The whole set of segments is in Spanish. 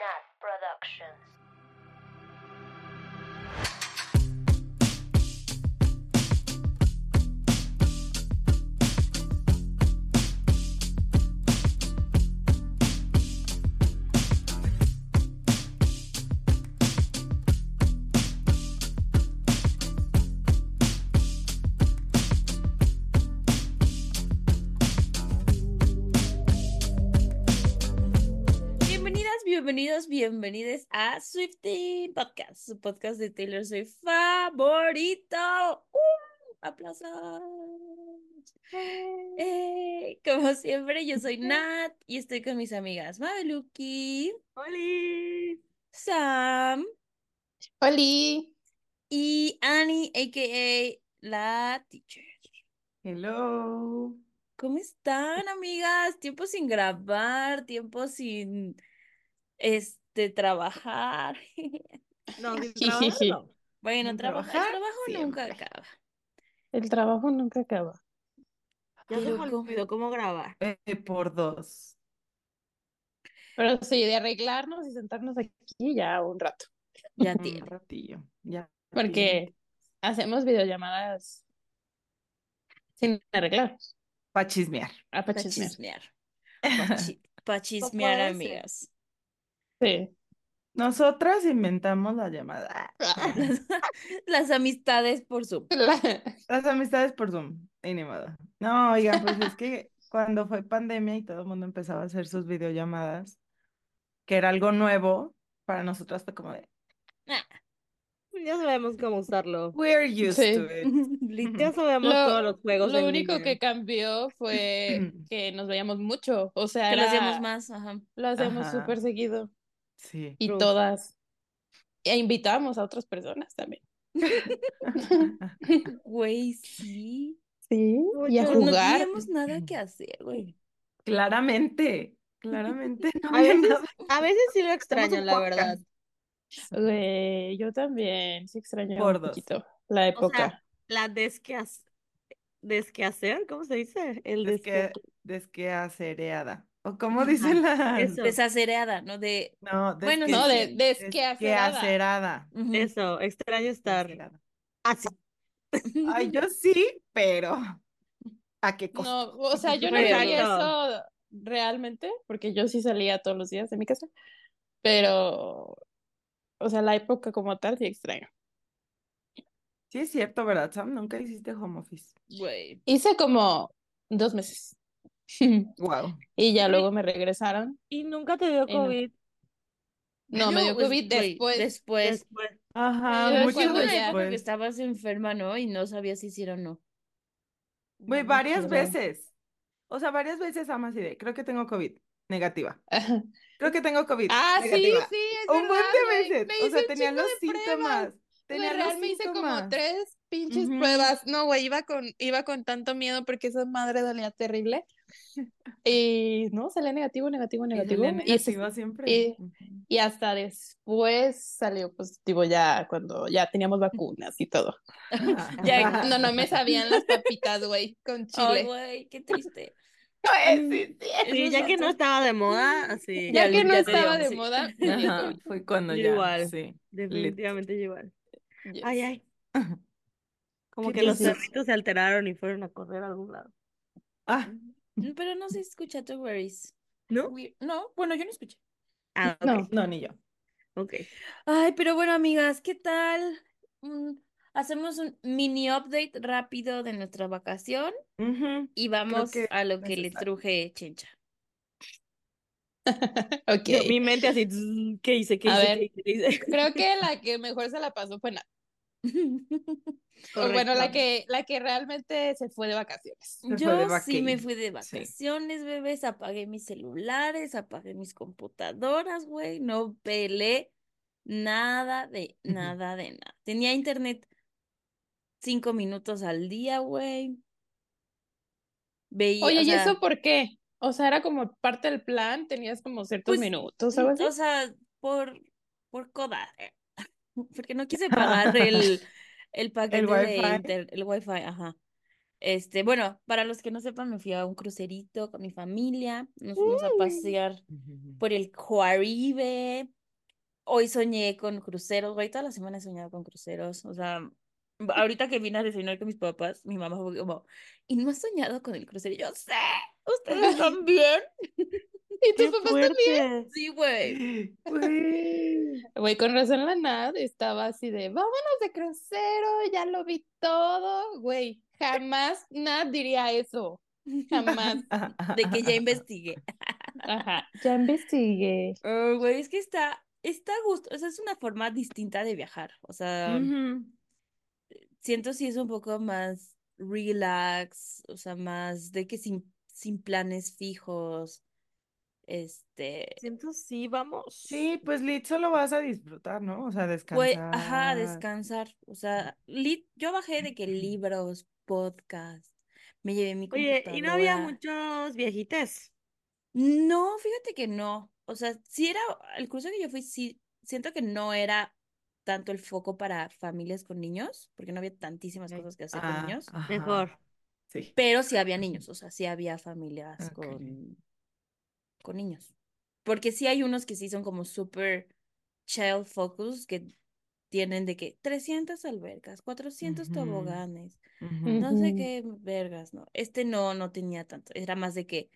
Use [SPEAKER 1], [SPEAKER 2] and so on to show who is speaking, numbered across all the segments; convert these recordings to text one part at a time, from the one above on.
[SPEAKER 1] Nat Productions.
[SPEAKER 2] Bienvenidos, bienvenides a Swifting Podcast, su podcast de Taylor Swift favorito. ¡Uh! ¡Aplausos! Eh, como siempre, yo soy Nat y estoy con mis amigas Mabeluki,
[SPEAKER 3] ¡Holi!
[SPEAKER 2] Sam
[SPEAKER 4] Oli.
[SPEAKER 2] y Annie, a.k.a. la teacher.
[SPEAKER 3] Hello.
[SPEAKER 2] ¿Cómo están, amigas? Tiempo sin grabar, tiempo sin, este, trabajar.
[SPEAKER 3] No, trabajar no.
[SPEAKER 2] Bueno,
[SPEAKER 3] Sin
[SPEAKER 2] trabaja- el
[SPEAKER 3] trabajar,
[SPEAKER 2] trabajo nunca acaba.
[SPEAKER 4] El trabajo nunca acaba.
[SPEAKER 3] Ya se me
[SPEAKER 2] ¿cómo?
[SPEAKER 3] olvidó cómo grabar.
[SPEAKER 5] Eh, por dos.
[SPEAKER 4] Pero sí, de arreglarnos y sentarnos aquí ya un rato.
[SPEAKER 2] Ya
[SPEAKER 5] Un
[SPEAKER 2] tiene.
[SPEAKER 5] ratillo. Ya.
[SPEAKER 4] Porque hacemos videollamadas sin arreglar.
[SPEAKER 5] Para chismear.
[SPEAKER 4] Ah,
[SPEAKER 2] Pa'
[SPEAKER 4] para chismear.
[SPEAKER 2] chismear. Pa' chi- pa' chismear, amigas.
[SPEAKER 4] Sí.
[SPEAKER 5] Nosotras inventamos la llamada.
[SPEAKER 2] Las, las amistades por Zoom.
[SPEAKER 5] Las amistades por Zoom. Y ni modo. No, oigan, pues es que cuando fue pandemia y todo el mundo empezaba a hacer sus videollamadas, que era algo nuevo, para nosotras fue como de,
[SPEAKER 3] Ya sabemos cómo usarlo.
[SPEAKER 5] we're used
[SPEAKER 4] Sí.
[SPEAKER 5] to it.
[SPEAKER 3] Ya sabemos
[SPEAKER 4] Lo-
[SPEAKER 3] todos los juegos
[SPEAKER 4] Lo único
[SPEAKER 3] línea.
[SPEAKER 4] que cambió fue que nos veíamos mucho. O sea,
[SPEAKER 2] Que lo hacíamos más, ajá.
[SPEAKER 4] Lo hacíamos súper seguido.
[SPEAKER 5] Sí.
[SPEAKER 4] Y todas. E invitamos a otras personas también.
[SPEAKER 2] Güey, sí.
[SPEAKER 4] Sí. Y a.
[SPEAKER 2] Pues no
[SPEAKER 4] jugar.
[SPEAKER 2] teníamos nada que hacer, güey.
[SPEAKER 5] Claramente, claramente no
[SPEAKER 3] A veces,
[SPEAKER 5] nada.
[SPEAKER 3] a veces sí lo extraño, la
[SPEAKER 5] podcast.
[SPEAKER 3] verdad.
[SPEAKER 4] Güey, yo también. Sí extraño
[SPEAKER 5] Por
[SPEAKER 4] un
[SPEAKER 5] dos.
[SPEAKER 4] poquito la época.
[SPEAKER 3] sea, La desquehacer, desquehacer, ¿cómo se dice? El
[SPEAKER 5] Desque,
[SPEAKER 3] desque...
[SPEAKER 5] desquehacereada. ¿O cómo
[SPEAKER 3] Ajá,
[SPEAKER 5] dicen las?
[SPEAKER 3] eso.
[SPEAKER 2] Desacereada, ¿no? De.
[SPEAKER 5] No,
[SPEAKER 2] Bueno,
[SPEAKER 5] desque-
[SPEAKER 4] No, de
[SPEAKER 2] sí.
[SPEAKER 4] desquehacerada.
[SPEAKER 5] desquehacerada.
[SPEAKER 2] ujú.
[SPEAKER 3] Eso, extraño estar así.
[SPEAKER 5] Ay, yo sí, pero ¿a qué costo?
[SPEAKER 4] No, o sea, yo no hacía eso realmente, porque yo sí salía todos los días de mi casa, pero, o sea, la época como tal sí extraño.
[SPEAKER 5] Sí es cierto, ¿verdad, Sam? Nunca hiciste home office.
[SPEAKER 2] Güey.
[SPEAKER 4] Hice como dos meses
[SPEAKER 5] Wow.
[SPEAKER 4] y ya luego me regresaron.
[SPEAKER 3] Y nunca te dio
[SPEAKER 4] Y no.
[SPEAKER 3] COVID
[SPEAKER 4] No, me dio
[SPEAKER 2] pues,
[SPEAKER 4] COVID después.
[SPEAKER 2] Después.
[SPEAKER 3] después.
[SPEAKER 5] Ajá, mucho después.
[SPEAKER 2] estabas enferma, ¿no? Y no sabías si sí o no.
[SPEAKER 5] Güey, varias veces. O sea, varias veces, Sam, así de, creo que tengo COVID. Negativa. Creo que tengo COVID.
[SPEAKER 4] Ah, sí,
[SPEAKER 5] Negativa.
[SPEAKER 4] sí, es
[SPEAKER 5] Un buen de veces.
[SPEAKER 4] Me
[SPEAKER 5] O sea, tenía los síntomas. Tenía los
[SPEAKER 4] real me hice como
[SPEAKER 5] síntomas.
[SPEAKER 4] tres pinches pruebas. No, güey, iba con, iba con tanto miedo porque esa madre dolía terrible. Y no, salía negativo, negativo,
[SPEAKER 5] Y
[SPEAKER 4] negativo. Y, ese-
[SPEAKER 5] negativa siempre.
[SPEAKER 4] y- y hasta después salió positivo ya cuando ya teníamos vacunas y todo.
[SPEAKER 2] Ya-
[SPEAKER 4] No, no me sabían las papitas, güey, con
[SPEAKER 2] Ay,
[SPEAKER 4] chile.
[SPEAKER 2] güey, qué triste.
[SPEAKER 5] Ay, sí, sí.
[SPEAKER 3] Sí, ya que no estaba de moda, así.
[SPEAKER 4] Ya
[SPEAKER 2] Ya,
[SPEAKER 4] que no
[SPEAKER 2] ya
[SPEAKER 4] estaba de
[SPEAKER 2] sí.
[SPEAKER 4] moda,
[SPEAKER 5] Ajá, fue cuando
[SPEAKER 3] Yo
[SPEAKER 5] ya,
[SPEAKER 3] igual.
[SPEAKER 5] sí.
[SPEAKER 3] Definitivamente yo igual.
[SPEAKER 4] Yes.
[SPEAKER 3] Ay, ay. Como
[SPEAKER 5] ¿Qué
[SPEAKER 3] que los perritos se alteraron y fueron a correr a algún lado.
[SPEAKER 5] Ah,
[SPEAKER 2] Pero no se escucha tu worries.
[SPEAKER 3] ¿No?
[SPEAKER 2] No, bueno, yo no escuché.
[SPEAKER 3] Ah, ok.
[SPEAKER 4] No.
[SPEAKER 5] no, ni yo.
[SPEAKER 3] Ok.
[SPEAKER 2] Ay, pero bueno, amigas, ¿qué tal? Mm, hacemos un mini update rápido de nuestra vacación y vamos
[SPEAKER 5] que
[SPEAKER 2] a lo que le truje Chencha.
[SPEAKER 4] Ok.
[SPEAKER 3] Yo- mi mente así, zzz, ¿qué hice? ¿Qué
[SPEAKER 4] A
[SPEAKER 3] hice?
[SPEAKER 4] ver.
[SPEAKER 3] ¿Qué hice? ¿Qué hice?
[SPEAKER 4] Creo que la que mejor se la pasó fue Nat. O bueno, la que, la que realmente se fue de vacaciones.
[SPEAKER 5] de
[SPEAKER 2] Yo sí me fui de
[SPEAKER 5] Sí.
[SPEAKER 2] vacaciones, bebés, apagué mis celulares, apagué mis computadoras, güey, no pelé nada de nada de nada. Tenía internet cinco minutos al día, güey. Veía,
[SPEAKER 4] Oye,
[SPEAKER 2] o
[SPEAKER 4] ¿y
[SPEAKER 2] sea,
[SPEAKER 4] eso por qué? O sea, era como parte del plan, tenías como ciertos
[SPEAKER 2] Pues,
[SPEAKER 4] minutos, así.
[SPEAKER 2] o sea, por, por coda, eh, porque no quise pagar el, el paquete de
[SPEAKER 5] wifi?
[SPEAKER 2] inter- el wifi, ajá. Este, bueno, para los que no sepan, me fui a un crucerito con mi familia, nos fuimos a pasear por el Caribe. Hoy soñé con cruceros, güey, toda la semana he soñado con cruceros, o sea, ahorita que vine a desayunar con mis papás, mi mamá fue como, ¿y no has soñado con el crucero? Y yo, sé, ¿ustedes también?
[SPEAKER 4] ¿Y tus
[SPEAKER 3] ¡Qué
[SPEAKER 4] papás también?
[SPEAKER 2] Sí, güey.
[SPEAKER 5] Güey.
[SPEAKER 4] Güey, con razón la Nat estaba así de, vámonos de crucero, ya lo vi todo. Güey, jamás Nat diría eso. Jamás.
[SPEAKER 2] De que ya investigué.
[SPEAKER 4] Ajá, ya investigué.
[SPEAKER 2] Oh, güey, es que está, está a gusto, o sea, es una forma distinta de viajar, o sea, siento si es un poco más relax, o sea, más de que sin, sin planes fijos, este,
[SPEAKER 3] Siento sí, vamos.
[SPEAKER 5] Sí, pues lit solo vas a disfrutar, ¿no? O sea,
[SPEAKER 2] güey, ajá,
[SPEAKER 5] descansar.
[SPEAKER 2] descansar, o sea, li- yo bajé de que libros, podcast, me llevé mi
[SPEAKER 3] Oye, ¿y no había
[SPEAKER 2] computadora.
[SPEAKER 3] muchos viejites?
[SPEAKER 2] No, fíjate que no. O sea, sí era, el curso que yo fui, sí, siento que no era tanto el foco para familias con niños, porque no había tantísimas cosas que hacer con
[SPEAKER 5] Ah,
[SPEAKER 2] niños,
[SPEAKER 5] ajá.
[SPEAKER 3] Mejor.
[SPEAKER 5] Sí.
[SPEAKER 2] pero sí había niños, o sea, sí había familias
[SPEAKER 5] Ok.
[SPEAKER 2] con, con niños. Porque sí hay unos que sí son como súper child focus, que tienen de que 300 albercas, 400
[SPEAKER 5] Ujú.
[SPEAKER 2] toboganes,
[SPEAKER 5] Ujú.
[SPEAKER 2] no sé qué vergas, ¿no? Este no, no tenía tanto, era más de que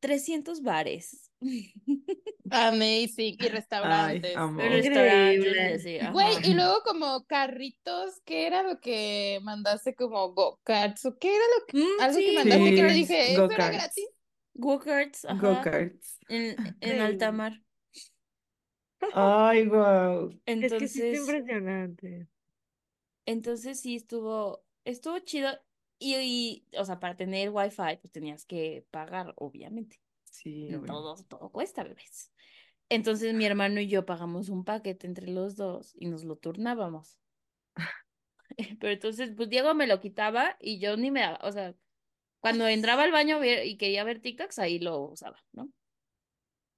[SPEAKER 2] 300 bares.
[SPEAKER 4] Amazing. Y
[SPEAKER 5] Ay,
[SPEAKER 4] restaurantes.
[SPEAKER 5] amo.
[SPEAKER 2] Restaurantes ajá.
[SPEAKER 4] Güey, y luego como carritos, ¿qué era lo que mandaste como go-karts? ¿O qué era lo que,
[SPEAKER 2] Mm,
[SPEAKER 4] algo que
[SPEAKER 2] sí,
[SPEAKER 4] mandaste que yo
[SPEAKER 2] go-karts.
[SPEAKER 4] dije, ¿eso era gratis?
[SPEAKER 2] Go-karts, ajá,
[SPEAKER 5] Go-karts.
[SPEAKER 2] en, en alta mar.
[SPEAKER 5] Ay, wow.
[SPEAKER 3] Es que sí está
[SPEAKER 2] Entonces,
[SPEAKER 3] impresionante.
[SPEAKER 2] entonces sí estuvo, estuvo chido. Y, y, o sea, para tener wifi, pues tenías que pagar, obviamente.
[SPEAKER 5] Sí.
[SPEAKER 2] Todo, todo cuesta, bebés. Entonces mi hermano y yo pagamos un paquete entre los dos y nos lo turnábamos. Pero entonces, pues Diego me lo quitaba y yo ni me daba, o sea, cuando entraba al baño y quería ver TikToks, ahí lo usaba, ¿no?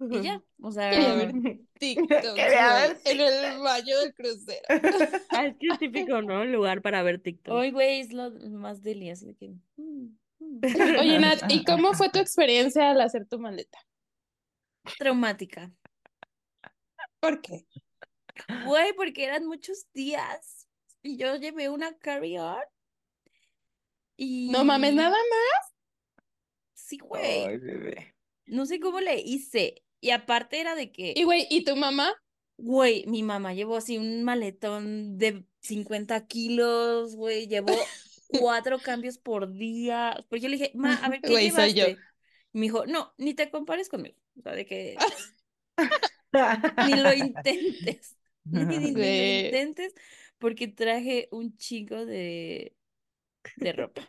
[SPEAKER 2] Y ya, o
[SPEAKER 4] Quería ver
[SPEAKER 2] sea,
[SPEAKER 4] TikToks,
[SPEAKER 5] Quería ver
[SPEAKER 4] en el baño del crucero.
[SPEAKER 3] Ah, es que es típico, ¿no? Lugar para ver TikTok.
[SPEAKER 2] hoy, güey, es lo más deli, así de que... mm, mm.
[SPEAKER 4] Oye, Nat, ¿y cómo fue tu experiencia al hacer tu maleta?
[SPEAKER 2] Traumática.
[SPEAKER 4] ¿Por qué?
[SPEAKER 2] Güey, porque eran muchos días y yo llevé una carry-on y...
[SPEAKER 4] No mames, nada más.
[SPEAKER 2] Sí, güey.
[SPEAKER 5] Ay, bebé.
[SPEAKER 2] No sé cómo le hice. Y aparte era de
[SPEAKER 4] Y
[SPEAKER 2] que,
[SPEAKER 4] güey, ¿y tu mamá?
[SPEAKER 2] güey, mi mamá llevó así un maletón de 50 kilos, güey, llevó cuatro cambios por día. Pues yo le dije, ma, a ver, ¿qué
[SPEAKER 4] Güey, soy yo.
[SPEAKER 2] llevaste? Y me dijo, no, ni te compares conmigo. O sea, de que ni lo intentes. Ni, ni- ni lo intentes porque traje un chico de, de ropa.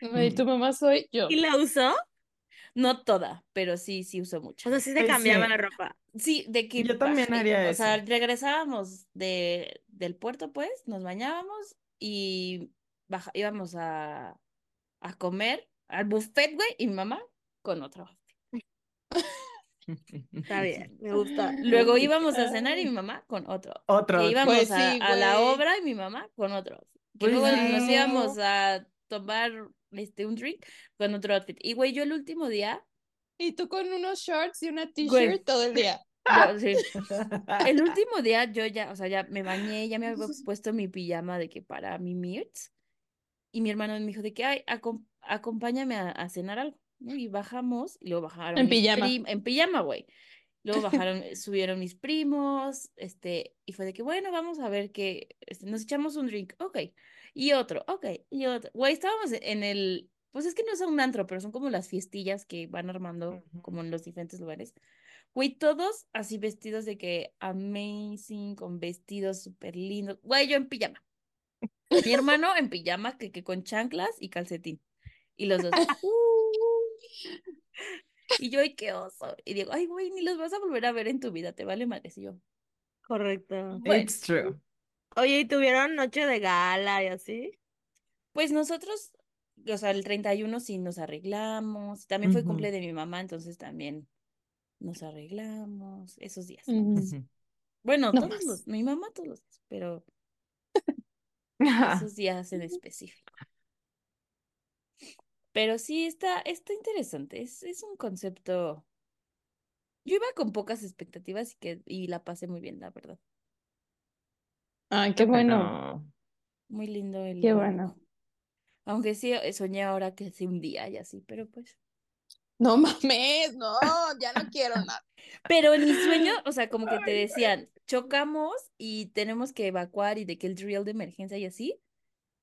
[SPEAKER 4] Güey, tu mamá soy yo.
[SPEAKER 3] ¿Y la usó?
[SPEAKER 2] No toda, pero sí, sí uso mucho.
[SPEAKER 3] O sea, sí te cambiaba
[SPEAKER 5] sí.
[SPEAKER 3] la ropa.
[SPEAKER 2] Sí, de que
[SPEAKER 5] Yo también haría
[SPEAKER 2] o sea,
[SPEAKER 5] eso.
[SPEAKER 2] regresábamos de, del puerto, pues, nos bañábamos y baja, íbamos a, a comer al buffet, güey, y mi mamá con otro.
[SPEAKER 3] Está bien, me gusta.
[SPEAKER 2] Luego íbamos a cenar y mi mamá con otro.
[SPEAKER 5] Otro.
[SPEAKER 2] Que íbamos
[SPEAKER 4] Pues
[SPEAKER 2] a,
[SPEAKER 4] sí,
[SPEAKER 2] a la obra y mi mamá con otro. Que
[SPEAKER 5] Pues
[SPEAKER 2] luego nos íbamos a tomar este, un drink con otro outfit. Y güey, yo el último día,
[SPEAKER 4] Y tú con unos shorts y una t-shirt todo el día.
[SPEAKER 2] yo, sí, El último día yo ya, o sea, ya me bañé, ya me había puesto mi pijama de que para mi Mirts. Y mi hermano me dijo de que, ay, acom- acompáñame a, a cenar algo. ¿no? Y bajamos, y luego bajaron
[SPEAKER 4] En pijama.
[SPEAKER 2] prim- en pijama, güey. Luego bajaron, subieron mis primos, este, y fue de que, bueno, vamos a ver que, este, nos echamos un drink, ok, y otro, ok, y otro. Güey, estábamos en el, pues es que no es un antro, pero son como las fiestillas que van armando como en los diferentes lugares. Güey, todos así vestidos de que amazing, con vestidos súper lindos. Güey, yo en pijama. Mi hermano en pijama, que, que con chanclas y calcetín. Y los dos. "Uh". Y yo, ay, qué oso. Y digo, ay, güey, ni los vas a volver a ver en tu vida, te vale madres. Y yo,
[SPEAKER 3] Correcto.
[SPEAKER 2] bueno,
[SPEAKER 5] It's true.
[SPEAKER 3] Oye, ¿y tuvieron noche de gala y así?
[SPEAKER 2] pues nosotros, o sea, el 31 sí nos arreglamos. También fue cumple de mi mamá, entonces también nos arreglamos esos días. Bueno,
[SPEAKER 4] No
[SPEAKER 2] todos
[SPEAKER 4] más.
[SPEAKER 2] los, mi mamá todos los días, pero esos días en específico. Pero sí, está, está interesante. Es, es un concepto. Yo iba con pocas expectativas y, que, y la pasé muy bien, la verdad.
[SPEAKER 4] Ay, qué bueno.
[SPEAKER 2] Muy lindo el
[SPEAKER 4] Qué bueno.
[SPEAKER 2] Aunque sí, eh, soñé ahora que sí un día y así, pero pues.
[SPEAKER 4] No mames, no, ya no quiero nada.
[SPEAKER 2] Pero en mi sueño, o sea, como que te decían, chocamos y tenemos que evacuar y de que el drill de emergencia y así.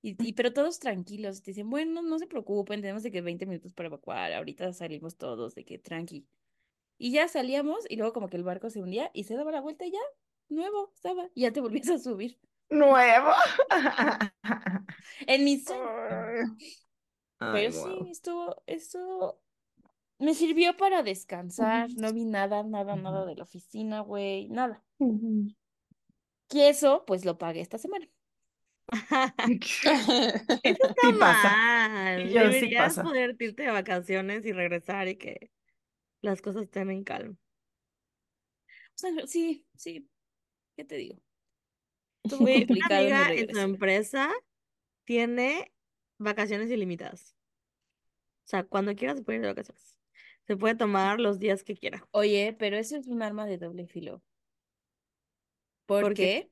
[SPEAKER 2] Y, y pero todos tranquilos, te dicen, bueno, no se preocupen, tenemos de que 20 minutos para evacuar, ahorita salimos todos, de que tranqui. Y ya salíamos y luego como que el barco se hundía y se daba la vuelta y ya, nuevo, estaba, y ya te volvías a subir.
[SPEAKER 5] Nuevo.
[SPEAKER 2] En mi sueño. Pero sí, estuvo, estuvo, me sirvió para descansar, no vi nada, nada, nada de la oficina, güey, nada. Y eso, pues lo pagué esta semana.
[SPEAKER 3] Eso está
[SPEAKER 5] Sí
[SPEAKER 3] mal.
[SPEAKER 5] Y yo,
[SPEAKER 3] Deberías poder irte de vacaciones y regresar y que las cosas estén en calma.
[SPEAKER 2] O sea, sí, sí, ¿qué te digo?
[SPEAKER 3] Güey, una amiga en su empresa tiene vacaciones ilimitadas. O sea, cuando quiera se puede ir de vacaciones. Se puede tomar los días que quiera.
[SPEAKER 2] Oye, pero eso es un arma de doble filo.
[SPEAKER 3] ¿Por
[SPEAKER 2] ¿Por
[SPEAKER 3] qué?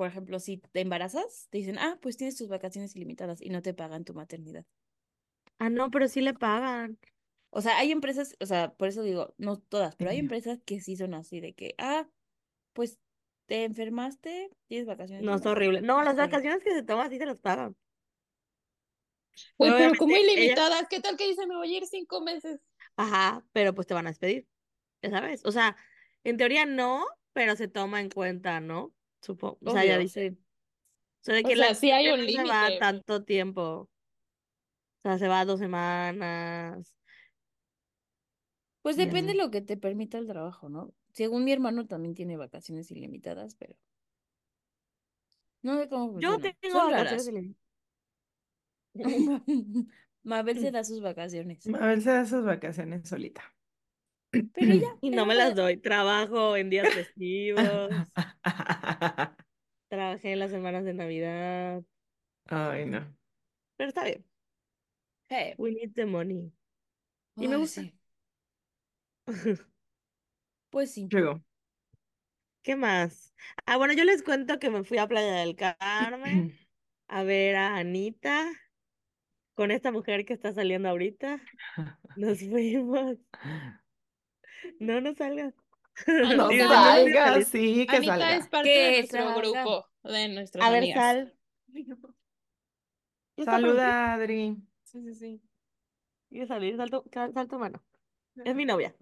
[SPEAKER 2] Por ejemplo, si te embarazas, te dicen, ah, pues tienes tus vacaciones ilimitadas y no te pagan tu maternidad.
[SPEAKER 3] Ah, no, pero sí le pagan.
[SPEAKER 2] O sea, hay empresas, o sea, por eso digo, no todas, pero hay empresas que sí son así de que, ah, pues te enfermaste, tienes vacaciones
[SPEAKER 3] No, es horrible. No, las vacaciones que se toman sí se las pagan.
[SPEAKER 4] Güey, pero como ilimitadas, ¿qué tal que dice me voy a ir cinco meses?
[SPEAKER 3] Ajá, pero pues te van a despedir. Ya sabes. O sea, en teoría no, pero se toma en cuenta, ¿no? Supongo. O sea, ya dice. O sea, de
[SPEAKER 4] O
[SPEAKER 3] que la
[SPEAKER 4] sea, sí hay un
[SPEAKER 3] no se va
[SPEAKER 4] límite.
[SPEAKER 3] tanto tiempo. O sea, se va dos semanas.
[SPEAKER 2] Pues depende de lo que te permita el trabajo, ¿no? Según mi hermano también tiene vacaciones ilimitadas, pero no sé cómo
[SPEAKER 3] Yo
[SPEAKER 2] funcionan.
[SPEAKER 3] tengo
[SPEAKER 2] Son
[SPEAKER 3] vacaciones
[SPEAKER 2] raras.
[SPEAKER 3] ilimitadas.
[SPEAKER 2] Mabel se da sus vacaciones.
[SPEAKER 5] Mabel se da sus vacaciones solita.
[SPEAKER 2] Pero ya,
[SPEAKER 3] Y no me las doy. Trabajo en días festivos. Trabajé en las semanas de Navidad.
[SPEAKER 5] Ay, no.
[SPEAKER 3] Pero está bien.
[SPEAKER 2] Eh,
[SPEAKER 3] We need the money. Y me gusta.
[SPEAKER 2] sí. Pues sí.
[SPEAKER 5] Llegó.
[SPEAKER 3] ¿Qué más? Ah, bueno, yo les cuento que me fui a Playa del Carmen a ver a Anita con esta mujer que está saliendo ahorita. Nos fuimos. No, no salgas.
[SPEAKER 5] No
[SPEAKER 3] Digo, no
[SPEAKER 5] salga,
[SPEAKER 3] salir.
[SPEAKER 5] sí, que
[SPEAKER 4] Anita
[SPEAKER 5] salga.
[SPEAKER 4] es parte de nuestro
[SPEAKER 2] salga.
[SPEAKER 4] grupo, de nuestras
[SPEAKER 3] A ver,
[SPEAKER 4] amigas.
[SPEAKER 3] sal.
[SPEAKER 5] Saluda, Adri.
[SPEAKER 3] Sí, sí, sí. Quiere salir, salto, salto mano. Es mi novia.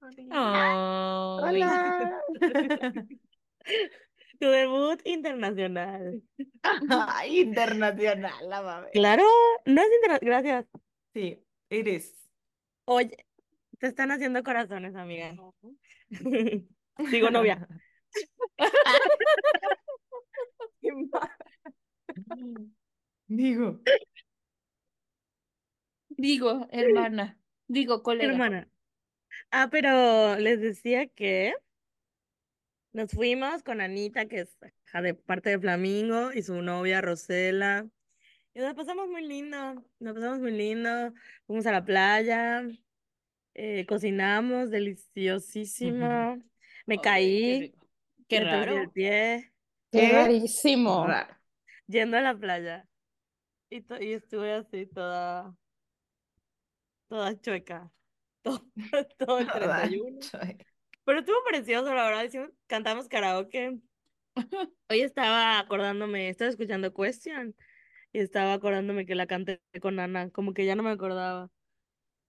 [SPEAKER 2] Ay.
[SPEAKER 5] Hola.
[SPEAKER 3] Tu debut internacional.
[SPEAKER 5] Ay, internacional, la Mabel.
[SPEAKER 3] Claro, no es internacional. Gracias.
[SPEAKER 5] Sí, it is.
[SPEAKER 3] Oye, te están haciendo corazones, amiga. Digo, novia.
[SPEAKER 5] Digo.
[SPEAKER 2] Digo, hermana. Digo, colega.
[SPEAKER 3] Hermana. Ah, pero les decía que nos fuimos con Anita, que es de parte de Flamingo, y su novia Rosela. Y nos pasamos muy lindo, nos pasamos muy lindo. Fuimos a la playa, eh, cocinamos, deliciosísimo. Me
[SPEAKER 2] Ay, qué
[SPEAKER 3] caí,
[SPEAKER 2] rico. Qué
[SPEAKER 3] me torcí el
[SPEAKER 2] raro.
[SPEAKER 3] pie,
[SPEAKER 4] Qué
[SPEAKER 5] Qué
[SPEAKER 4] rarísimo.
[SPEAKER 5] Raro.
[SPEAKER 3] yendo a la playa. Y, to- y estuve así toda, toda chueca, todo, todo el 31.
[SPEAKER 5] Ay,
[SPEAKER 3] Pero estuvo precioso, la verdad. hicimos- cantamos karaoke. Hoy estaba acordándome, estaba escuchando Question y estaba acordándome que la canté con Ana, como que ya no me acordaba.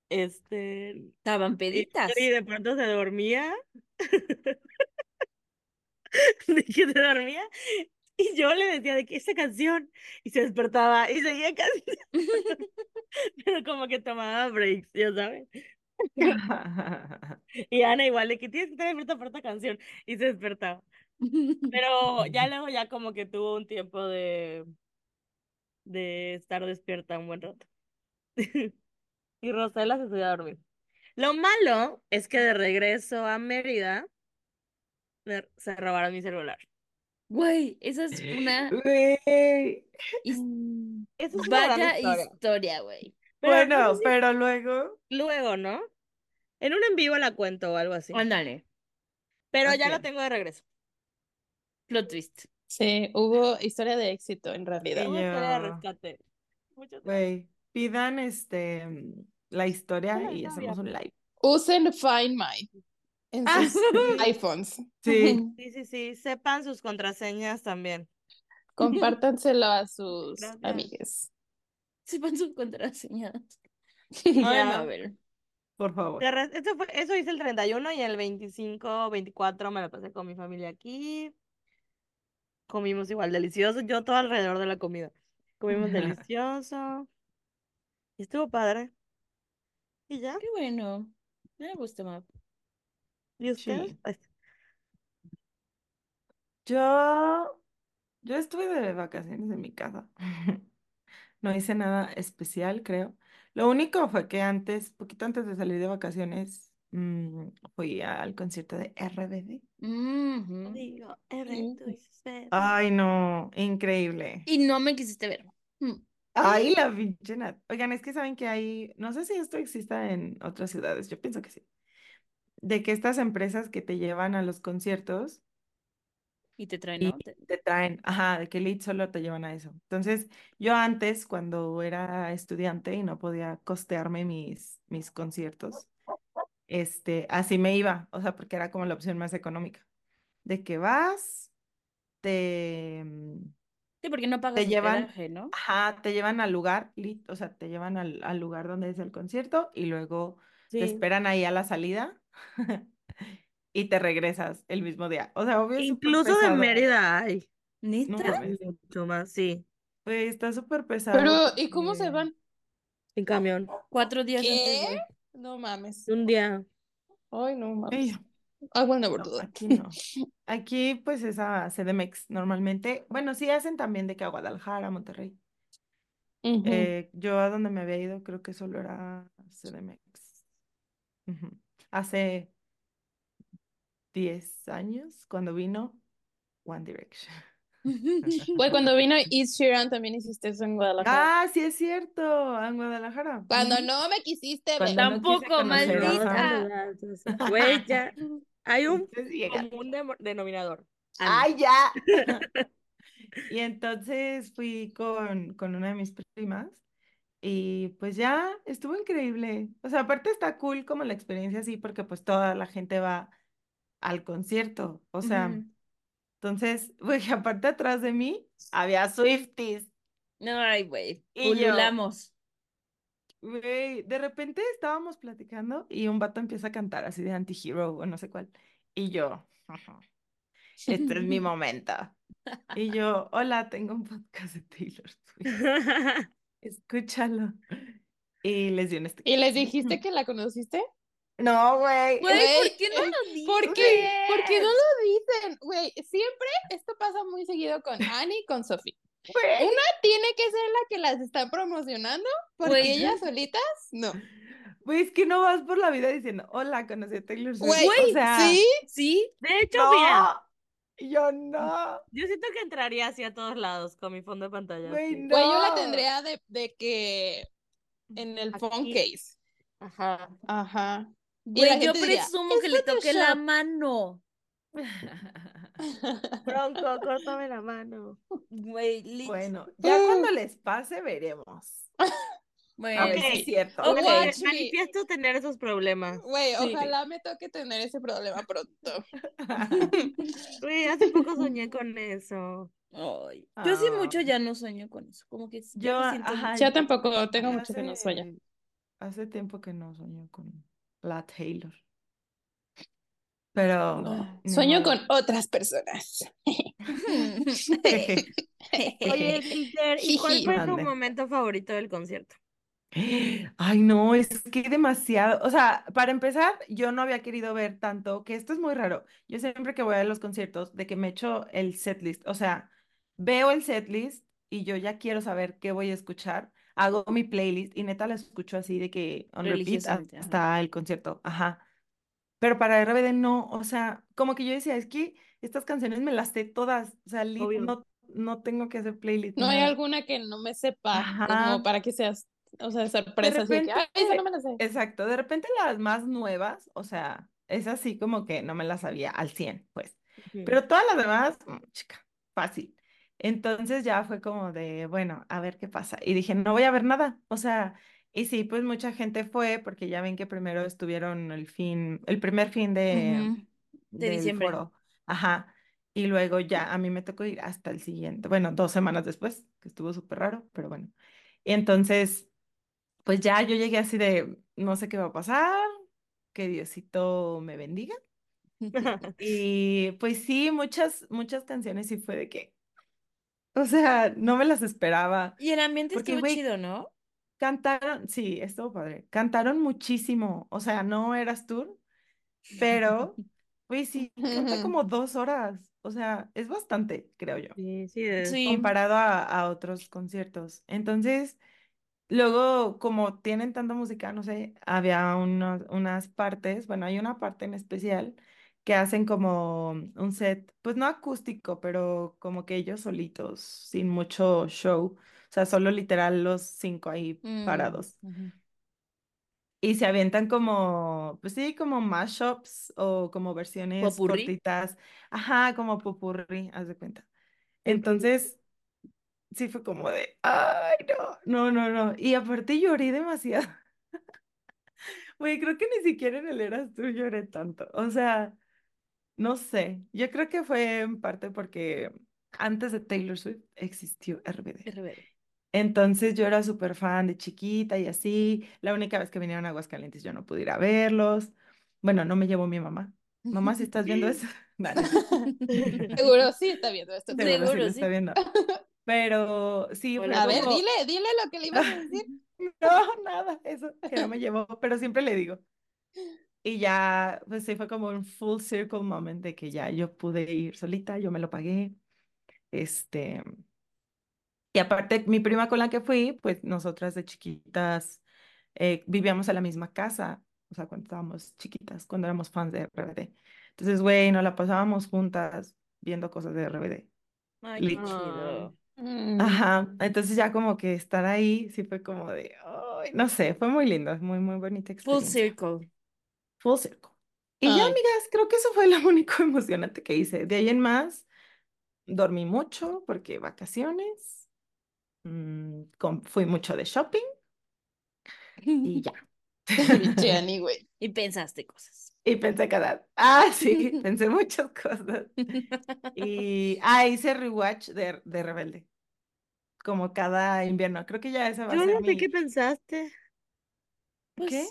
[SPEAKER 3] Este,
[SPEAKER 2] Estaban peditas.
[SPEAKER 3] y de pronto se dormía, de que se dormía, y yo le decía de que esa canción, y se despertaba y seguía cantando, pero como que tomaba breaks, ya sabes. Y Ana igual de que tienes que estar despierta por esta canción, y se despertaba. Pero ya luego ya como que tuvo un tiempo de, de estar despierta un buen rato. Y Rosela se subió a dormir. Lo malo es que de regreso a Mérida se robaron mi celular.
[SPEAKER 2] Güey, esa es una
[SPEAKER 5] Güey.
[SPEAKER 2] his-
[SPEAKER 3] Esa es una gran
[SPEAKER 2] vaya
[SPEAKER 3] historia.
[SPEAKER 2] historia, güey.
[SPEAKER 5] Bueno, pero luego.
[SPEAKER 3] Luego, ¿no? En un en vivo la cuento o algo así.
[SPEAKER 2] Ándale.
[SPEAKER 3] Pero ya la tengo de regreso.
[SPEAKER 2] Plot twist.
[SPEAKER 4] Sí, hubo historia de éxito en realidad.
[SPEAKER 3] Una historia de rescate. Muchas gracias.
[SPEAKER 5] Güey, pidan este mm, la historia y hacemos un live.
[SPEAKER 4] Usen Find My en
[SPEAKER 3] Ah,
[SPEAKER 4] sus iPhones.
[SPEAKER 5] Sí.
[SPEAKER 3] Sí, sí, sí. Sepan sus contraseñas también.
[SPEAKER 4] Compártanselo a sus
[SPEAKER 3] Gracias.
[SPEAKER 4] amigues.
[SPEAKER 2] Sepan sus contraseñas. Ay, a ver.
[SPEAKER 5] Por favor.
[SPEAKER 3] Eso, fue, eso hice el 31 y el 25, 24 me lo pasé con mi familia aquí. Comimos igual delicioso. Yo todo alrededor de la comida. Comimos delicioso. Y estuvo padre. Y ya.
[SPEAKER 2] Qué bueno. Me gusta, Map.
[SPEAKER 3] ¿Y?
[SPEAKER 5] Sí.
[SPEAKER 3] Ay,
[SPEAKER 5] Yo, yo estuve de vacaciones en mi casa. No hice nada especial, creo. Lo único fue que antes, poquito antes de salir de vacaciones, mm, fui al concierto de RBD.
[SPEAKER 2] Ujú.
[SPEAKER 3] Digo, R, tú dices.
[SPEAKER 5] Ay, no, increíble.
[SPEAKER 2] Y no me quisiste ver. Mm.
[SPEAKER 5] Ay, la pinche Nat. Oigan, es que saben que hay, no sé si esto exista en otras ciudades, yo pienso que sí, de que estas empresas que te llevan a los conciertos
[SPEAKER 2] Y te traen,
[SPEAKER 5] y
[SPEAKER 2] ¿no? Te-
[SPEAKER 5] te traen, ajá, de que Lead solo te llevan a eso. Entonces, yo antes, cuando era estudiante y no podía costearme mis, mis conciertos, este, así me iba, o sea, porque era como la opción más económica, de que vas, te, mm,
[SPEAKER 2] Sí, porque no pagas
[SPEAKER 5] te llevan,
[SPEAKER 2] hospedaje, ¿no?
[SPEAKER 5] ajá, te llevan al lugar, o sea, te llevan al, al lugar donde es el concierto y luego te esperan ahí a la salida y te regresas el mismo día. O sea, obvio
[SPEAKER 3] Incluso de. Mérida hay.
[SPEAKER 5] No
[SPEAKER 2] ¿Neta?
[SPEAKER 5] mames.
[SPEAKER 3] Mucho más, sí.
[SPEAKER 5] Güey, está súper pesado
[SPEAKER 4] Pero, ¿y cómo se van?
[SPEAKER 3] En camión.
[SPEAKER 2] Cuatro días antes
[SPEAKER 4] ¿Qué?
[SPEAKER 2] de...
[SPEAKER 4] No mames.
[SPEAKER 3] Un día.
[SPEAKER 4] Ay, no mames.
[SPEAKER 5] Ey,
[SPEAKER 4] I will never
[SPEAKER 5] no,
[SPEAKER 4] do that.
[SPEAKER 5] aquí no. Aquí, pues, es a CDMX normalmente. Bueno, sí hacen también de que a Guadalajara, Monterrey. Eh, yo a donde me había ido, creo que solo era CDMX. Hace 10 años, cuando vino One Direction.
[SPEAKER 4] Güey, cuando vino Ed Sheeran también hiciste eso en Guadalajara.
[SPEAKER 5] Ah, sí es cierto, en Guadalajara.
[SPEAKER 4] Cuando no me quisiste.
[SPEAKER 5] Cuando
[SPEAKER 2] Tampoco, maldita.
[SPEAKER 3] Güey, ya. Hay un común denominador.
[SPEAKER 5] ¡Ay, ya! Y entonces fui con, con una de mis primas y pues ya estuvo increíble. O sea, aparte está cool como la experiencia así porque pues toda la gente va al concierto. O sea, entonces, güey, aparte atrás de mí había Swifties.
[SPEAKER 2] No, ay, güey.
[SPEAKER 5] Y yo-
[SPEAKER 2] Pululamos.
[SPEAKER 5] Güey, de repente estábamos platicando y un vato empieza a cantar así de Anti-Hero o no sé cuál. Y yo, este es mi momento. Y yo, hola, tengo un podcast de Taylor Swift. Escúchalo. Y les di un sticker.
[SPEAKER 4] ¿Y les dijiste que la conociste?
[SPEAKER 5] No, güey.
[SPEAKER 2] Güey,
[SPEAKER 4] Güey,
[SPEAKER 2] ¿por qué no lo dices?
[SPEAKER 4] ¿Por qué? ¿Por qué no lo dicen? Güey, siempre esto pasa muy seguido con Annie y con Sophie. Una tiene que ser la que las está promocionando, porque
[SPEAKER 2] Güey.
[SPEAKER 4] ellas solitas, no.
[SPEAKER 5] Güey, es que no vas por la vida diciendo, hola, conocí a Taylor Swift.
[SPEAKER 4] Güey,
[SPEAKER 5] o sea,
[SPEAKER 4] sí,
[SPEAKER 2] ¿Sí?
[SPEAKER 3] De hecho, mira,
[SPEAKER 5] no. Yo no.
[SPEAKER 3] yo siento que entraría así a todos lados con mi fondo de pantalla.
[SPEAKER 5] Güey, no.
[SPEAKER 4] güey, yo la tendría de, de que en el phone
[SPEAKER 3] Aquí.
[SPEAKER 4] case.
[SPEAKER 3] Ajá.
[SPEAKER 4] Ajá. Y
[SPEAKER 2] Güey,
[SPEAKER 4] la
[SPEAKER 2] yo
[SPEAKER 4] diría,
[SPEAKER 2] presumo
[SPEAKER 4] "Es
[SPEAKER 2] que le toqué la
[SPEAKER 4] Photoshop".
[SPEAKER 2] mano.
[SPEAKER 3] Bronco, córtame la mano.
[SPEAKER 5] Bueno, ya cuando les pase, veremos.
[SPEAKER 2] Bueno,
[SPEAKER 5] A ver si
[SPEAKER 3] Ok.
[SPEAKER 5] es cierto.
[SPEAKER 2] Ok.
[SPEAKER 4] Watch me.
[SPEAKER 3] manifiesto tener esos problemas.
[SPEAKER 4] Güey,
[SPEAKER 2] Sí.
[SPEAKER 4] ojalá me toque tener ese problema pronto.
[SPEAKER 3] Güey, hace poco soñé con eso.
[SPEAKER 2] Ay, Yo sí mucho
[SPEAKER 5] Ah.
[SPEAKER 2] ya no sueño con eso. Como que ya
[SPEAKER 5] Yo,
[SPEAKER 2] me siento
[SPEAKER 5] ajá,
[SPEAKER 4] Yo tampoco tengo
[SPEAKER 5] Hace-
[SPEAKER 4] mucho que no sueño.
[SPEAKER 5] Hace tiempo que no sueño con la Taylor. Pero
[SPEAKER 4] Sueño con otras personas.
[SPEAKER 3] Oye, Peter, ¿y cuál fue tu momento favorito del concierto?
[SPEAKER 5] Ay, no, es que demasiado. O sea, para empezar, yo no había querido ver tanto, que esto es muy raro. Yo siempre que voy a los conciertos, de que me echo el setlist, o sea, veo el setlist y yo ya quiero saber qué voy a escuchar. Hago mi playlist y neta la escucho así de que on repeat
[SPEAKER 2] ajá.
[SPEAKER 5] hasta el concierto. Ajá. Pero para RBD no, o sea, como que yo decía, es que estas canciones me las sé todas, o sea, lit- no, no tengo que hacer playlist.
[SPEAKER 4] No hay alguna que no me sepa,
[SPEAKER 5] Ajá.
[SPEAKER 4] como para que seas o sea, de sorpresa, así de que,
[SPEAKER 5] repente-
[SPEAKER 4] ay, no me la sé.
[SPEAKER 5] Exacto, de repente las más nuevas, o sea, es así como que no me las sabía al 100, pues. Pero todas las demás, mm, chica, fácil. Entonces ya fue como de, bueno, a ver qué pasa. Y dije, no voy a ver nada. O sea, y sí, pues mucha gente fue, porque ya ven que primero estuvieron el fin, el primer fin de.
[SPEAKER 2] De diciembre.
[SPEAKER 5] foro. Ajá. Y luego ya a mí me tocó ir hasta el siguiente, bueno, dos semanas después, que estuvo súper raro, pero bueno. Y entonces, pues ya yo llegué así de, no sé qué va a pasar, que Diosito me bendiga. Y pues sí, muchas, muchas canciones sí fue de que, o sea, no me las esperaba.
[SPEAKER 2] Y el ambiente estuvo
[SPEAKER 5] güey,
[SPEAKER 2] chido, ¿no?
[SPEAKER 5] Cantaron, sí, estuvo padre. Cantaron muchísimo, o sea, no eras tour, pero, pues sí, canta como dos horas, o sea, es bastante, creo yo,
[SPEAKER 3] Sí, sí es.
[SPEAKER 2] Sí.
[SPEAKER 5] comparado a, a otros conciertos. Entonces, luego, como tienen tanta música, no sé, había unos- unas partes, bueno, hay una parte en especial que hacen como un set, pues no acústico, pero como que ellos solitos, sin mucho show, o sea, solo literal los cinco ahí
[SPEAKER 2] Mm,
[SPEAKER 5] parados.
[SPEAKER 2] ujú.
[SPEAKER 5] Y se avientan como, pues sí, como mashups o como versiones
[SPEAKER 2] Popurrí.
[SPEAKER 5] cortitas. Ajá, como popurrí, haz de cuenta. Entonces, sí fue como de, ay, no, no, no, no. Y aparte lloré demasiado. Güey, creo que ni siquiera en el Eras tú lloré tanto. O sea, no sé. Yo creo que fue en parte porque antes de Taylor Swift existió RBD.
[SPEAKER 2] RBD.
[SPEAKER 5] Entonces yo era súper fan de chiquita y así. La única vez que vinieron a Aguascalientes yo no pude ir a verlos. Bueno, no me llevó mi mamá. Mamá, si estás viendo eso. Cierto.
[SPEAKER 4] Seguro sí está viendo esto.
[SPEAKER 5] Seguro sí
[SPEAKER 2] Seguro,
[SPEAKER 5] lo
[SPEAKER 2] sí.
[SPEAKER 5] está viendo. Pero sí,
[SPEAKER 3] Hola.
[SPEAKER 4] A ver,
[SPEAKER 5] como-
[SPEAKER 4] dile, dile lo que le ibas a decir.
[SPEAKER 5] No, nada, eso, que no me llevó, pero siempre le digo. Y ya, pues sí, fue como un full circle moment de que ya yo pude ir solita, yo me lo pagué. Este, y aparte, mi prima con la que fui, pues nosotras de chiquitas eh, vivíamos en la misma casa, o sea, cuando estábamos chiquitas, cuando éramos fans de RBD. Entonces, güey, nos la pasábamos juntas viendo cosas de RBD.
[SPEAKER 2] Ay, qué chido.
[SPEAKER 4] Mm.
[SPEAKER 5] Ajá, entonces ya como que estar ahí sí fue como de, ay, no sé, fue muy lindo, muy, muy bonita
[SPEAKER 2] Full
[SPEAKER 5] experiencia.
[SPEAKER 2] circle.
[SPEAKER 5] Full circle. Y ya,
[SPEAKER 4] Ay.
[SPEAKER 5] amigas, creo que eso fue lo único emocionante que hice. De ahí en más, dormí mucho porque vacaciones, mm, fui mucho de shopping y ya.
[SPEAKER 4] Güey.
[SPEAKER 2] Y pensaste cosas.
[SPEAKER 5] Y pensé cada, ah, sí, pensé muchas cosas. Y, ah, hice rewatch de, de Rebelde, como cada invierno. Creo que ya esa va a
[SPEAKER 3] Yo
[SPEAKER 5] ser
[SPEAKER 3] no sé
[SPEAKER 5] mi...
[SPEAKER 3] qué pensaste.
[SPEAKER 2] Pues,
[SPEAKER 5] ¿Qué?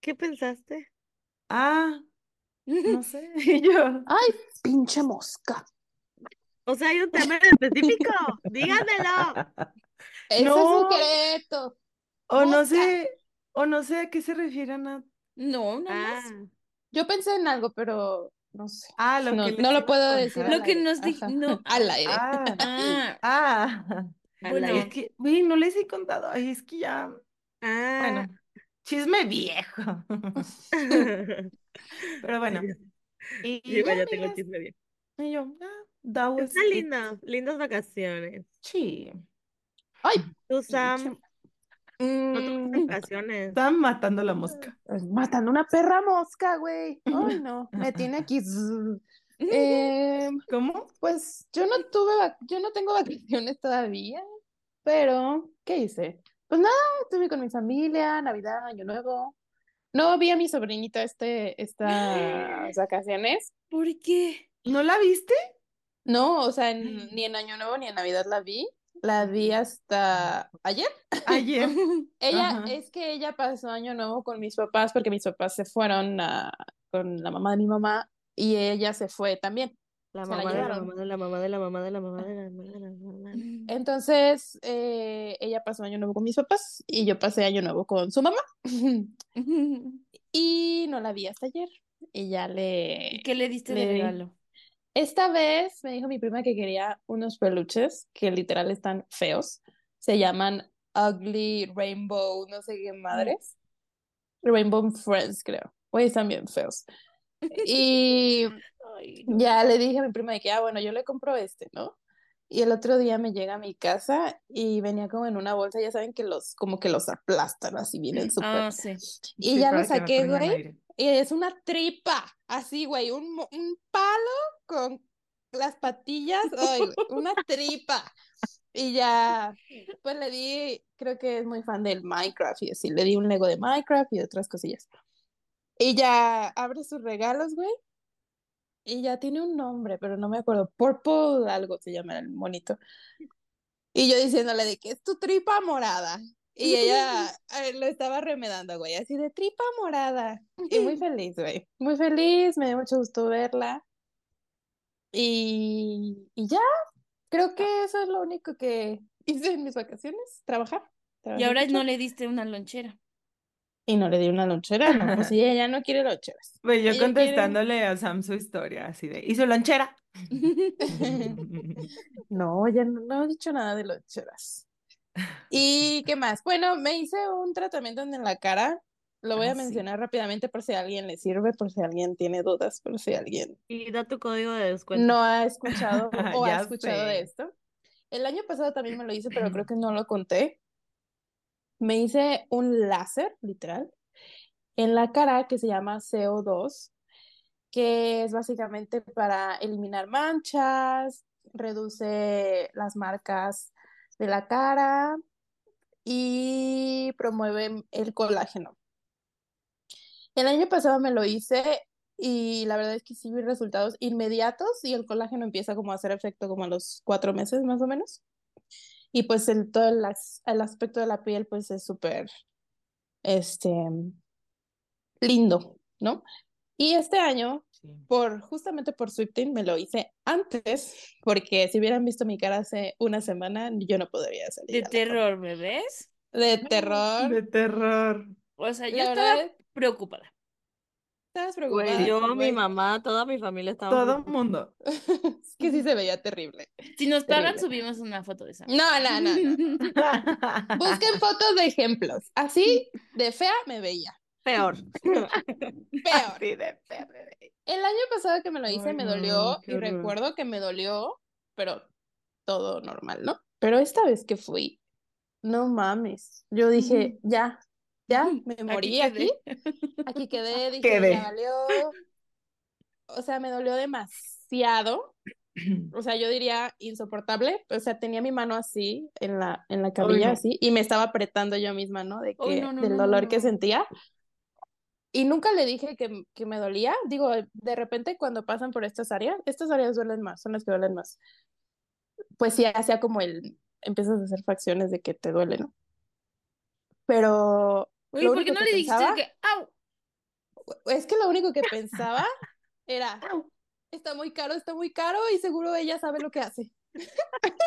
[SPEAKER 3] ¿Qué pensaste?
[SPEAKER 5] Ah, no sé. Y yo,
[SPEAKER 4] Ay, pinche mosca.
[SPEAKER 3] O sea, hay un tema en específico. Díganmelo.
[SPEAKER 4] Ese
[SPEAKER 5] No.
[SPEAKER 4] es secreto.
[SPEAKER 5] o no sé, o no sé a qué se refieren a...
[SPEAKER 2] No, nada
[SPEAKER 3] Ah,
[SPEAKER 2] más.
[SPEAKER 4] Yo pensé en algo, pero no sé.
[SPEAKER 5] Ah, lo
[SPEAKER 4] No,
[SPEAKER 5] que
[SPEAKER 4] no lo puedo decir.
[SPEAKER 2] Lo que nos di-
[SPEAKER 4] Ajá.
[SPEAKER 2] no.
[SPEAKER 4] Al aire.
[SPEAKER 5] Ah,
[SPEAKER 2] Ah,
[SPEAKER 5] ah.
[SPEAKER 2] Bueno.
[SPEAKER 5] Es que, güey, no les he contado. Ay, es que ya,
[SPEAKER 3] Ah.
[SPEAKER 5] bueno, chisme viejo. Pero bueno, y, y
[SPEAKER 3] Yo
[SPEAKER 5] ya,
[SPEAKER 3] tengo el chisme bien.
[SPEAKER 5] y yo, ah, that was
[SPEAKER 3] Está
[SPEAKER 5] it.
[SPEAKER 3] lindo, lindas vacaciones.
[SPEAKER 5] Sí,
[SPEAKER 4] Ay,
[SPEAKER 3] Tú, Sam, no tuviste
[SPEAKER 4] Mm,
[SPEAKER 3] vacaciones.
[SPEAKER 5] están matando la mosca.
[SPEAKER 4] matando una perra mosca, güey. Ay, no. Me tiene aquí. Eh,
[SPEAKER 5] ¿Cómo?
[SPEAKER 4] pues yo no tuve, yo no tengo vacaciones todavía, pero ¿qué hice? Pues nada, estuve con mi familia, Navidad, Año Nuevo. No vi a mi sobrinita este, estas vacaciones.
[SPEAKER 2] ¿por qué?
[SPEAKER 5] ¿No la viste?
[SPEAKER 4] No, o sea, en- ni en Año Nuevo ni en Navidad la vi. La vi hasta ayer.
[SPEAKER 5] Ayer.
[SPEAKER 4] Ella,
[SPEAKER 5] Ajá.
[SPEAKER 4] es que ella pasó Año Nuevo con mis papás porque mis papás se fueron a- con la mamá de mi mamá y ella se fue también.
[SPEAKER 3] La mamá de la mamá de la mamá de la mamá de la mamá de la mamá de la mamá.
[SPEAKER 4] Entonces, eh, ella pasó Año Nuevo con mis papás y yo pasé Año Nuevo con su mamá. Y no la vi hasta ayer. Y ya
[SPEAKER 2] ¿Y
[SPEAKER 4] le...
[SPEAKER 2] qué le diste de
[SPEAKER 4] le
[SPEAKER 2] regalo?
[SPEAKER 4] Esta vez me dijo mi prima que quería unos peluches que literal están feos. Se llaman Ugly Rainbow, no sé qué madres. Rainbow Friends, creo. Oye, están bien feos. Y ya le dije a mi prima de que, ah, bueno, yo le compro este, ¿no? Y el otro día me llega a mi casa y venía como en una bolsa, ya saben que los, como que los aplastan así bien el súper.
[SPEAKER 2] Ah, sí.
[SPEAKER 4] Y
[SPEAKER 5] Sí,
[SPEAKER 4] ya lo saqué, güey. Es una tripa, así, güey, un, un palo con las patillas, una tripa. Y ya, pues le di, creo que es muy fan del Minecraft y así, le di un Lego de Minecraft y otras cosillas. Y ya abre sus regalos, güey. Y ya tiene un nombre, pero no me acuerdo. Purple algo se llama el monito. Y yo diciéndole de que es tu tripa morada. Y ella eh, lo estaba remedando, güey, así de tripa morada. Y muy feliz, güey. Muy feliz, me dio mucho gusto verla. Y, y ya, creo que eso es lo único que hice en mis vacaciones, trabajar.
[SPEAKER 2] Y ahora
[SPEAKER 4] mucho.
[SPEAKER 2] no le diste una lonchera.
[SPEAKER 4] Y no le di una lonchera, no, pues ella ya no quiere loncheras.
[SPEAKER 5] Güey, yo
[SPEAKER 4] Ella quiere-
[SPEAKER 5] contestándole a Sam su historia, así de, ¿y su lonchera?
[SPEAKER 4] No, ya no, no he dicho nada de loncheras. ¿Y qué más? Bueno, me hice un tratamiento en la cara. Lo voy
[SPEAKER 5] Ah,
[SPEAKER 4] a
[SPEAKER 5] sí.
[SPEAKER 4] mencionar rápidamente por si a alguien le sirve, por si alguien tiene dudas, por si alguien
[SPEAKER 3] Y da tu código de descuento.
[SPEAKER 4] no ha escuchado o ha escuchado de esto. El año pasado también me lo hice, pero creo que no lo conté. Me hice un láser, literal, en la cara que se llama CO2, que es básicamente para eliminar manchas, reduce las marcas de la cara y promueve el colágeno. El año pasado me lo hice y la verdad es que sí vi resultados inmediatos y el colágeno empieza como a hacer efecto como a los cuatro meses más o menos. Y pues el, todo el, el aspecto de la piel pues es súper, este, lindo, ¿no? Y este año,
[SPEAKER 5] Sí.
[SPEAKER 4] por, justamente por Swifting, me lo hice antes, porque si hubieran visto mi cara hace una semana, yo no podría salir.
[SPEAKER 2] De terror, ¿me ves?
[SPEAKER 4] De terror.
[SPEAKER 5] De terror.
[SPEAKER 2] O sea, yo
[SPEAKER 4] La
[SPEAKER 2] estaba
[SPEAKER 4] verdad-
[SPEAKER 2] preocupada.
[SPEAKER 4] Estabas
[SPEAKER 3] Güey,
[SPEAKER 4] preocupada.
[SPEAKER 3] yo, mi
[SPEAKER 4] güey.
[SPEAKER 3] mamá, toda mi familia estaba
[SPEAKER 5] Todo
[SPEAKER 3] preocupada.
[SPEAKER 5] mundo.
[SPEAKER 4] Es que sí se veía terrible.
[SPEAKER 2] Si nos pagan,
[SPEAKER 4] Terrible.
[SPEAKER 2] subimos una foto de esa.
[SPEAKER 4] No, no, no, no. Busquen fotos de ejemplos. Así de fea me veía.
[SPEAKER 3] Peor.
[SPEAKER 4] Peor.
[SPEAKER 5] Así de bebé.
[SPEAKER 4] El año pasado que me lo hice
[SPEAKER 5] Ay,
[SPEAKER 4] me dolió y recuerdo que me dolió, pero todo normal, ¿no? Pero esta vez que fui, no mames. Yo dije, ya, ya, me morí aquí.
[SPEAKER 2] quedé.
[SPEAKER 4] Aquí quedé, dije,
[SPEAKER 5] Quedé.
[SPEAKER 4] ya valió. O sea, me dolió demasiado. O sea, yo diría insoportable. O sea, tenía mi mano así en la, en la cabilla,
[SPEAKER 5] no.
[SPEAKER 4] así, y me estaba apretando yo misma, ¿no? De que,
[SPEAKER 2] no, no,
[SPEAKER 4] del dolor que sentía. Y nunca le dije que, que me dolía. Digo, de repente cuando pasan por estas áreas, estas áreas duelen más, son las que duelen más. Pues sí, hacía como el, empiezas a hacer facciones de que te duele, ¿no? Pero
[SPEAKER 2] Oye, ¿por qué no le dijiste
[SPEAKER 4] pensaba-
[SPEAKER 2] que, au?
[SPEAKER 4] es que lo único que pensaba era, está muy caro, está muy caro y seguro ella sabe lo que hace.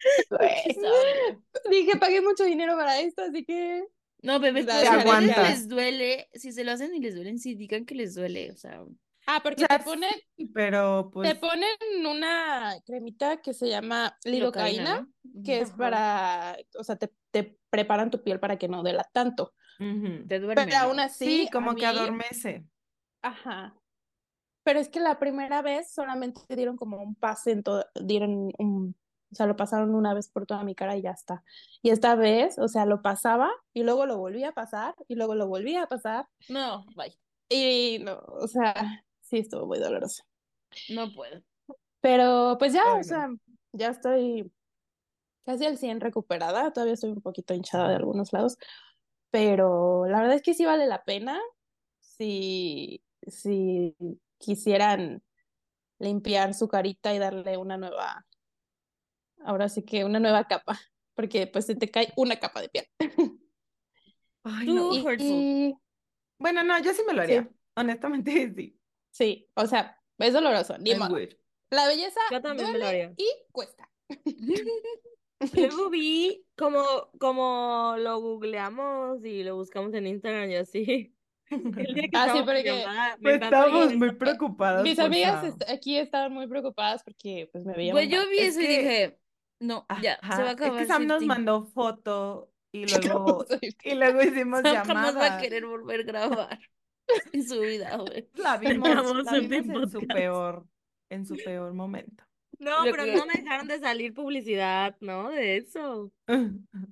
[SPEAKER 2] Sabe.
[SPEAKER 4] Dije, pagué mucho dinero para esto, así que
[SPEAKER 2] No, bebés,
[SPEAKER 4] La
[SPEAKER 2] pero si a ustedes
[SPEAKER 5] aguantas.
[SPEAKER 2] les duele, si se lo hacen y les duelen, sí digan que les duele, o sea,
[SPEAKER 4] Ah, porque
[SPEAKER 5] O sea,
[SPEAKER 4] te ponen,
[SPEAKER 5] Pero pues
[SPEAKER 4] te ponen una cremita que se llama lidocaína,
[SPEAKER 2] ¿no?
[SPEAKER 4] que es para, o sea, te, te preparan tu piel para que no duela tanto.
[SPEAKER 5] ujú.
[SPEAKER 2] Te duermen.
[SPEAKER 4] Pero aún así,
[SPEAKER 5] Sí, como que
[SPEAKER 4] mí-
[SPEAKER 5] adormece.
[SPEAKER 4] Ajá. Pero es que la primera vez solamente dieron como un pase en todo, dieron un, o sea, lo pasaron una vez por toda mi cara y ya está. Y esta vez, o sea, lo pasaba y luego lo volvía a pasar y luego lo volvía a pasar
[SPEAKER 2] No, bye,
[SPEAKER 4] y no, o sea, sí estuvo muy doloroso.
[SPEAKER 2] no puedo.
[SPEAKER 4] Pero pues ya,
[SPEAKER 5] Ay,
[SPEAKER 4] o
[SPEAKER 5] no.
[SPEAKER 4] sea, ya estoy casi al 100 recuperada, todavía estoy un poquito hinchada de algunos lados, pero la verdad es que sí vale la pena si, si quisieran limpiar su carita y darle una nueva, ahora sí que una nueva capa, porque pues se te cae una capa de piel.
[SPEAKER 5] Ay, no.
[SPEAKER 4] Y, y-
[SPEAKER 5] Bueno, no, yo sí me lo haría. Honestamente, sí.
[SPEAKER 4] sí, o sea, es doloroso, ni modo. La belleza
[SPEAKER 3] Yo también me lo
[SPEAKER 4] duele
[SPEAKER 3] haría.
[SPEAKER 4] y cuesta.
[SPEAKER 3] Luego vi como, como lo googleamos y lo buscamos en Instagram y así. El día que
[SPEAKER 4] Ah, sí, porque-
[SPEAKER 3] me
[SPEAKER 5] Pues
[SPEAKER 3] llegar
[SPEAKER 5] muy preocupadas
[SPEAKER 4] Mis amigas est- aquí estaban muy preocupadas porque pues me veían
[SPEAKER 2] Pues
[SPEAKER 4] muy
[SPEAKER 2] yo
[SPEAKER 4] mal.
[SPEAKER 2] vi
[SPEAKER 5] Es
[SPEAKER 2] eso y
[SPEAKER 5] que-
[SPEAKER 2] dije, no, ya, se va a acabar
[SPEAKER 5] Es que Sam nos mandó foto y luego, y luego hicimos
[SPEAKER 2] Sam jamás va a
[SPEAKER 5] llamada.
[SPEAKER 2] querer volver a grabar en su vida, güey.
[SPEAKER 5] La vimos, la en su peor, en su peor momento.
[SPEAKER 3] No,
[SPEAKER 2] Lo
[SPEAKER 3] pero
[SPEAKER 2] que-
[SPEAKER 3] no me dejaron de salir publicidad, ¿no? De eso.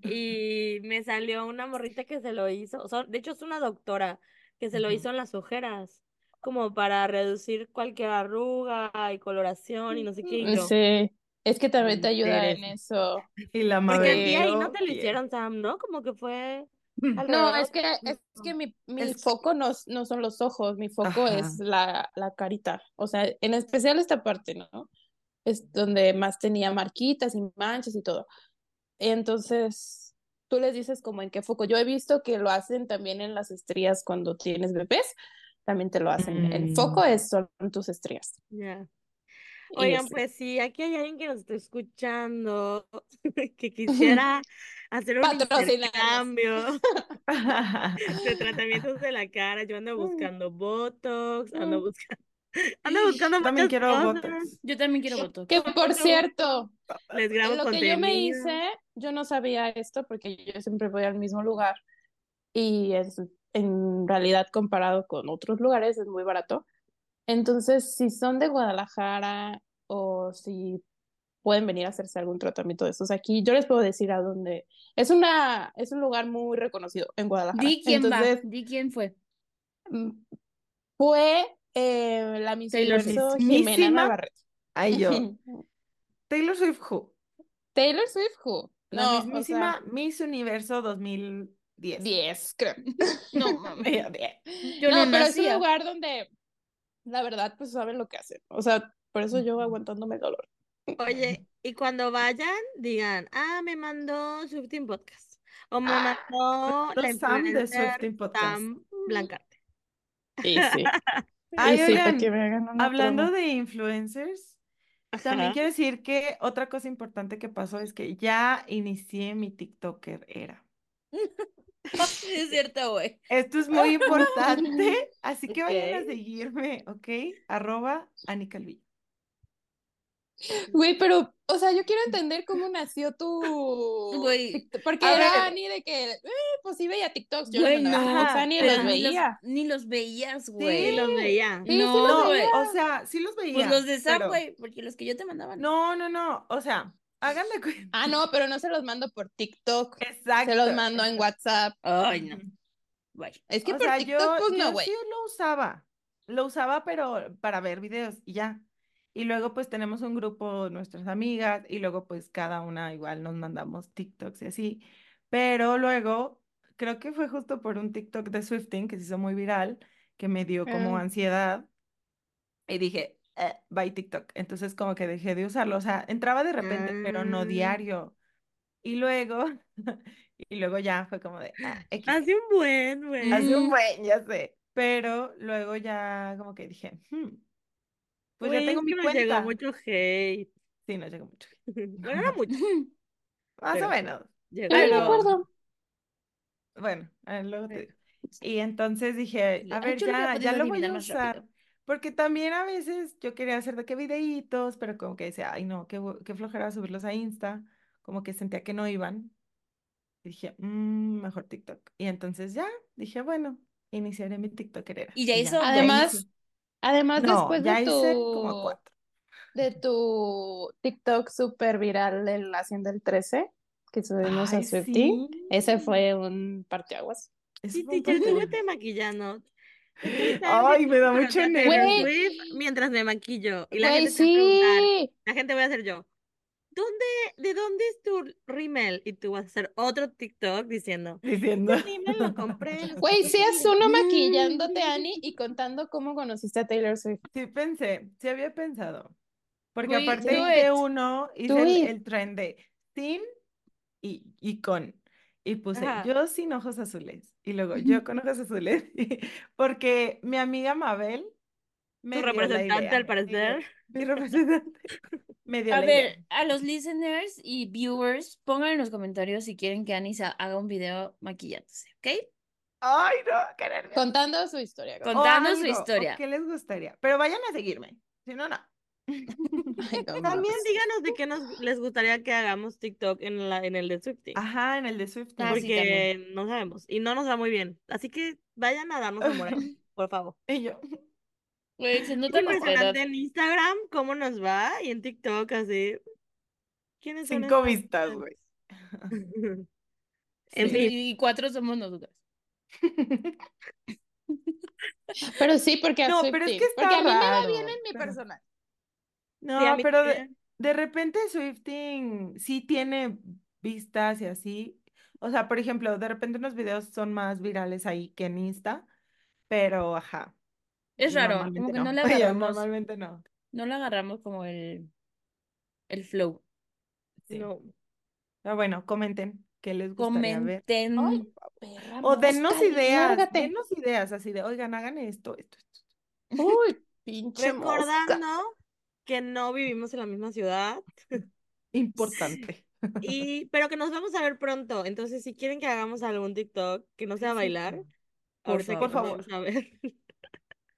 [SPEAKER 3] Y me salió una morrita que se lo hizo, o sea, de hecho es una doctora que se lo hizo en las ojeras, como para reducir cualquier arruga y coloración y no sé qué. Y yo,
[SPEAKER 4] Sí, es que también te ayuda en
[SPEAKER 3] interesa.
[SPEAKER 4] eso.
[SPEAKER 5] Y la
[SPEAKER 3] porque a ti ahí no te lo hicieron, Sam, ¿no? Como que fue
[SPEAKER 4] No, es que, es que mi, mi
[SPEAKER 5] Es-
[SPEAKER 4] foco no, no son los ojos, mi foco
[SPEAKER 5] Ajá.
[SPEAKER 4] es la, la carita. O sea, en especial esta parte, ¿no? Es donde más tenía marquitas y manchas y todo. Entonces, tú les dices como en qué foco. Yo he visto que lo hacen también en las estrías cuando tienes bebés, también te lo hacen. El foco
[SPEAKER 5] Mm.
[SPEAKER 4] es son tus estrías.
[SPEAKER 3] Ya.
[SPEAKER 4] Y
[SPEAKER 3] Oigan,
[SPEAKER 4] es-
[SPEAKER 3] pues sí, aquí hay alguien que nos está escuchando, que quisiera hacer un intercambio de tratamientos de la cara. Yo ando buscando Botox, ando buscando, ando buscando
[SPEAKER 5] También
[SPEAKER 3] muchas
[SPEAKER 5] quiero
[SPEAKER 3] cosas.
[SPEAKER 5] Botox.
[SPEAKER 2] Yo también quiero Botox.
[SPEAKER 4] Que por cierto,
[SPEAKER 3] Les grabo
[SPEAKER 4] En lo que yo me
[SPEAKER 3] contenido.
[SPEAKER 4] hice, yo no sabía esto porque yo siempre voy al mismo lugar y es, en realidad comparado con otros lugares es muy barato. Entonces, si son de Guadalajara o si pueden venir a hacerse algún tratamiento de estos aquí, yo les puedo decir a dónde. Es una, es un lugar muy reconocido en Guadalajara.
[SPEAKER 2] Di quién
[SPEAKER 4] Entonces,
[SPEAKER 2] va, di quién fue.
[SPEAKER 4] mm, fue eh, la Miss
[SPEAKER 2] Taylor
[SPEAKER 5] Swift.
[SPEAKER 4] Jimena. Navarrete.
[SPEAKER 5] Ay, yo. Taylor Swift Who.
[SPEAKER 4] Taylor Swift, who?
[SPEAKER 5] La
[SPEAKER 4] No, o
[SPEAKER 5] mismísima
[SPEAKER 4] sea,
[SPEAKER 5] Miss Universo 2010.
[SPEAKER 4] 10, creo.
[SPEAKER 2] No, mames. Yo
[SPEAKER 4] no,
[SPEAKER 2] no
[SPEAKER 4] pero es un lugar donde la verdad pues saben lo que hacen. O sea, por eso yo aguantándome el dolor.
[SPEAKER 3] Oye, y cuando vayan, digan, ah, me mandó Swifting Podcast. O me
[SPEAKER 4] Ah,
[SPEAKER 3] mandó la
[SPEAKER 5] Los Sam de Swifting Podcast.
[SPEAKER 3] Sam Blancarte.
[SPEAKER 4] Y sí,
[SPEAKER 5] Ay,
[SPEAKER 4] y sí, para
[SPEAKER 5] oigan,
[SPEAKER 4] que me hagan una
[SPEAKER 5] hablando
[SPEAKER 4] promo.
[SPEAKER 5] de influencers, también
[SPEAKER 3] Ajá.
[SPEAKER 5] quiero decir que otra cosa importante que pasó es que ya inicié mi TikToker era.
[SPEAKER 2] Es cierto, güey.
[SPEAKER 5] Esto es muy importante, así que vayan a seguirme, ¿ok? Arroba Ani Calvillo.
[SPEAKER 4] Güey, pero, o sea, yo quiero entender cómo nació tu
[SPEAKER 2] Güey,
[SPEAKER 4] porque
[SPEAKER 5] a
[SPEAKER 4] era
[SPEAKER 5] ver.
[SPEAKER 4] Ani de que, eh, pues sí veía TikToks, yo
[SPEAKER 2] Güey, no,
[SPEAKER 4] TikToks a Ani y
[SPEAKER 2] pero
[SPEAKER 4] los
[SPEAKER 2] ni los,
[SPEAKER 4] veía.
[SPEAKER 2] ni los veías,
[SPEAKER 3] Sí,
[SPEAKER 2] güey.
[SPEAKER 3] los veía.
[SPEAKER 4] Sí, sí
[SPEAKER 2] No,
[SPEAKER 4] los
[SPEAKER 5] No,
[SPEAKER 4] veía.
[SPEAKER 5] o sea, sí los veía,
[SPEAKER 2] Pues los de Sam,
[SPEAKER 5] pero-
[SPEAKER 2] güey, porque los que yo te mandaba.
[SPEAKER 5] No, no, no, o sea, hagan de cuenta.
[SPEAKER 4] Ah, no, pero no se los mando por TikTok,
[SPEAKER 5] Exacto.
[SPEAKER 4] se los mando en WhatsApp.
[SPEAKER 2] Ay, no. Güey.
[SPEAKER 4] Es que
[SPEAKER 5] O
[SPEAKER 4] por
[SPEAKER 5] sea,
[SPEAKER 4] TikTok,
[SPEAKER 5] yo,
[SPEAKER 4] pues no,
[SPEAKER 5] yo
[SPEAKER 4] güey.
[SPEAKER 5] sí lo usaba. Lo usaba, pero para ver videos y ya. Y luego pues tenemos un grupo, nuestras amigas, y luego pues cada una igual nos mandamos TikToks y así. Pero luego, creo que fue justo por un TikTok de Swifting que se hizo muy viral, que me dio como
[SPEAKER 4] Ah.
[SPEAKER 5] ansiedad. Y dije, eh, bye TikTok. Entonces como que dejé de usarlo. O sea, entraba de repente, pero no
[SPEAKER 3] Ah.
[SPEAKER 5] diario. Y luego, y luego ya fue como de, ah.
[SPEAKER 3] Hace un buen, güey.
[SPEAKER 5] Hace un
[SPEAKER 2] Mm.
[SPEAKER 5] buen, ya sé. Pero luego ya como que dije, "Hmm, pues ya tengo
[SPEAKER 3] es
[SPEAKER 5] mi
[SPEAKER 3] que nos llegó
[SPEAKER 5] cuenta.
[SPEAKER 3] mucho hate.
[SPEAKER 5] Sí, no llegó mucho.
[SPEAKER 3] Bueno, no mucho,
[SPEAKER 5] Más
[SPEAKER 3] Pero-
[SPEAKER 5] o menos.
[SPEAKER 3] llegó.
[SPEAKER 5] Pero-
[SPEAKER 4] acuerdo.
[SPEAKER 5] Bueno, a ver, luego te digo. Y entonces dije, a ver,
[SPEAKER 2] yo lo
[SPEAKER 5] ya, ya lo voy a usar.
[SPEAKER 2] rápido.
[SPEAKER 5] Porque también a veces yo quería hacer de qué videitos, pero como que decía, ay no, qué, hue- qué flojera subirlos a Insta. Como que sentía que no iban. Y dije, "Mm, mejor TikTok. Y entonces ya, dije, bueno, iniciaré mi TikTokerera.
[SPEAKER 2] Y ya hizo- ya
[SPEAKER 4] Además, además
[SPEAKER 5] No,
[SPEAKER 4] después
[SPEAKER 5] ya
[SPEAKER 4] de
[SPEAKER 5] hice como
[SPEAKER 4] tu,
[SPEAKER 5] cuatro.
[SPEAKER 4] de tu TikTok súper viral de la Hacienda del 13, que subimos a
[SPEAKER 5] Ay,
[SPEAKER 4] Swiftie,
[SPEAKER 5] sí.
[SPEAKER 4] ese fue un parteaguas.
[SPEAKER 5] Eso
[SPEAKER 3] Sí,
[SPEAKER 5] fue un
[SPEAKER 3] teacher, maquillando.
[SPEAKER 5] Ay, me da mucho nervio.
[SPEAKER 3] Mientras me maquillo. Y la gente se va a preguntar,
[SPEAKER 4] sí.
[SPEAKER 3] la gente voy a hacer yo. ¿Dónde, de dónde es tu rímel? Y tú vas a hacer otro TikTok diciendo,
[SPEAKER 5] Diciendo.
[SPEAKER 3] rímel lo compré.
[SPEAKER 4] Güey, seas
[SPEAKER 3] de
[SPEAKER 4] uno
[SPEAKER 3] Liverpool".
[SPEAKER 4] maquillándote, Ani, y contando cómo conociste a Taylor Swift.
[SPEAKER 5] Sí pensé, sí había pensado. Porque
[SPEAKER 2] Güey,
[SPEAKER 5] aparte
[SPEAKER 2] it.
[SPEAKER 5] uno, hice el, el tren de sin y, y con. Y puse
[SPEAKER 3] Ajá.
[SPEAKER 5] yo sin ojos azules. Y luego yo con ojos azules. Porque mi amiga Mabel me
[SPEAKER 3] Tu
[SPEAKER 5] dio la
[SPEAKER 3] representante,
[SPEAKER 5] idea.
[SPEAKER 3] al parecer.
[SPEAKER 5] Mi representante me dio
[SPEAKER 2] A
[SPEAKER 5] la
[SPEAKER 2] ver,
[SPEAKER 5] idea.
[SPEAKER 2] a los listeners y viewers, pongan en los comentarios si quieren que Annie sa- haga un video maquillándose, ¿ok?
[SPEAKER 5] Ay, no, qué nervios.
[SPEAKER 4] Contando su historia.
[SPEAKER 2] Contando su
[SPEAKER 5] algo,
[SPEAKER 2] historia.
[SPEAKER 5] ¿Qué les gustaría? Pero vayan a seguirme. Si no, no.
[SPEAKER 3] También díganos de qué nos les gustaría que hagamos TikTok en la en el de Swiftie.
[SPEAKER 5] Ajá, en el de Swift.
[SPEAKER 2] Ah, sí,
[SPEAKER 3] porque no sabemos y no nos va muy bien. Así que vayan a darnos amor por favor.
[SPEAKER 5] Y yo.
[SPEAKER 2] Güey, se nota.
[SPEAKER 3] Impresionante en Instagram cómo nos va y en TikTok así. ¿Quiénes son
[SPEAKER 5] Cinco vistas, güey.
[SPEAKER 3] En
[SPEAKER 2] Sí,
[SPEAKER 3] fin.
[SPEAKER 2] y cuatro somos nosotras.
[SPEAKER 4] Pero sí, porque a
[SPEAKER 5] No, pero es que está
[SPEAKER 4] porque a mí me va bien en mi personal.
[SPEAKER 5] No,
[SPEAKER 3] Sí, a mí
[SPEAKER 5] pero de,
[SPEAKER 3] también.
[SPEAKER 5] de repente Swifting sí tiene vistas y así. O sea, por ejemplo, de repente unos videos son más virales ahí que en Insta, pero ajá.
[SPEAKER 2] Es raro,
[SPEAKER 5] normalmente
[SPEAKER 2] como que
[SPEAKER 5] no.
[SPEAKER 2] no le
[SPEAKER 5] Oye,
[SPEAKER 2] agarramos,
[SPEAKER 5] normalmente no.
[SPEAKER 2] no le agarramos como el, el flow.
[SPEAKER 5] Sí.
[SPEAKER 3] No.
[SPEAKER 5] Pero bueno, comenten qué les gustaría ver.
[SPEAKER 2] Comenten,
[SPEAKER 4] Ay, perra
[SPEAKER 5] O denos
[SPEAKER 4] mosca,
[SPEAKER 5] ideas,
[SPEAKER 4] lárgate.
[SPEAKER 5] denos ideas así de, oigan, hagan esto, esto, esto.
[SPEAKER 4] Uy, pinche mosca.
[SPEAKER 3] Recordando que no vivimos en la misma ciudad,
[SPEAKER 5] Importante.
[SPEAKER 3] y, pero que nos vamos a ver pronto. Entonces, si quieren que hagamos algún TikTok que no sea bailar.
[SPEAKER 2] Por
[SPEAKER 3] que
[SPEAKER 5] Por favor.
[SPEAKER 3] vamos a ver,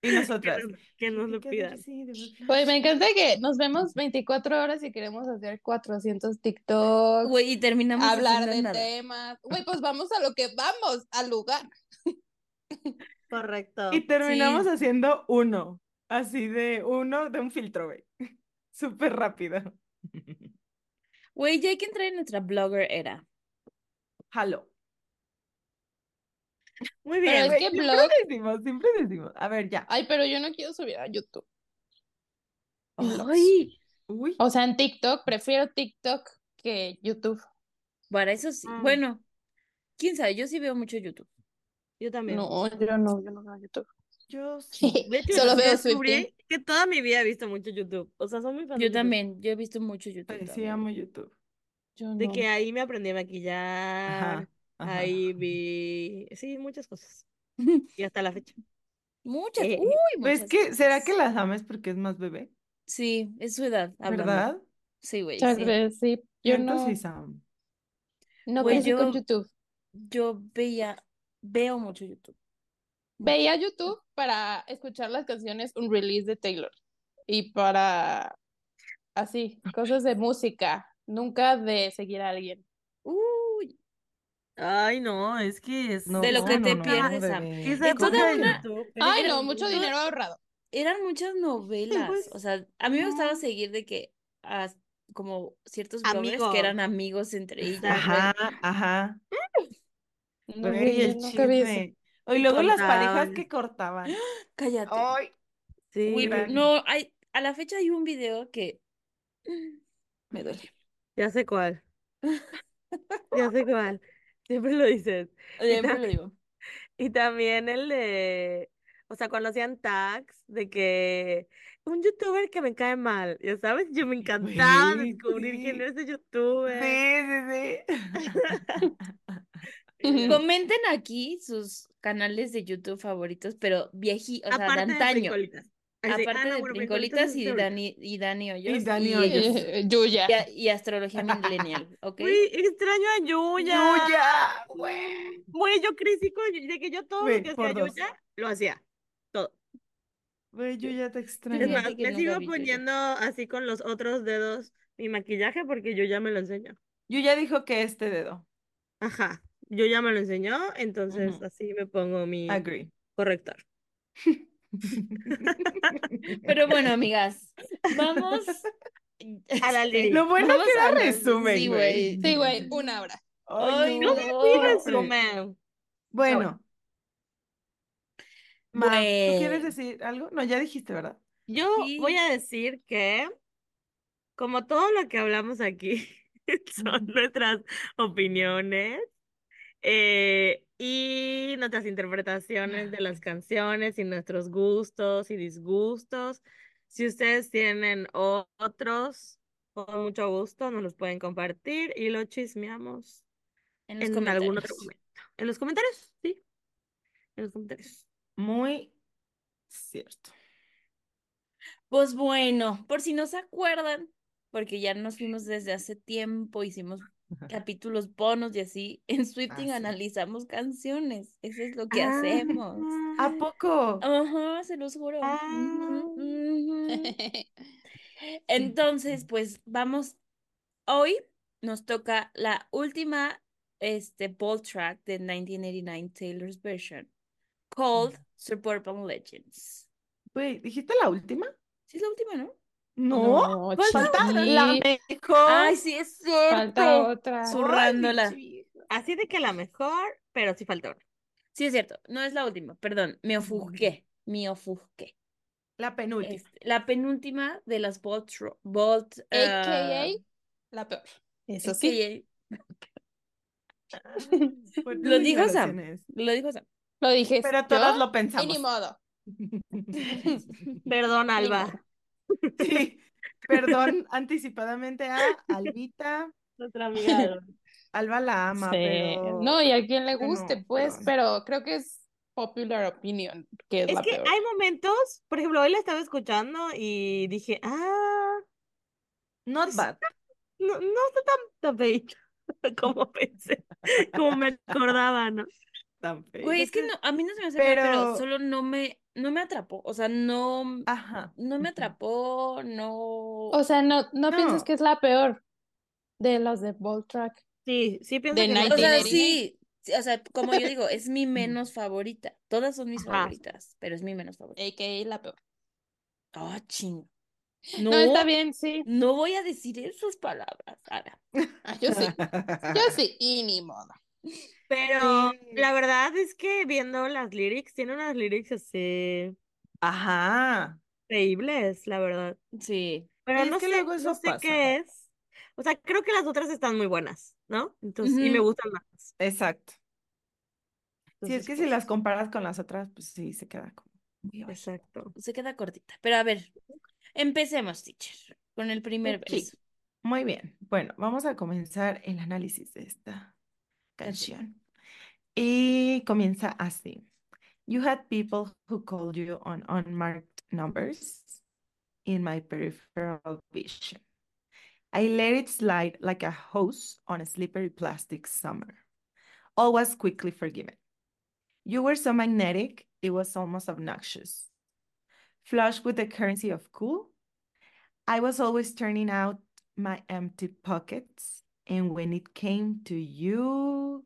[SPEAKER 5] Y nosotras.
[SPEAKER 3] nos- que nos
[SPEAKER 5] "Ay,
[SPEAKER 3] lo
[SPEAKER 5] ¿qué hacer
[SPEAKER 3] pidan.
[SPEAKER 5] verdad?".
[SPEAKER 4] Pues me encanta que nos vemos 24 horas y queremos hacer 400 TikToks,
[SPEAKER 2] güey, y terminamos
[SPEAKER 4] hablar de
[SPEAKER 2] nada.
[SPEAKER 4] temas. Güey, pues vamos a lo que vamos, al lugar.
[SPEAKER 3] Correcto.
[SPEAKER 5] Y terminamos
[SPEAKER 2] Sí.
[SPEAKER 5] haciendo uno, así de uno de un filtro, güey. Súper rápido.
[SPEAKER 2] Güey, ya hay que entrar en nuestra blogger era.
[SPEAKER 5] Jalo.
[SPEAKER 3] Muy
[SPEAKER 4] Pero
[SPEAKER 3] bien.
[SPEAKER 4] es
[SPEAKER 5] Güey,
[SPEAKER 4] que
[SPEAKER 5] siempre
[SPEAKER 4] blog-
[SPEAKER 5] decimos, siempre decimos. A ver, ya.
[SPEAKER 4] Ay, pero yo no quiero subir a YouTube.
[SPEAKER 2] Ay,
[SPEAKER 5] Uy.
[SPEAKER 4] O sea, en TikTok, prefiero TikTok que YouTube.
[SPEAKER 2] para eso sí.
[SPEAKER 3] Ah.
[SPEAKER 2] Bueno, quién sabe, yo sí veo mucho YouTube.
[SPEAKER 3] Yo también.
[SPEAKER 4] No, yo no, yo no veo YouTube.
[SPEAKER 5] Yo sí.
[SPEAKER 3] De hecho,
[SPEAKER 4] Solo veo
[SPEAKER 3] descubrí que toda mi vida he visto mucho YouTube. O sea, soy muy fan de
[SPEAKER 2] Yo
[SPEAKER 3] YouTube.
[SPEAKER 2] también, yo he visto mucho YouTube.
[SPEAKER 5] Ay, sí, amo YouTube.
[SPEAKER 4] Yo
[SPEAKER 3] De
[SPEAKER 4] no.
[SPEAKER 3] que ahí me aprendí a maquillar.
[SPEAKER 5] Ajá. ajá.
[SPEAKER 3] Ahí vi. Sí, muchas cosas. Y hasta la fecha.
[SPEAKER 2] Muchas,
[SPEAKER 3] Eh,
[SPEAKER 2] uy,
[SPEAKER 5] Pues
[SPEAKER 2] muchas
[SPEAKER 5] que, ¿será que las ames porque es más bebé?
[SPEAKER 2] Sí, es su edad hablando.
[SPEAKER 5] ¿Verdad?
[SPEAKER 2] Sí, güey,
[SPEAKER 4] Tal
[SPEAKER 2] sí.
[SPEAKER 4] vez sí. Yo no,
[SPEAKER 5] sí, Sam.
[SPEAKER 4] no crecí con
[SPEAKER 2] yo-
[SPEAKER 4] YouTube.
[SPEAKER 2] Yo veía, veo mucho YouTube.
[SPEAKER 4] Veía YouTube para escuchar las canciones, un release de Taylor. Y para así, cosas de música. Nunca de seguir a alguien.
[SPEAKER 2] Uy,
[SPEAKER 3] Ay, no, es que es.
[SPEAKER 5] No,
[SPEAKER 2] De lo que
[SPEAKER 5] no,
[SPEAKER 2] te
[SPEAKER 5] no,
[SPEAKER 2] pierdes,
[SPEAKER 5] no,
[SPEAKER 3] época de
[SPEAKER 2] una-.
[SPEAKER 4] Ay, no, mucho dinero ahorrado.
[SPEAKER 2] eran muchas novelas.
[SPEAKER 3] pues,
[SPEAKER 2] O sea, a mí me gustaba
[SPEAKER 3] no.
[SPEAKER 2] seguir de que a- como ciertos bloggers
[SPEAKER 3] Amigos.
[SPEAKER 2] que eran amigos entre ellos.
[SPEAKER 5] Ajá, ajá.
[SPEAKER 4] No,
[SPEAKER 5] Güey,
[SPEAKER 4] güey, yo
[SPEAKER 5] el
[SPEAKER 4] nunca vi eso.
[SPEAKER 5] chisme. Y luego las parejas que cortaban.
[SPEAKER 2] Cállate.
[SPEAKER 5] Ay,
[SPEAKER 3] Sí,
[SPEAKER 5] gran-
[SPEAKER 2] no, hay, a la fecha hay un video que me duele.
[SPEAKER 3] ya sé cuál. Ya sé cuál. Siempre lo dices.
[SPEAKER 2] Siempre lo digo.
[SPEAKER 3] Y también el de, o sea, cuando hacían tags de que un youtuber que me cae mal, ya sabes, yo me encantaba descubrir
[SPEAKER 5] sí.
[SPEAKER 3] quién es ese youtuber.
[SPEAKER 5] Sí, sí, sí.
[SPEAKER 2] Comenten aquí sus canales de YouTube favoritos, pero vieji, o sea, de
[SPEAKER 3] Aparte de
[SPEAKER 2] antaño.
[SPEAKER 3] Brincolitas. Ay, sí,
[SPEAKER 2] Aparte
[SPEAKER 3] ah, no,
[SPEAKER 2] de
[SPEAKER 3] bueno,
[SPEAKER 2] Brincolitas y
[SPEAKER 3] es de
[SPEAKER 2] Dani, y Dani Hoyos.
[SPEAKER 5] Dani
[SPEAKER 2] y,
[SPEAKER 5] Hoyos.
[SPEAKER 4] Eh, Yuya.
[SPEAKER 2] y a- y Astrología Millennial, ¿ok?
[SPEAKER 3] Güey, extraño a Yuya.
[SPEAKER 5] Yuya, güey.
[SPEAKER 3] Güey, yo crecí con Yuya, de que yo todo lo que hacía
[SPEAKER 5] dos.
[SPEAKER 3] Yuya, lo hacía. Todo.
[SPEAKER 5] Güey, yo ya te
[SPEAKER 3] Es
[SPEAKER 5] extraño.
[SPEAKER 2] Fíjate
[SPEAKER 3] más, me sigo
[SPEAKER 2] Yuya.
[SPEAKER 3] poniendo así con los otros dedos mi maquillaje porque yo ya me lo enseño.
[SPEAKER 5] Yo ya dijo que este dedo.
[SPEAKER 3] Ajá, yo ya me lo enseñó, entonces así me pongo mi
[SPEAKER 5] Agree.
[SPEAKER 3] corrector.
[SPEAKER 2] Pero bueno, amigas, vamos
[SPEAKER 3] A la lyric.
[SPEAKER 5] Lo bueno
[SPEAKER 2] vamos
[SPEAKER 5] que era resumen,
[SPEAKER 2] sí,
[SPEAKER 5] güey.
[SPEAKER 4] Sí, güey, una hora.
[SPEAKER 5] Ay,
[SPEAKER 2] Ay,
[SPEAKER 5] no.
[SPEAKER 2] Oh.
[SPEAKER 3] resumen.
[SPEAKER 5] Bueno. Ma, ¿tú quieres
[SPEAKER 2] Bueno.
[SPEAKER 5] decir algo? No, ya dijiste, ¿verdad?
[SPEAKER 3] Yo voy a decir que, como todo lo que hablamos aquí, son nuestras opiniones eh, y nuestras interpretaciones de las canciones y nuestros gustos y disgustos. Si ustedes tienen otros, con mucho gusto, nos los pueden compartir y lo chismeamos
[SPEAKER 2] En los
[SPEAKER 3] en algún otro momento. En los comentarios, sí. En los comentarios.
[SPEAKER 5] Muy cierto.
[SPEAKER 2] Pues bueno, por si no se acuerdan, porque ya nos fuimos desde hace tiempo, hicimos capítulos bonos y así, en Swifting
[SPEAKER 5] sí.
[SPEAKER 2] analizamos canciones. Eso es lo que hacemos.
[SPEAKER 5] ¿A poco?
[SPEAKER 2] Ajá, se los juro.
[SPEAKER 3] Ah.
[SPEAKER 2] Entonces, pues vamos, hoy nos toca la última, este, ball track de 1989 Taylor's version, called Suburban Legends.
[SPEAKER 5] ¿dijiste la última?
[SPEAKER 2] Sí, es la última, ¿no?
[SPEAKER 5] No.
[SPEAKER 4] No,
[SPEAKER 5] Falta
[SPEAKER 4] chiqui.
[SPEAKER 5] la mejor.
[SPEAKER 2] Ay, sí, es cierto.
[SPEAKER 4] Falta otra.
[SPEAKER 2] Su- zurrándola.
[SPEAKER 3] Así de que la mejor, pero sí falta una.
[SPEAKER 2] Sí, es cierto. No es la última, perdón. Me ofusqué. Me ofusqué.
[SPEAKER 5] La penúltima.
[SPEAKER 2] Este, la penúltima de las Bolt. Bolt
[SPEAKER 4] AKA
[SPEAKER 2] ah,
[SPEAKER 4] la peor. Eso sí.
[SPEAKER 2] AKA. Lo dijo Sam. Lo dijo Sam.
[SPEAKER 4] Lo dije.
[SPEAKER 5] Pero
[SPEAKER 4] yo,
[SPEAKER 5] todos lo
[SPEAKER 4] Y ni
[SPEAKER 5] pensamos.
[SPEAKER 4] modo.
[SPEAKER 3] Perdón, Alba.
[SPEAKER 5] Sí. Perdón anticipadamente a Albita.
[SPEAKER 3] Nuestra amiga.
[SPEAKER 5] Alba la ama,
[SPEAKER 4] Sí.
[SPEAKER 5] pero.
[SPEAKER 4] No, y a quien le guste,
[SPEAKER 5] no,
[SPEAKER 4] pues,
[SPEAKER 5] pero-
[SPEAKER 4] pero creo que es popular opinion que es,
[SPEAKER 3] Es
[SPEAKER 4] la
[SPEAKER 3] que
[SPEAKER 4] peor.
[SPEAKER 3] hay momentos, por ejemplo, hoy la estaba escuchando y dije, ah,
[SPEAKER 5] Not bad.
[SPEAKER 3] no, no está tan, tan feita como pensé, como me acordaba, ¿no?
[SPEAKER 5] Tan feo.
[SPEAKER 2] Güey, es que no, a mí no se me hace pero
[SPEAKER 5] Pero-
[SPEAKER 2] solo no me, no me atrapó. O sea, no,
[SPEAKER 5] Ajá.
[SPEAKER 2] no me atrapó, no.
[SPEAKER 4] O sea, no, no, piensas que es la peor de los de Bolt Track.
[SPEAKER 3] Sí, sí pienso
[SPEAKER 4] De
[SPEAKER 3] que no.
[SPEAKER 2] O sea,
[SPEAKER 4] 1989.
[SPEAKER 2] sí, sí, o sea, como yo digo, es mi menos favorita. Todas son mis
[SPEAKER 3] Ajá.
[SPEAKER 2] favoritas, pero es mi menos favorita.
[SPEAKER 4] AKA la peor.
[SPEAKER 2] Ah, ching.
[SPEAKER 4] No,
[SPEAKER 2] No,
[SPEAKER 4] está bien, sí.
[SPEAKER 2] no voy a decir esas palabras, Ara.
[SPEAKER 4] Ah, yo sí. Yo sí. Y ni modo.
[SPEAKER 3] Pero
[SPEAKER 5] Sí.
[SPEAKER 3] la verdad es que viendo las lyrics, tiene unas lyrics así
[SPEAKER 5] Ajá.
[SPEAKER 3] increíbles, la verdad.
[SPEAKER 2] Sí.
[SPEAKER 3] Pero
[SPEAKER 5] Es
[SPEAKER 3] no
[SPEAKER 5] que
[SPEAKER 3] sé,
[SPEAKER 5] luego
[SPEAKER 3] no
[SPEAKER 5] eso
[SPEAKER 3] sé
[SPEAKER 5] pasa.
[SPEAKER 3] qué es. O sea, creo que las otras están muy buenas, ¿no? Entonces, y me gustan más.
[SPEAKER 5] Exacto. Sí, es
[SPEAKER 3] Entonces,
[SPEAKER 5] que si
[SPEAKER 3] pues,
[SPEAKER 5] las comparas con las otras, pues sí, se queda como.
[SPEAKER 3] Exacto.
[SPEAKER 2] Se queda cortita. Pero a ver, empecemos, teacher, con el primer
[SPEAKER 5] Ok.
[SPEAKER 2] verso.
[SPEAKER 5] Muy bien. Bueno, vamos a comenzar el análisis de esta canción. Y comienza así. You had people who called you on unmarked numbers in my peripheral vision. I let it slide like a hose on a slippery plastic summer. All was quickly forgiven. You were so magnetic, it was almost obnoxious. Flush with the currency of cool, I was always turning out my empty pockets, and when it came to you,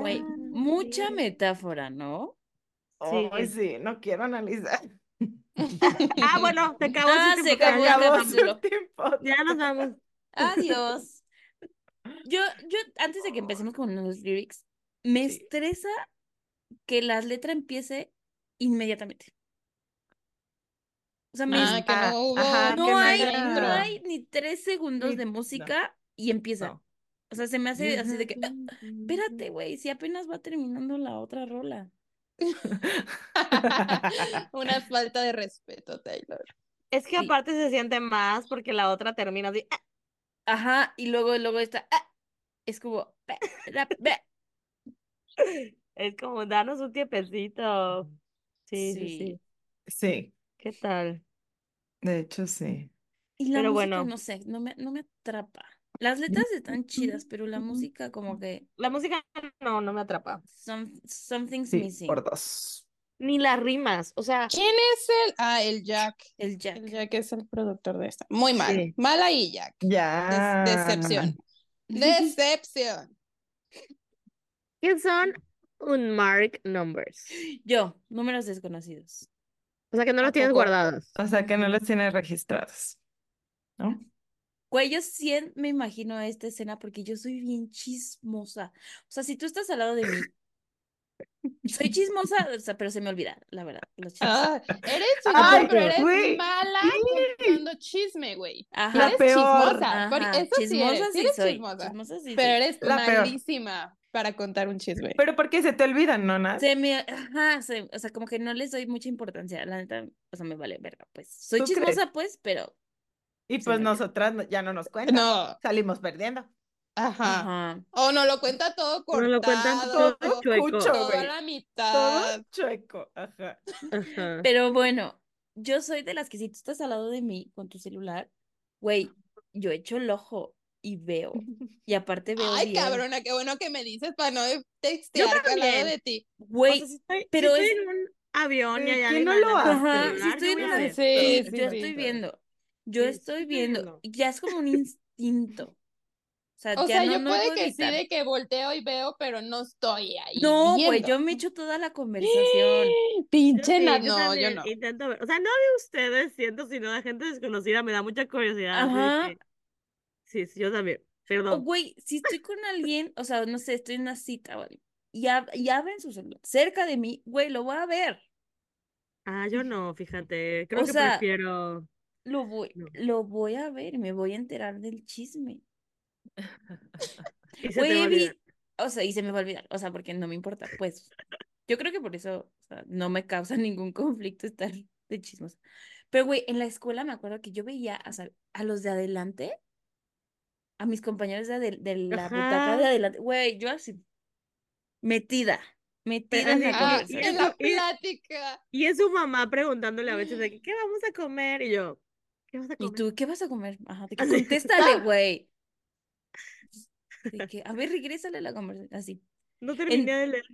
[SPEAKER 2] Güey,
[SPEAKER 3] Ah,
[SPEAKER 2] mucha
[SPEAKER 3] sí.
[SPEAKER 2] metáfora, ¿no?
[SPEAKER 3] Sí.
[SPEAKER 5] Ay, sí, no quiero analizar.
[SPEAKER 3] Ah, bueno, se acabó
[SPEAKER 2] Ah,
[SPEAKER 3] su
[SPEAKER 2] se
[SPEAKER 3] tiempo
[SPEAKER 2] acabó el
[SPEAKER 5] Acabó su tiempo.
[SPEAKER 3] Ya nos vamos.
[SPEAKER 2] Adiós. Yo, yo, antes de que empecemos con los lyrics, me
[SPEAKER 5] Sí.
[SPEAKER 2] estresa que la letra empiece inmediatamente. O sea, me
[SPEAKER 4] Ah, que
[SPEAKER 5] Ah,
[SPEAKER 4] no hubo.
[SPEAKER 5] ajá, que
[SPEAKER 2] no
[SPEAKER 5] no
[SPEAKER 2] hay,
[SPEAKER 5] haya-
[SPEAKER 2] no hay ni tres segundos
[SPEAKER 5] Ni-
[SPEAKER 2] de
[SPEAKER 5] no.
[SPEAKER 2] música y empieza. O sea, se me hace así de que, "Ah, espérate, güey, si apenas va terminando la otra rola.
[SPEAKER 4] Una falta de respeto, Taylor.
[SPEAKER 3] Es que
[SPEAKER 2] Sí.
[SPEAKER 3] aparte se siente más porque la otra termina así. ah,
[SPEAKER 2] Ajá, y luego, luego está, ah, es como.
[SPEAKER 3] Es como darnos un tiempecito. Sí, sí,
[SPEAKER 2] Sí.
[SPEAKER 3] sí.
[SPEAKER 5] Sí,
[SPEAKER 3] ¿Qué tal?
[SPEAKER 5] de hecho sí.
[SPEAKER 2] Y la
[SPEAKER 3] Pero
[SPEAKER 2] música,
[SPEAKER 3] bueno.
[SPEAKER 2] no sé, no me, no me atrapa. Las letras están chidas, pero la música como que
[SPEAKER 3] La música no, no me atrapa.
[SPEAKER 2] some, something's
[SPEAKER 5] Sí,
[SPEAKER 2] missing.
[SPEAKER 5] por dos.
[SPEAKER 3] Ni las rimas. O sea,
[SPEAKER 4] ¿Quién es el? Ah, el Jack.
[SPEAKER 2] El Jack.
[SPEAKER 4] El Jack es el productor de esta. Muy mal.
[SPEAKER 3] Sí.
[SPEAKER 4] Mal ahí, Jack.
[SPEAKER 5] Ya.
[SPEAKER 4] Des- decepción. Decepción.
[SPEAKER 3] ¿qué son unmarked numbers?
[SPEAKER 2] Yo, números desconocidos.
[SPEAKER 3] O sea, que no los tienes guardados.
[SPEAKER 5] O sea que no los tiene registrados. ¿No?
[SPEAKER 2] Güey, yo sí me imagino esta escena porque yo soy bien chismosa. O sea, si tú estás al lado de mí, soy chismosa, o sea, pero se me olvida, la verdad. Los.
[SPEAKER 4] Ah, eres chismosa,
[SPEAKER 5] Ay,
[SPEAKER 4] pero eres
[SPEAKER 5] güey,
[SPEAKER 4] mala
[SPEAKER 5] sí.
[SPEAKER 4] contando chisme, güey.
[SPEAKER 2] Ajá.
[SPEAKER 5] La
[SPEAKER 4] Eres
[SPEAKER 5] peor.
[SPEAKER 4] chismosa. porque
[SPEAKER 2] Ajá,
[SPEAKER 4] eso sí
[SPEAKER 2] chismosa
[SPEAKER 4] eres, sí
[SPEAKER 2] sí
[SPEAKER 4] eres
[SPEAKER 2] soy.
[SPEAKER 4] chismosa.
[SPEAKER 2] Chismosa sí
[SPEAKER 4] Pero eres
[SPEAKER 5] La peor.
[SPEAKER 4] malísima para contar un chisme.
[SPEAKER 5] Pero porque se te olvidan, ¿no, Nat?
[SPEAKER 2] Se me, ajá, se- o sea, como que no les doy mucha importancia, la neta, o sea, me vale verga, pues. Soy
[SPEAKER 5] ¿Tú
[SPEAKER 2] chismosa,
[SPEAKER 5] crees?
[SPEAKER 2] pues, pero,
[SPEAKER 5] Y pues nosotras no- ya no nos cuentan.
[SPEAKER 4] No,
[SPEAKER 5] Salimos perdiendo.
[SPEAKER 4] ajá.
[SPEAKER 2] ajá.
[SPEAKER 4] O no lo cuenta todo
[SPEAKER 3] No lo cuentan
[SPEAKER 4] cortado.
[SPEAKER 3] todo chueco.
[SPEAKER 4] Toda la
[SPEAKER 5] Todo
[SPEAKER 4] mitad.
[SPEAKER 5] chueco. Ajá.
[SPEAKER 3] Ajá.
[SPEAKER 2] Pero bueno, yo soy de las que si tú estás al lado de mí con tu celular, güey, yo echo el ojo y veo. Y aparte veo
[SPEAKER 4] Ay,
[SPEAKER 2] bien.
[SPEAKER 4] cabrona, qué bueno que me dices para no textear al lado de ti.
[SPEAKER 3] O
[SPEAKER 2] Güey,
[SPEAKER 3] sea, si estoy, si
[SPEAKER 2] pero
[SPEAKER 3] estoy
[SPEAKER 2] es-
[SPEAKER 3] en un avión y
[SPEAKER 5] Pero
[SPEAKER 3] hay
[SPEAKER 5] ¿quién
[SPEAKER 3] alguien
[SPEAKER 5] no lo
[SPEAKER 3] del
[SPEAKER 2] Ajá, si estoy
[SPEAKER 3] yo
[SPEAKER 2] en
[SPEAKER 3] ver.
[SPEAKER 4] Sí,
[SPEAKER 2] sí, yo
[SPEAKER 4] sí.
[SPEAKER 2] estoy viendo. Yo estoy viendo. Ya es como un instinto. O sea,
[SPEAKER 4] O
[SPEAKER 2] ya
[SPEAKER 4] sea,
[SPEAKER 2] no,
[SPEAKER 4] yo
[SPEAKER 2] no
[SPEAKER 4] puede
[SPEAKER 2] puedo
[SPEAKER 4] que sí de que volteo y veo, pero no estoy ahí.
[SPEAKER 2] No, güey,
[SPEAKER 4] viendo.
[SPEAKER 2] yo me echo toda la conversación.
[SPEAKER 4] Pinche
[SPEAKER 3] sí, yo
[SPEAKER 4] no, yo no.
[SPEAKER 3] intento ver. O sea, no de ustedes, siento, sino de gente desconocida. Me da mucha curiosidad.
[SPEAKER 2] Ajá.
[SPEAKER 3] que- Sí, sí, yo también.
[SPEAKER 2] O,
[SPEAKER 3] Perdón.
[SPEAKER 2] güey, si estoy con alguien, o sea, no sé, estoy en una cita, ¿vale? Y, ab- y abren su celular cerca de mí, güey, lo voy a ver.
[SPEAKER 3] Ah, yo no, fíjate. Creo
[SPEAKER 2] O
[SPEAKER 3] que
[SPEAKER 2] sea,
[SPEAKER 3] prefiero.
[SPEAKER 2] Lo voy,
[SPEAKER 3] No.
[SPEAKER 2] lo voy a ver y me voy a enterar del chisme.
[SPEAKER 3] Y se te va a olvidar.
[SPEAKER 2] o sea, y se me va a olvidar, o sea, porque no me importa, pues. Yo creo que por eso, o sea, no me causa ningún conflicto estar de chismos. Pero, güey, en la escuela me acuerdo que yo veía o sea, a los de adelante, a mis compañeros de, de la butaca
[SPEAKER 3] Ajá.
[SPEAKER 2] de adelante, güey, yo así, metida, metida en la
[SPEAKER 4] Ah,
[SPEAKER 3] y eso-
[SPEAKER 4] la
[SPEAKER 3] y-
[SPEAKER 4] plática.
[SPEAKER 3] Y es su mamá preguntándole a veces de ¿qué vamos a comer? Y yo, ¿qué vas a
[SPEAKER 2] ¿Y tú qué vas a comer? Ajá,
[SPEAKER 3] Así.
[SPEAKER 2] contéstale, güey. De que, a ver, regrésale a la conversación, así.
[SPEAKER 3] No terminé de leer.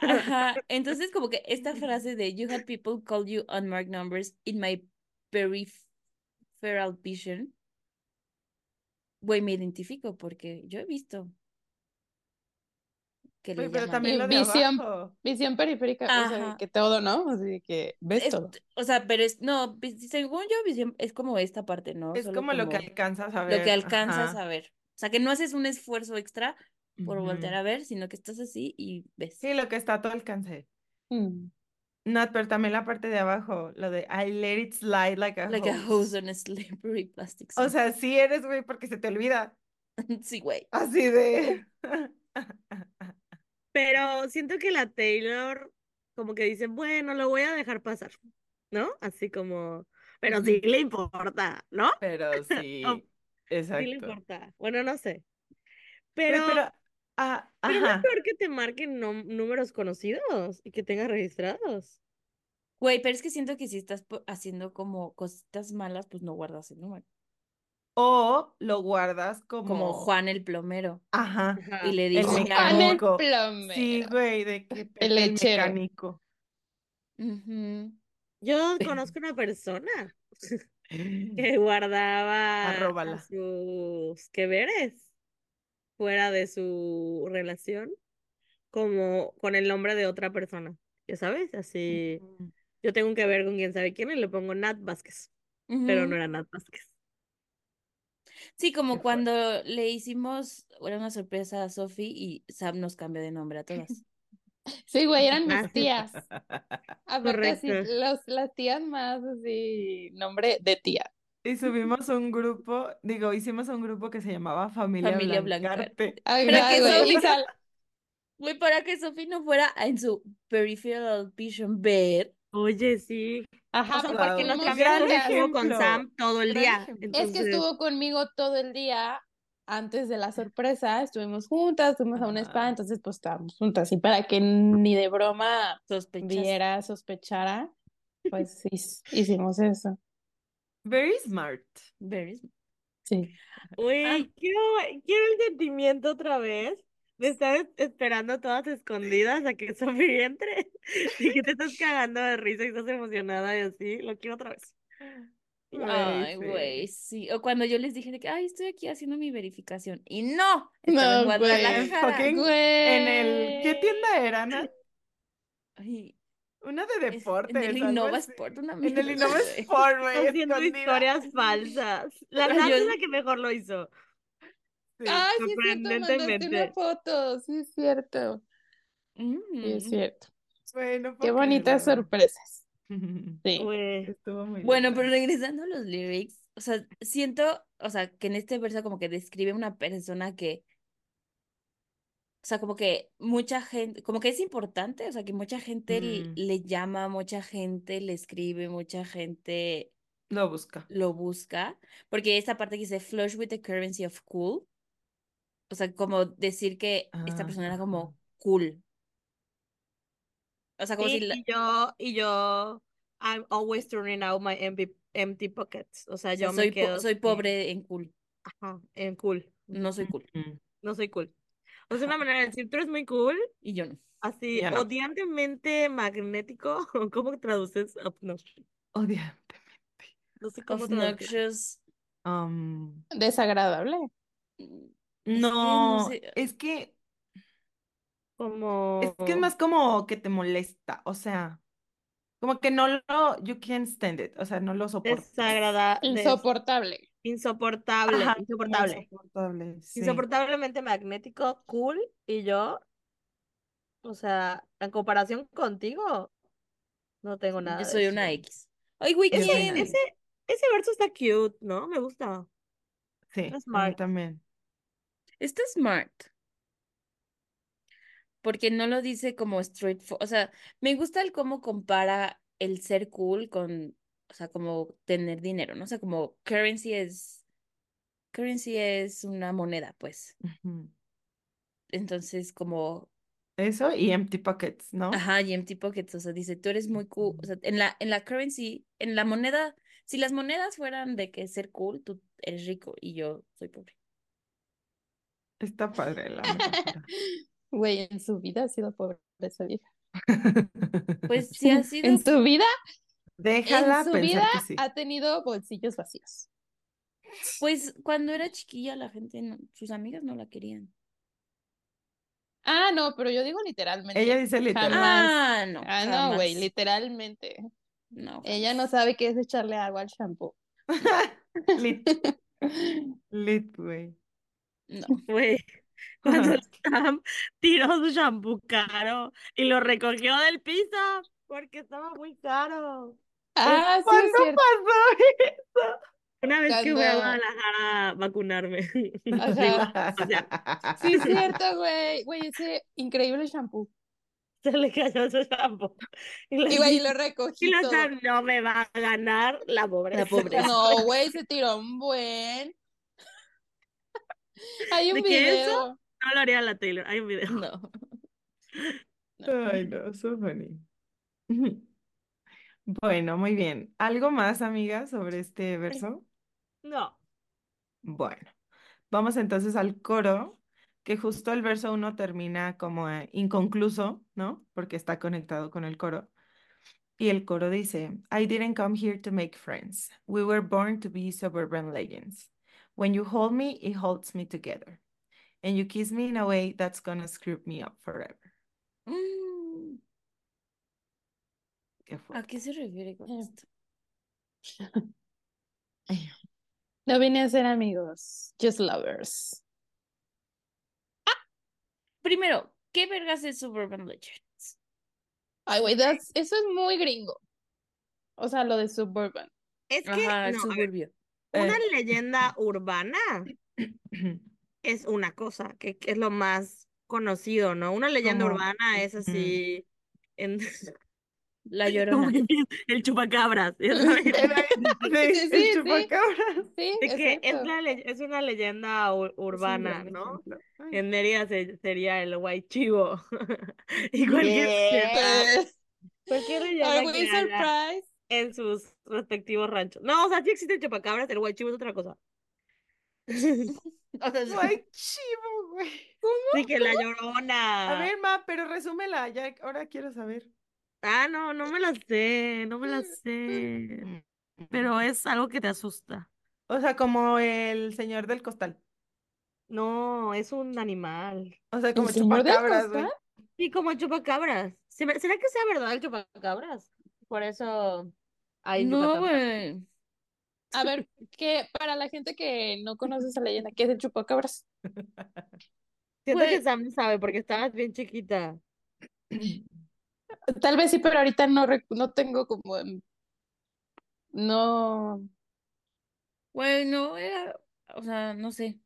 [SPEAKER 2] Ajá, entonces como que esta frase de you had people call you unmarked numbers in my peripheral vision, güey, me identifico porque yo he visto que le
[SPEAKER 5] pero también lo de
[SPEAKER 4] visión-
[SPEAKER 5] abajo.
[SPEAKER 4] Visión periférica, o sea, que todo, ¿no? Así de que ves
[SPEAKER 2] Es-
[SPEAKER 4] todo.
[SPEAKER 2] o sea, pero es, no, según yo, visión, es como esta parte, ¿no?
[SPEAKER 5] Es como lo que alcanzas a
[SPEAKER 2] lo
[SPEAKER 5] ver.
[SPEAKER 2] que alcanzas
[SPEAKER 5] ajá.
[SPEAKER 2] a ver. O sea, que no haces un esfuerzo extra por voltear
[SPEAKER 5] Ujú.
[SPEAKER 2] a ver, sino que estás así y ves.
[SPEAKER 5] Sí, lo que está a tu alcance.
[SPEAKER 4] Mm.
[SPEAKER 5] Nat, pero también la parte de abajo, lo de I let it slide like a
[SPEAKER 2] Like a
[SPEAKER 5] hose.
[SPEAKER 2] hose on a slippery plastic
[SPEAKER 5] O sea, sí eres, güey, porque se te olvida.
[SPEAKER 2] Sí, güey.
[SPEAKER 5] Así de.
[SPEAKER 3] Pero siento que la Taylor, como que dice, bueno, lo voy a dejar pasar, ¿no? Así como, pero sí le importa, ¿no?
[SPEAKER 5] Pero sí,
[SPEAKER 3] Oh, Sí le
[SPEAKER 5] exacto.
[SPEAKER 3] importa. Bueno, no sé. Pero,
[SPEAKER 5] pero, ah,
[SPEAKER 3] pero es peor que te marquen números conocidos y que tengas registrados.
[SPEAKER 2] Güey, pero es que siento que si estás haciendo como cositas malas, pues no guardas el número.
[SPEAKER 5] O lo guardas como.
[SPEAKER 2] Como Juan el plomero.
[SPEAKER 5] Ajá.
[SPEAKER 3] Ajá.
[SPEAKER 2] Y le
[SPEAKER 5] El
[SPEAKER 2] dice
[SPEAKER 4] Juan el
[SPEAKER 5] mecánico.
[SPEAKER 4] plomero.
[SPEAKER 5] Sí, güey, de que el
[SPEAKER 4] lechero.
[SPEAKER 5] mecánico.
[SPEAKER 3] Yo conozco una persona que guardaba
[SPEAKER 5] Arróbala.
[SPEAKER 3] sus que veres fuera de su relación como con el nombre de otra persona. Ya sabes, así yo tengo un que ver con quién sabe quién y le pongo Nat Vázquez, pero no era Nat Vázquez.
[SPEAKER 2] Sí, como cuando le hicimos era una sorpresa a Sophie y Sam nos cambió de nombre a todas.
[SPEAKER 4] Sí, güey, eran mis tías. Aparte, así,
[SPEAKER 3] Correcto.
[SPEAKER 4] los, las tías más así, nombre de tía.
[SPEAKER 5] Y subimos un grupo, digo, hicimos un grupo que se llamaba Familia,
[SPEAKER 2] Familia Blancar.
[SPEAKER 5] Blancarte.
[SPEAKER 4] Ajá,
[SPEAKER 2] Pero que Sophie- para que Sophie no fuera en su peripheral vision ver.
[SPEAKER 3] Oye, sí.
[SPEAKER 4] Ajá,
[SPEAKER 3] O sea,
[SPEAKER 4] porque
[SPEAKER 3] porque nos
[SPEAKER 4] juntas.
[SPEAKER 3] estuvo con. Sam todo el día.
[SPEAKER 4] Es que estuvo conmigo todo el día antes de la sorpresa, estuvimos juntas, fuimos a un spa, entonces pues estábamos juntas y para que ni de broma
[SPEAKER 2] Sospechas.
[SPEAKER 4] viera, sospechara, pues hicimos eso.
[SPEAKER 5] Very smart.
[SPEAKER 2] Very smart.
[SPEAKER 4] Sí.
[SPEAKER 3] Güey,
[SPEAKER 2] Ah.
[SPEAKER 3] quiero, quiero el sentimiento otra vez de estar es- esperando todas escondidas a que Sofía entre y que te estás cagando de risa y estás emocionada y así. Lo quiero otra vez.
[SPEAKER 2] Ay, güey, sí. O cuando yo les dije de que, ay, estoy aquí haciendo mi verificación. Y no,
[SPEAKER 4] No, güey.
[SPEAKER 5] En el, ¿qué tienda era, Ana?
[SPEAKER 2] Ay,
[SPEAKER 5] Una de deportes.
[SPEAKER 2] en el Innova. Sport, una
[SPEAKER 5] En el Innova. Sport, güey,
[SPEAKER 3] Haciendo
[SPEAKER 5] escondida.
[SPEAKER 3] historias falsas. La Nat
[SPEAKER 2] yo-
[SPEAKER 3] es la que mejor lo hizo.
[SPEAKER 5] Sí.
[SPEAKER 4] Ay, sí es cierto, una foto, sí es cierto, sí es
[SPEAKER 2] Mm.
[SPEAKER 4] cierto.
[SPEAKER 5] Güey, no
[SPEAKER 4] Qué bonitas
[SPEAKER 5] creerlo.
[SPEAKER 4] sorpresas. Sí.
[SPEAKER 3] Güey.
[SPEAKER 5] Estuvo muy
[SPEAKER 2] Bueno, pero regresando a los lyrics, o sea, siento, o sea, que en este verso como que describe una persona que, o sea, como que mucha gente, como que es importante, o sea, que mucha gente
[SPEAKER 5] Mm.
[SPEAKER 2] le llama, mucha gente le escribe, mucha gente
[SPEAKER 5] Lo busca.
[SPEAKER 2] lo busca, porque esta parte que dice flush with the currency of cool, o sea, como decir que esta
[SPEAKER 5] Ah,
[SPEAKER 2] persona era
[SPEAKER 5] ajá.
[SPEAKER 2] como cool. O sea, como
[SPEAKER 3] Sí,
[SPEAKER 2] si la-
[SPEAKER 3] y yo, y yo, I'm always turning out my empty, empty pockets. O sea,
[SPEAKER 2] o sea,
[SPEAKER 3] yo me
[SPEAKER 2] soy, po-
[SPEAKER 3] quedo
[SPEAKER 2] soy pobre en cool,
[SPEAKER 3] Ajá, en cool.
[SPEAKER 2] no soy cool,
[SPEAKER 5] Mm.
[SPEAKER 3] No soy cool. O sea, una manera de decir, tú eres muy cool,
[SPEAKER 2] y yo no.
[SPEAKER 3] así,
[SPEAKER 5] no.
[SPEAKER 3] odiantemente magnético. ¿Cómo traduces? Obnoxious?
[SPEAKER 5] Odiante.
[SPEAKER 3] No sé cómo traducir.
[SPEAKER 2] Obnoxious.
[SPEAKER 5] Um,
[SPEAKER 4] Desagradable.
[SPEAKER 5] No,
[SPEAKER 2] sé.
[SPEAKER 5] es que
[SPEAKER 3] Como
[SPEAKER 5] es que es más como que te molesta, o sea, como que no lo, you can't stand it, o sea, no lo soportas.
[SPEAKER 3] desagradable,
[SPEAKER 4] Insoportable.
[SPEAKER 3] insoportable,
[SPEAKER 5] Ajá, como
[SPEAKER 3] insoportable.
[SPEAKER 5] insoportable, sí.
[SPEAKER 3] Insoportablemente magnético, cool, y yo, o sea, en comparación contigo, no tengo nada de
[SPEAKER 2] soy
[SPEAKER 3] eso.
[SPEAKER 2] una X.
[SPEAKER 5] Yo soy
[SPEAKER 3] Ese, ese, ese verso está cute, ¿no? Me gusta.
[SPEAKER 5] Sí,
[SPEAKER 3] Está
[SPEAKER 5] a mí
[SPEAKER 3] smart.
[SPEAKER 5] también.
[SPEAKER 2] Está smart. Porque no lo dice como straightforward. O sea, me gusta el cómo compara el ser cool con, o sea, como tener dinero, ¿no? O sea, como currency es, currency es una moneda, pues. Entonces, como,
[SPEAKER 5] Eso y empty pockets, ¿no?
[SPEAKER 2] ajá, y empty pockets, o sea, dice, tú eres muy cool. O sea, en la, en la currency, en la moneda, si las monedas fueran de que ser cool, tú eres rico y yo soy pobre.
[SPEAKER 5] Está padre la metáfora.
[SPEAKER 4] Güey, en su vida ha sido pobre esa vieja.
[SPEAKER 2] Pues sí ha sido,
[SPEAKER 4] En su vida,
[SPEAKER 5] Déjala
[SPEAKER 4] en su
[SPEAKER 5] pensar
[SPEAKER 4] vida
[SPEAKER 5] que sí.
[SPEAKER 4] ha tenido bolsillos vacíos.
[SPEAKER 2] pues cuando era chiquilla la gente, no- sus amigas no la querían.
[SPEAKER 4] Ah, no, pero yo digo literalmente.
[SPEAKER 5] Ella dice literal.
[SPEAKER 4] Jamás.
[SPEAKER 2] Ah, no,
[SPEAKER 4] Ah, no, güey, literalmente.
[SPEAKER 2] No,
[SPEAKER 4] Ella no sabe qué es echarle agua al shampoo.
[SPEAKER 5] Lit, lit, güey.
[SPEAKER 2] No.
[SPEAKER 3] Güey, cuando Sam tiró su shampoo caro y lo recogió del piso porque estaba muy caro.
[SPEAKER 4] Ah, sí es
[SPEAKER 5] ¿Cuándo
[SPEAKER 4] cierto.
[SPEAKER 5] pasó eso?
[SPEAKER 3] Una vez que fui a
[SPEAKER 4] Cuando-
[SPEAKER 3] Guadalajara a vacunarme. O sea,
[SPEAKER 4] Sí es cierto, güey. Güey, ese increíble shampoo.
[SPEAKER 3] se le cayó su shampoo. Y,
[SPEAKER 4] Y güey, lo recogí
[SPEAKER 3] y. Sam, no me va a ganar la pobreza.
[SPEAKER 2] La pobreza.
[SPEAKER 4] No, güey, se tiró un buen. Hay un
[SPEAKER 3] ¿De qué eso?
[SPEAKER 4] video.
[SPEAKER 3] No lo haría la Taylor. Hay un video.
[SPEAKER 2] No.
[SPEAKER 5] Ay, no, so funny. Bueno, muy bien. ¿Algo más, amiga, sobre este verso?
[SPEAKER 3] No.
[SPEAKER 5] Bueno, vamos entonces al coro, que justo el verso uno termina como eh, inconcluso, ¿no? Porque está conectado con el coro. Y el coro dice, I didn't come here to make friends. We were born to be suburban legends. When you hold me, it holds me together. And you kiss me in a way that's gonna screw me up forever.
[SPEAKER 2] Mm,
[SPEAKER 5] Qué
[SPEAKER 2] ¿A
[SPEAKER 5] fuerte.
[SPEAKER 2] qué se refiere con
[SPEAKER 4] Eh.
[SPEAKER 2] esto?
[SPEAKER 4] No vine a ser amigos, just lovers.
[SPEAKER 2] Primero, ¿qué vergas es Suburban Legends?
[SPEAKER 4] Ay, güey, that's- eso es muy gringo. O sea, lo de suburban.
[SPEAKER 3] Es que,
[SPEAKER 2] Ajá,
[SPEAKER 3] no, a
[SPEAKER 2] suburbio.
[SPEAKER 3] Una
[SPEAKER 5] Eh.
[SPEAKER 3] leyenda urbana es una cosa, que, que es lo más conocido, ¿no? Una leyenda urbana es así, en...
[SPEAKER 2] La Llorona.
[SPEAKER 3] el chupacabras.
[SPEAKER 5] Sí,
[SPEAKER 4] Sí,
[SPEAKER 5] el
[SPEAKER 4] sí, sí.
[SPEAKER 5] chupacabras.
[SPEAKER 4] Sí,
[SPEAKER 3] que es, la es una leyenda ur- urbana, ¿no? En Mérida se- sería el guay chivo. y cualquier
[SPEAKER 4] Yes.
[SPEAKER 3] cualquier
[SPEAKER 4] Are
[SPEAKER 3] leyenda
[SPEAKER 4] we
[SPEAKER 3] que haya
[SPEAKER 4] surprised?
[SPEAKER 3] En sus respectivos ranchos. No, o sea, sí existe el chupacabras, el guay chivo es otra cosa.
[SPEAKER 2] O sea, sí.
[SPEAKER 5] Ay, chivo, güey.
[SPEAKER 3] Sí, que la
[SPEAKER 5] A
[SPEAKER 3] llorona.
[SPEAKER 5] ver, ma, pero resúmela, ya ahora quiero saber.
[SPEAKER 3] Ah, no, no me la sé, no me la sé. Pero es algo que te asusta.
[SPEAKER 5] O sea, como el señor del costal.
[SPEAKER 3] No, es un animal.
[SPEAKER 5] O sea, como
[SPEAKER 4] ¿El
[SPEAKER 5] chupacabras, güey.
[SPEAKER 3] Sí, como el chupacabras. ¿Se me- ¿Será que sea verdad el chupacabras? Por eso hay
[SPEAKER 2] No,
[SPEAKER 3] Yucatán.
[SPEAKER 2] güey.
[SPEAKER 4] A ver, que para la gente que no conoce esa leyenda, ¿qué es el chupacabras?
[SPEAKER 3] Siento que
[SPEAKER 2] Güey.
[SPEAKER 3] Sam sabe porque estabas bien chiquita.
[SPEAKER 4] Tal vez sí, pero ahorita no, rec- no tengo como... en- No...
[SPEAKER 2] Güey, no, era, o sea, no sé.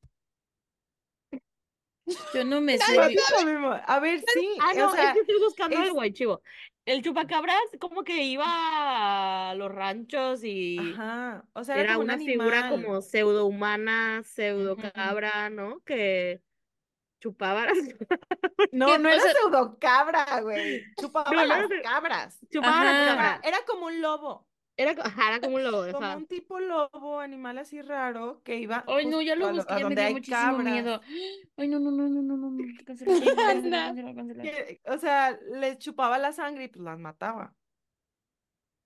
[SPEAKER 2] Yo no me sé.
[SPEAKER 5] A ver, sí,
[SPEAKER 3] Ah,
[SPEAKER 5] o
[SPEAKER 3] no,
[SPEAKER 5] sea,
[SPEAKER 3] es que estoy buscando
[SPEAKER 5] es-
[SPEAKER 3] el guaychivo. El chupacabras como que iba a los ranchos y
[SPEAKER 5] ajá, o sea, era
[SPEAKER 3] era
[SPEAKER 5] como un
[SPEAKER 3] una figura como pseudo humana, pseudo cabra, ¿no? Que chupaba las,
[SPEAKER 5] No,
[SPEAKER 2] que,
[SPEAKER 5] no
[SPEAKER 2] o
[SPEAKER 5] era
[SPEAKER 2] sea-
[SPEAKER 5] pseudo cabra, güey. Chupaba
[SPEAKER 3] No, no
[SPEAKER 5] las cabras.
[SPEAKER 3] chupaba las cabras.
[SPEAKER 5] era como un lobo,
[SPEAKER 3] Era, ajá, era como un lobo,
[SPEAKER 5] como un tipo lobo, animal así raro, que iba
[SPEAKER 2] Ay, no, ya lo
[SPEAKER 5] a,
[SPEAKER 2] busqué,
[SPEAKER 5] a
[SPEAKER 2] ya me
[SPEAKER 5] donde
[SPEAKER 2] dio muchísimo
[SPEAKER 5] cabras.
[SPEAKER 2] miedo. Ay, no, no, no, no, no, no, no.
[SPEAKER 5] Que, o sea, les chupaba la sangre y pues las mataba.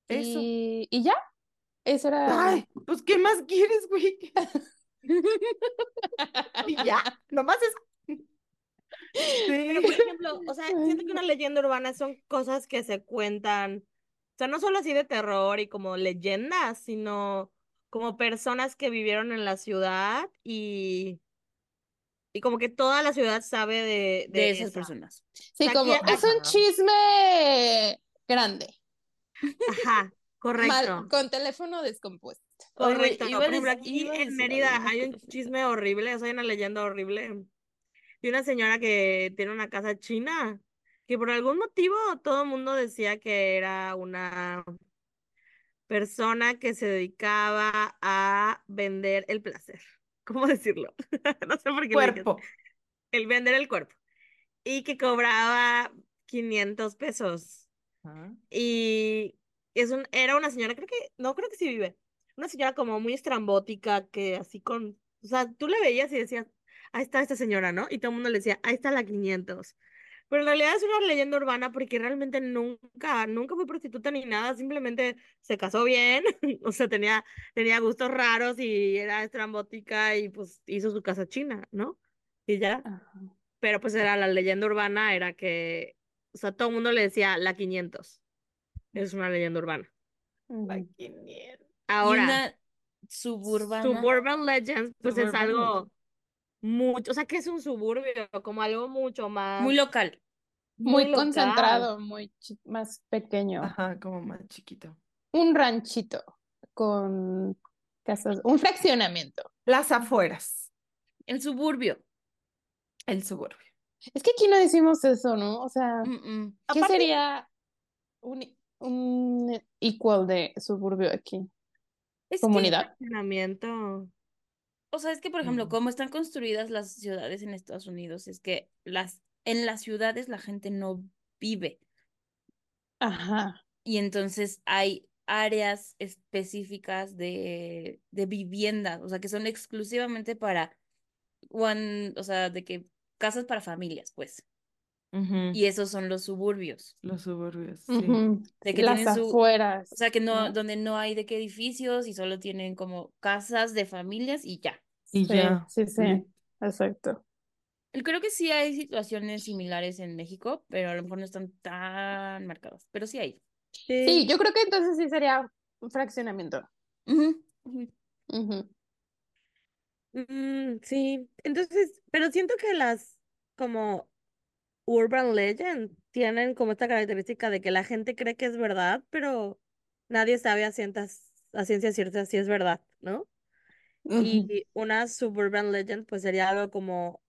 [SPEAKER 5] Eso.
[SPEAKER 4] Y, y ya, eso era...
[SPEAKER 5] Ay, pues, ¿qué más quieres, güey? Y ya, nomás es.
[SPEAKER 3] Pero, por
[SPEAKER 5] Sí.
[SPEAKER 3] ejemplo, o sea, siento que una leyenda urbana son cosas que se cuentan, sea, no solo así de terror y como leyendas, sino como personas que vivieron en la ciudad y, y como que toda la ciudad sabe de, de,
[SPEAKER 2] de esas
[SPEAKER 3] esa.
[SPEAKER 2] personas.
[SPEAKER 4] Sí,
[SPEAKER 3] Aquí-
[SPEAKER 4] como es un
[SPEAKER 5] Ajá.
[SPEAKER 4] chisme grande,
[SPEAKER 3] Ajá,
[SPEAKER 4] mal,
[SPEAKER 3] correcto.
[SPEAKER 4] con teléfono descompuesto.
[SPEAKER 3] Correcto.
[SPEAKER 2] a
[SPEAKER 3] Por ejemplo, aquí en Mérida hay un chisme horrible, o sea, hay una leyenda horrible de una señora que tiene una casa china, que por algún motivo todo el mundo decía que era una persona que se dedicaba a vender el placer. ¿Cómo decirlo? No sé por qué.
[SPEAKER 5] Cuerpo.
[SPEAKER 3] El vender el cuerpo. Y que cobraba 500 pesos. Y es un, era una señora, creo que, no creo que sí vive, una señora como muy estrambótica, que así con, o sea, tú le veías y decías, ahí está esta señora, ¿no? Y todo el mundo le decía, ahí está la 500. Pero en realidad es una leyenda urbana porque realmente nunca, nunca fue prostituta ni nada, simplemente se casó bien, o sea, tenía, tenía gustos raros y era estrambótica y pues hizo su casa china, ¿no? Y ya.
[SPEAKER 4] Ajá.
[SPEAKER 3] Pero pues era la leyenda urbana, era que, o sea, todo el mundo le decía la 500. Es una leyenda urbana.
[SPEAKER 5] La
[SPEAKER 4] Ujú.
[SPEAKER 5] 500.
[SPEAKER 2] Y
[SPEAKER 3] Ahora,
[SPEAKER 2] una suburbana.
[SPEAKER 3] Suburban Legends, pues es algo mucho, o sea, que es un suburbio, como algo mucho más,
[SPEAKER 2] Muy local.
[SPEAKER 4] Muy concentrado, muy más pequeño.
[SPEAKER 5] Ajá, como más chiquito.
[SPEAKER 4] Un ranchito con casas, un fraccionamiento.
[SPEAKER 5] Las afueras,
[SPEAKER 2] El suburbio.
[SPEAKER 5] el suburbio.
[SPEAKER 4] Es que aquí no decimos eso, ¿no? O sea,
[SPEAKER 2] Mm, mm.
[SPEAKER 4] ¿qué
[SPEAKER 3] Aparte-
[SPEAKER 4] sería un, un equal de suburbio aquí?
[SPEAKER 2] Es que-
[SPEAKER 4] Comunidad.
[SPEAKER 3] Fraccionamiento.
[SPEAKER 2] O sea, es que, por ejemplo, como están construidas las ciudades en Estados Unidos, es que las, en las ciudades la gente no vive.
[SPEAKER 4] Ajá.
[SPEAKER 2] Y entonces hay áreas específicas de, de vivienda, o sea, que son exclusivamente para one, o sea, de que casas para familias, pues. Y esos son los suburbios.
[SPEAKER 5] Los suburbios, sí.
[SPEAKER 2] De que
[SPEAKER 4] Las
[SPEAKER 2] tienen su-
[SPEAKER 4] afueras.
[SPEAKER 2] O sea, que no, donde no hay de qué edificios y solo tienen como casas de familias y ya.
[SPEAKER 5] Y
[SPEAKER 4] Sí,
[SPEAKER 5] ya.
[SPEAKER 4] sí, sí, exacto.
[SPEAKER 2] Creo que sí hay situaciones similares en México, pero a lo mejor no están tan marcadas, pero sí hay.
[SPEAKER 4] Sí, yo creo que entonces sí sería un fraccionamiento.
[SPEAKER 3] Mm, sí, entonces, pero siento que las como urban legend tienen como esta característica de que la gente cree que es verdad, pero nadie sabe a cientas- a ciencia cierta si es verdad, ¿no? Y una suburban legend pues sería algo como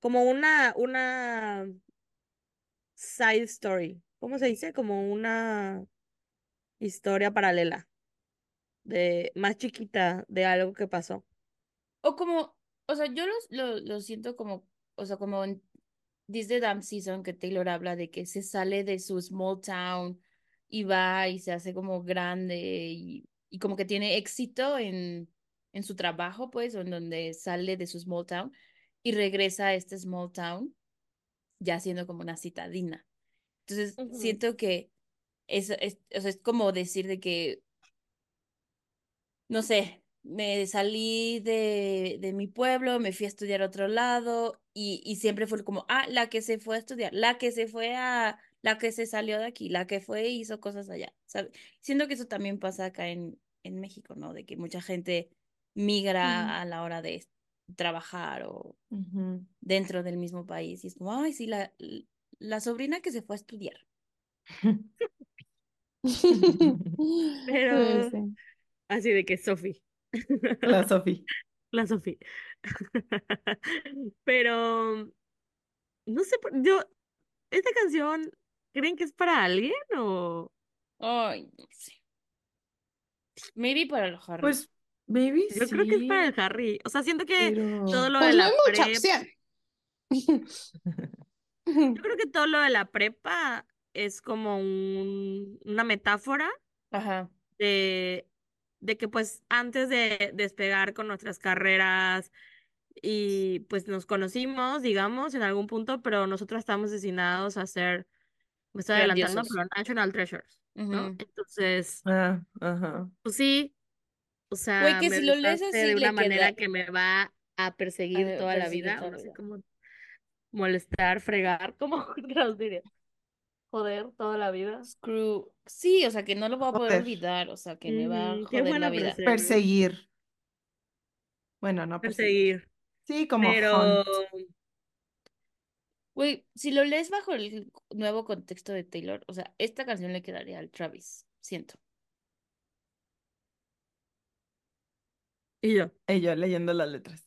[SPEAKER 3] como una una side story, ¿cómo se dice? Como una historia paralela de más chiquita de algo que pasó.
[SPEAKER 2] O como, o sea, yo los, lo, lo siento como, o sea, como en This the Damn Season que Taylor habla de que se sale de su small town y va y se hace como grande y, y como que tiene éxito en, en su trabajo, pues, o en donde sale de su small town y regresa a este small town ya siendo como una citadina. Entonces,
[SPEAKER 3] Ujú.
[SPEAKER 2] siento que es, es, o sea, es como decir de que no sé, me salí de, de mi pueblo, me fui a estudiar a otro lado y, y siempre fue como, ah, la que se fue a estudiar, la que se fue a, la que se salió de aquí, la que fue y hizo cosas allá, ¿sabes? Siento que eso también pasa acá en, en México, ¿no? De que mucha gente migra
[SPEAKER 4] Ujú.
[SPEAKER 2] a la hora de trabajar o
[SPEAKER 5] Ujú.
[SPEAKER 2] dentro del mismo país y es como, ay, sí, la, la sobrina que se fue a estudiar.
[SPEAKER 3] Pero-
[SPEAKER 4] Sí, sí.
[SPEAKER 3] Así de que Sophie.
[SPEAKER 5] La Sofi.
[SPEAKER 3] La Sofía. Pero no sé, yo, esta canción, ¿creen que es para alguien o?
[SPEAKER 2] Ay, no sé. Maybe para los Harry.
[SPEAKER 5] Pues, maybe
[SPEAKER 3] Yo creo que es para
[SPEAKER 5] sí,
[SPEAKER 3] el Harry. O sea, siento que
[SPEAKER 5] pero...
[SPEAKER 3] todo lo
[SPEAKER 4] Pues
[SPEAKER 3] de
[SPEAKER 4] no
[SPEAKER 3] la
[SPEAKER 4] hay mucha
[SPEAKER 3] prep,
[SPEAKER 4] opción.
[SPEAKER 3] yo creo que todo lo de la prepa es como un, una metáfora
[SPEAKER 2] Ajá.
[SPEAKER 3] de, de que pues antes de despegar con nuestras carreras y pues nos conocimos, digamos, en algún punto, pero nosotros estamos destinados a ser, me estoy adelantando, pero National Treasures. Entonces,
[SPEAKER 5] ajá.
[SPEAKER 3] pues sí, O sea,
[SPEAKER 2] Güey, que
[SPEAKER 3] me
[SPEAKER 2] si lo lees
[SPEAKER 3] besaste
[SPEAKER 2] así
[SPEAKER 3] de una
[SPEAKER 2] le
[SPEAKER 3] manera
[SPEAKER 2] queda
[SPEAKER 3] que me va a
[SPEAKER 2] a
[SPEAKER 3] perseguir
[SPEAKER 2] ver,
[SPEAKER 3] toda la vida,
[SPEAKER 2] toda
[SPEAKER 3] o
[SPEAKER 2] la
[SPEAKER 3] no sé
[SPEAKER 2] vida.
[SPEAKER 3] cómo molestar, fregar, ¿cómo diría? Joder, toda la vida.
[SPEAKER 2] Screw. Sí, o sea, que no lo voy a poder
[SPEAKER 5] Joder.
[SPEAKER 2] olvidar, o sea, que me va a
[SPEAKER 3] qué
[SPEAKER 2] joder la vida.
[SPEAKER 5] Perseguir. Bueno, no perseguir.
[SPEAKER 3] Perseguir.
[SPEAKER 5] Sí, como
[SPEAKER 3] Pero.
[SPEAKER 2] Güey, si lo lees bajo el nuevo contexto de Taylor, o sea, esta canción le quedaría al Travis, siento.
[SPEAKER 3] y yo.
[SPEAKER 5] Y yo leyendo las letras.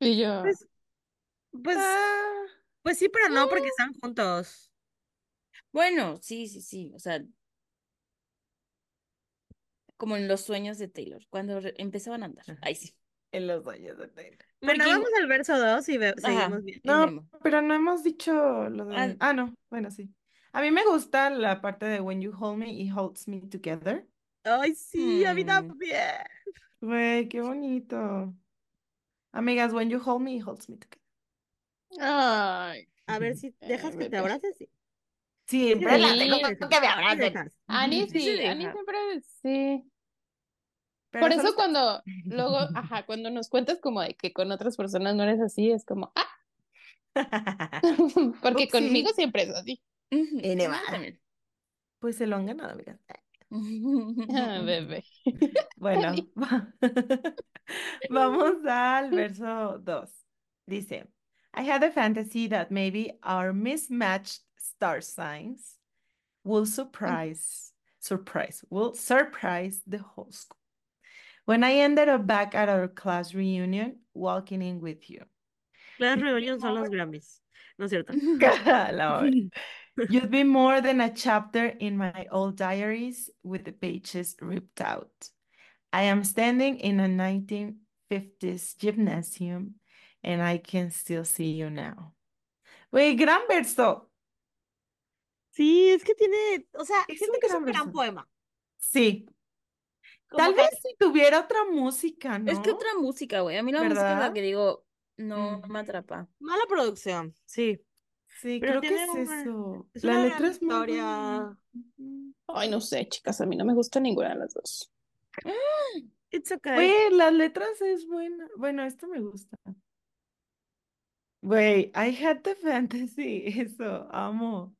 [SPEAKER 4] Y yo,
[SPEAKER 3] Pues, pues,
[SPEAKER 5] Ah,
[SPEAKER 3] pues sí, pero no, porque están juntos.
[SPEAKER 2] Bueno, sí, sí, sí, o sea, como en los sueños de Taylor, cuando re- empezaban a andar. Ahí sí.
[SPEAKER 5] en los sueños de Taylor.
[SPEAKER 3] Bueno,
[SPEAKER 2] Porque
[SPEAKER 3] vamos al verso 2 y ve- seguimos bien.
[SPEAKER 5] No, pero no hemos dicho lo de...
[SPEAKER 2] Ah.
[SPEAKER 5] Ah, no, bueno, sí. A mí me gusta la parte de When You Hold Me y Holds Me Together.
[SPEAKER 3] Ay, sí, a mí
[SPEAKER 2] Mm.
[SPEAKER 3] también.
[SPEAKER 5] Güey, qué bonito. Amigas, When You Hold Me y Holds Me Together.
[SPEAKER 4] ay,
[SPEAKER 3] A ver si dejas que te abraces, sí.
[SPEAKER 5] Siempre la
[SPEAKER 4] Sí.
[SPEAKER 5] tengo
[SPEAKER 3] Sí,
[SPEAKER 5] que me abracen.
[SPEAKER 4] Ani
[SPEAKER 2] Sí
[SPEAKER 4] Ani siempre sí.
[SPEAKER 5] Pero
[SPEAKER 4] Por eso
[SPEAKER 5] está-
[SPEAKER 4] cuando luego, ajá, cuando nos cuentas como de que con otras personas no eres así, es como, ah, porque
[SPEAKER 5] Upsi.
[SPEAKER 4] conmigo siempre es así.
[SPEAKER 5] Y. Pues se lo han ganado, amigas.
[SPEAKER 4] Ah, bebé.
[SPEAKER 5] Bueno, vamos al verso 2. Dice, I had a fantasy that maybe our mismatched star signs will surprise, surprise, will surprise the whole school. When I ended up back at our class reunion, walking in with you.
[SPEAKER 3] Las reuniones son los Grammys. No es cierto.
[SPEAKER 5] You'd be more than a chapter in my old diaries with the pages ripped out. I am standing in a 1950s gymnasium and I can still see you now. Güey, gran verso.
[SPEAKER 3] Sí, es que tiene, o sea,
[SPEAKER 5] Es
[SPEAKER 3] siento
[SPEAKER 5] un
[SPEAKER 3] que es un gran
[SPEAKER 5] verso.
[SPEAKER 3] poema.
[SPEAKER 5] Sí, tal
[SPEAKER 3] que
[SPEAKER 5] vez si tuviera otra música,
[SPEAKER 2] Es que
[SPEAKER 5] ¿no?
[SPEAKER 2] otra música, güey. A mí la música es la
[SPEAKER 5] ¿Verdad?
[SPEAKER 2] que digo, no, no me atrapa.
[SPEAKER 3] mala producción, sí.
[SPEAKER 5] Sí,
[SPEAKER 3] Pero
[SPEAKER 5] creo que es
[SPEAKER 3] una-
[SPEAKER 5] eso.
[SPEAKER 3] es
[SPEAKER 5] La letra es muy
[SPEAKER 3] historia.
[SPEAKER 4] Ay, no sé, chicas, a mí no me gusta ninguna de las dos.
[SPEAKER 3] It's okay.
[SPEAKER 5] Güey, las letras es buena. Bueno, esto me gusta. Güey, I had the fantasy. Eso, amo.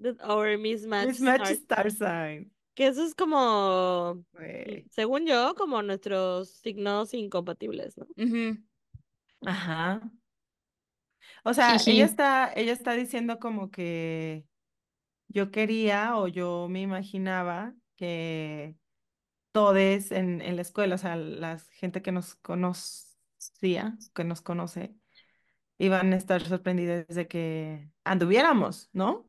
[SPEAKER 3] That our mismatched
[SPEAKER 5] Mismatch
[SPEAKER 3] stars.
[SPEAKER 5] star sign.
[SPEAKER 3] Que eso es como,
[SPEAKER 5] Güey.
[SPEAKER 3] según yo, como nuestros signos incompatibles, ¿no?
[SPEAKER 5] Ajá. O sea,
[SPEAKER 4] Jiji.
[SPEAKER 5] ella está, ella está diciendo como que yo quería o yo me imaginaba que todos en, en la escuela, o sea, la gente que nos conocía, que nos conoce, iban a estar sorprendidos de que anduviéramos, ¿no?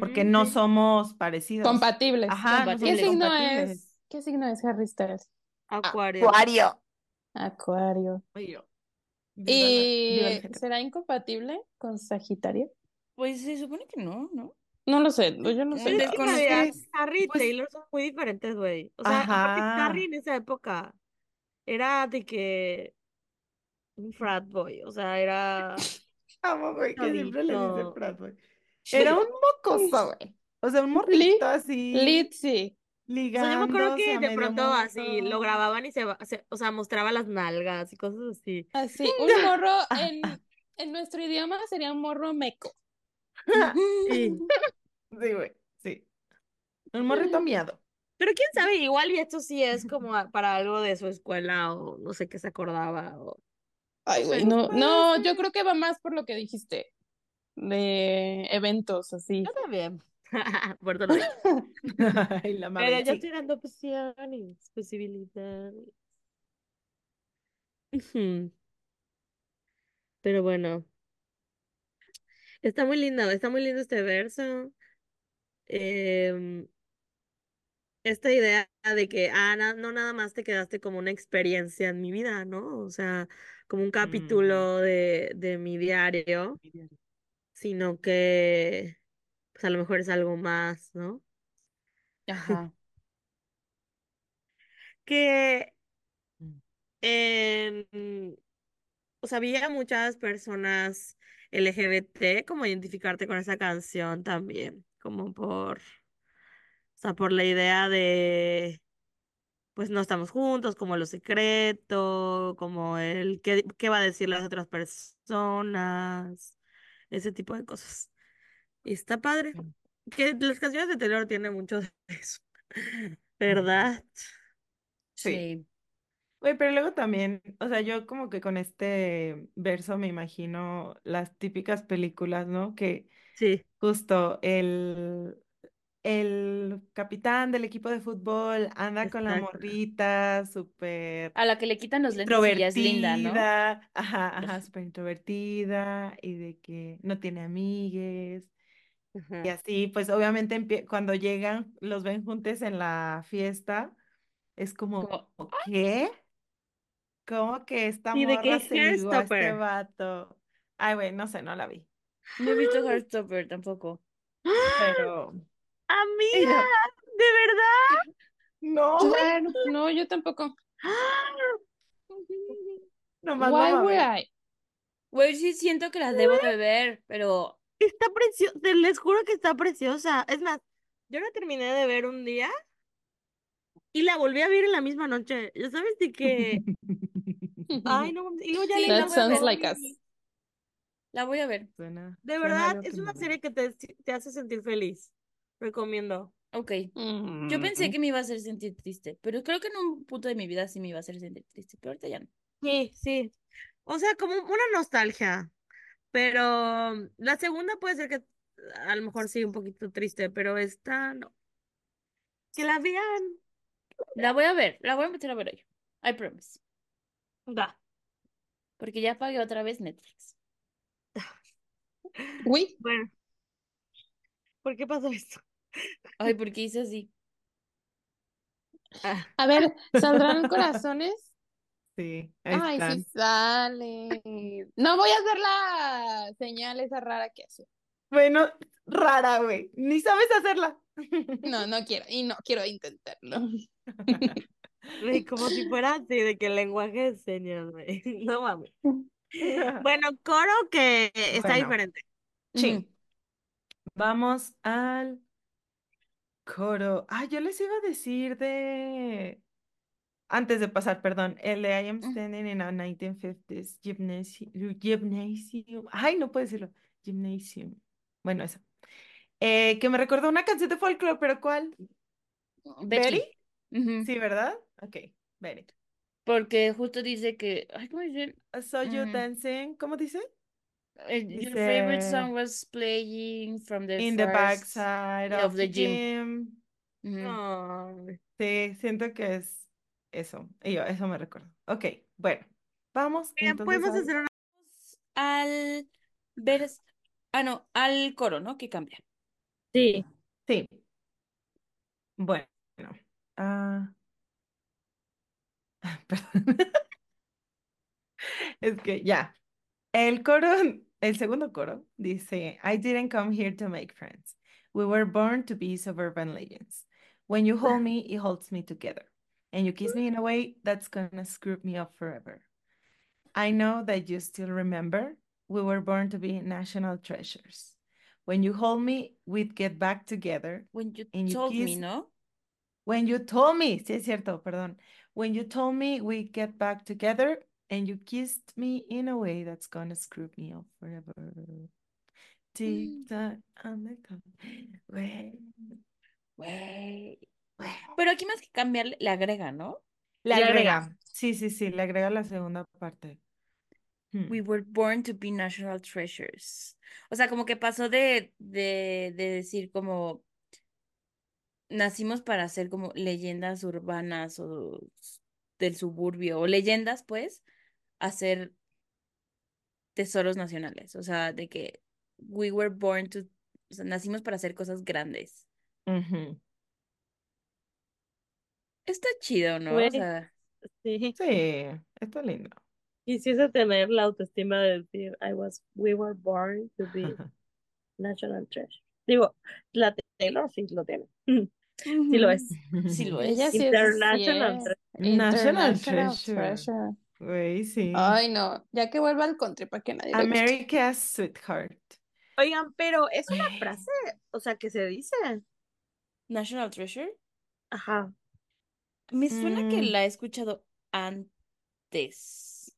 [SPEAKER 5] Porque no
[SPEAKER 3] sí.
[SPEAKER 5] somos parecidos.
[SPEAKER 4] Compatibles.
[SPEAKER 5] Ajá,
[SPEAKER 4] ¿Qué signo
[SPEAKER 5] compatibles.
[SPEAKER 4] es? ¿Qué signo es Harry Styles?
[SPEAKER 3] Acuario.
[SPEAKER 5] Acuario.
[SPEAKER 4] Acuario.
[SPEAKER 5] Oye, yo, viva la- viva el
[SPEAKER 4] ¿Y será incompatible con Sagitario?
[SPEAKER 2] Pues se supone que no, ¿no?
[SPEAKER 4] No lo sé, yo no
[SPEAKER 2] Mm,
[SPEAKER 4] sé.
[SPEAKER 3] Es que en
[SPEAKER 2] Desconozco.
[SPEAKER 3] realidad
[SPEAKER 5] Es-
[SPEAKER 3] Harry y
[SPEAKER 5] pues-
[SPEAKER 3] Taylor son muy diferentes, güey. O sea, aparte
[SPEAKER 5] Ajá.
[SPEAKER 3] Harry en esa época era de que un frat boy, o sea, era
[SPEAKER 5] Amo, güey, que siempre le dice. Frat Boy. Era un mocoso, güey. O sea, un morrito así,
[SPEAKER 4] Litzy.
[SPEAKER 3] O sea, yo me acuerdo que
[SPEAKER 5] a
[SPEAKER 3] de pronto así lo grababan y se, o sea, mostraba las nalgas y cosas así.
[SPEAKER 4] Así, un morro en, en nuestro idioma sería un morro meco.
[SPEAKER 3] Sí.
[SPEAKER 5] Sí, güey, sí. Un morrito miado.
[SPEAKER 3] Pero quién sabe, igual y esto sí es como a- para algo de su escuela o no sé qué se acordaba o
[SPEAKER 4] Ay,
[SPEAKER 3] No
[SPEAKER 4] güey, no,
[SPEAKER 5] puede
[SPEAKER 4] no, yo creo que va más por lo que dijiste, de eventos así.
[SPEAKER 3] yo también. Puerto Rico.
[SPEAKER 5] Ay, la
[SPEAKER 3] Pero yo
[SPEAKER 5] sí.
[SPEAKER 3] estoy dando opciones, posibilidades. Pero bueno, está muy lindo, está muy lindo este verso. Em, esta idea de que, ah, na- no nada más te quedaste como una experiencia en mi vida, ¿no? O sea, como un capítulo de, de mi diario, sino que, pues a lo mejor es algo más, ¿no?
[SPEAKER 2] Ajá.
[SPEAKER 3] Que
[SPEAKER 5] Mm.
[SPEAKER 3] o sea, había muchas personas LGBT como identificarte con esa canción también, como por, o sea, por la idea de, pues no estamos juntos, como lo secreto, como el qué, qué va a decir las otras personas, ese tipo de cosas. Y está padre. Que las canciones de Taylor tienen mucho de eso, ¿verdad?
[SPEAKER 5] Sí.
[SPEAKER 2] Sí.
[SPEAKER 5] Güey, pero luego también, o sea, yo como que con este verso me imagino las típicas películas, ¿no? Que
[SPEAKER 3] Sí,
[SPEAKER 5] justo el, el capitán del equipo de fútbol anda con la morrita, súper
[SPEAKER 2] A la que le quitan los lentes y es linda, ¿no?
[SPEAKER 5] ajá, ajá, súper introvertida y de que no tiene amigues.
[SPEAKER 3] Ajá.
[SPEAKER 5] Y así, pues obviamente cuando llegan, los ven juntos en la fiesta, es como,
[SPEAKER 2] Como,
[SPEAKER 5] ¿qué? ¿Cómo que esta
[SPEAKER 3] Y de
[SPEAKER 5] morra
[SPEAKER 3] que
[SPEAKER 5] se ligó a este vato? Ay, güey, no sé, no la vi.
[SPEAKER 2] no he visto Heartstopper tampoco.
[SPEAKER 5] Pero,
[SPEAKER 3] Amiga,
[SPEAKER 5] ella,
[SPEAKER 3] ¿de verdad?
[SPEAKER 5] no,
[SPEAKER 4] Claro, no, yo tampoco.
[SPEAKER 5] nomás
[SPEAKER 4] Why
[SPEAKER 5] lo
[SPEAKER 4] would. I?
[SPEAKER 2] Güey, sí siento que las debo de ver, pero
[SPEAKER 3] Está preciosa, les juro que está preciosa. Es más, yo la terminé de ver un día y la volví a ver en la misma noche. Ya sabes de que, ay, no, mames, y luego ya
[SPEAKER 2] Sí,
[SPEAKER 4] That
[SPEAKER 3] los
[SPEAKER 2] voy a
[SPEAKER 4] sounds
[SPEAKER 2] ver.
[SPEAKER 4] like us.
[SPEAKER 2] la voy a ver.
[SPEAKER 5] Suena,
[SPEAKER 3] De verdad, es una serie que te, te hace sentir feliz. Recomiendo.
[SPEAKER 2] Ok. Yo pensé que me iba a hacer sentir triste, pero creo que en un punto de mi vida sí me iba a hacer sentir triste, pero ahorita ya no.
[SPEAKER 3] Sí, sí. O sea, como una nostalgia. Pero la segunda puede ser que a lo mejor sí un poquito triste, pero esta no. Que la vean.
[SPEAKER 2] La voy a ver, la voy a empezar a ver hoy. I promise.
[SPEAKER 3] Va.
[SPEAKER 2] Porque ya pagué otra vez Netflix.
[SPEAKER 4] Uy,
[SPEAKER 3] Bueno, ¿por qué pasó esto?
[SPEAKER 2] Ay, ¿por qué hice así?
[SPEAKER 3] Ah,
[SPEAKER 4] a ver, ¿saldrán corazones?
[SPEAKER 5] Sí, ahí
[SPEAKER 4] Ay, sí
[SPEAKER 5] están.
[SPEAKER 4] sale. No voy a hacer la señal esa rara que hace.
[SPEAKER 5] Bueno, rara, güey, ni sabes hacerla.
[SPEAKER 4] No, no quiero, y no quiero intentarlo.
[SPEAKER 3] güey, como si fuera así, de que el lenguaje de señas, güey. No mames. Bueno, coro que está
[SPEAKER 5] Bueno.
[SPEAKER 3] diferente.
[SPEAKER 5] Sí. Vamos al coro. Ah, yo les iba a decir de... Antes de pasar, perdón, el de I am
[SPEAKER 2] Mm.
[SPEAKER 5] standing in a 1950s gymnasium. Gymnasium. Ay, no puedo decirlo. Gymnasium. Bueno, eso. Eh, que me recordó una canción de folklore, pero ¿cuál?
[SPEAKER 2] Betty.
[SPEAKER 5] ¿Betty?
[SPEAKER 2] Ujú.
[SPEAKER 5] Sí, ¿verdad? Ok, Betty.
[SPEAKER 2] Porque justo dice que, ay, ¿cómo dice?
[SPEAKER 5] I saw you
[SPEAKER 2] Mm.
[SPEAKER 5] dancing. ¿Cómo dice?
[SPEAKER 2] Eh, Your favorite
[SPEAKER 5] Dice,
[SPEAKER 2] song was playing from the
[SPEAKER 5] In the backside
[SPEAKER 2] of
[SPEAKER 5] of
[SPEAKER 2] the gym.
[SPEAKER 5] gym.
[SPEAKER 2] Ujú.
[SPEAKER 3] Ay.
[SPEAKER 5] Sí, siento que es eso. Y yo, eso me recuerdo. Ok, bueno. Vamos entonces
[SPEAKER 3] podemos
[SPEAKER 5] al-
[SPEAKER 3] hacer una.
[SPEAKER 2] Al ver, ah, no, al coro, ¿no? Que cambia.
[SPEAKER 3] Sí.
[SPEAKER 5] Sí. Bueno. ah, perdón. Es que ya. El coro, el segundo coro dice, I didn't come here to make friends. We were born to be suburban legends. When you hold me, it holds me together. And you kiss me in a way that's gonna screw me up forever. I know that you still remember. We were born to be national treasures. When you hold me, we'd get back together.
[SPEAKER 2] When you
[SPEAKER 5] And you
[SPEAKER 2] told me, ¿no?
[SPEAKER 5] When you told me, sí es cierto, perdón. When you told me we'd get back together and you kissed me in a way that's gonna screw me up forever. Tick tock on the clock. Güey.
[SPEAKER 2] güey. Pero aquí más que cambiarle, le agrega, ¿no?
[SPEAKER 5] Le
[SPEAKER 3] Le
[SPEAKER 5] agrega. Sí, sí, sí, le agrega la segunda parte. Hmm.
[SPEAKER 2] We were born to be national treasures. O sea, como que pasó de, de, de decir como nacimos para ser como leyendas urbanas o del suburbio, o leyendas, pues, a ser tesoros nacionales. O sea, de que we were born to, o sea, nacimos para hacer cosas grandes.
[SPEAKER 5] Ujú.
[SPEAKER 2] Está chido, ¿no?
[SPEAKER 3] Güey.
[SPEAKER 2] O sea,
[SPEAKER 3] Sí.
[SPEAKER 5] Sí, está lindo.
[SPEAKER 3] Quisiese tener la autoestima de decir, I was, we were born to be national treasure. Digo, la Taylor sí lo tiene. Sí lo es.
[SPEAKER 2] Sí lo es.
[SPEAKER 4] Ella sí es, sí
[SPEAKER 3] International
[SPEAKER 4] es.
[SPEAKER 3] treasure.
[SPEAKER 5] treasure. Güey, sí.
[SPEAKER 4] Ay, no, ya que vuelva al country para que nadie le guste.
[SPEAKER 5] America's sweetheart.
[SPEAKER 3] Oigan, pero es una
[SPEAKER 5] Güey.
[SPEAKER 3] frase, o sea, que se dice.
[SPEAKER 2] National treasure.
[SPEAKER 3] Ajá.
[SPEAKER 2] Me suena que
[SPEAKER 5] Mm,
[SPEAKER 2] la he escuchado antes.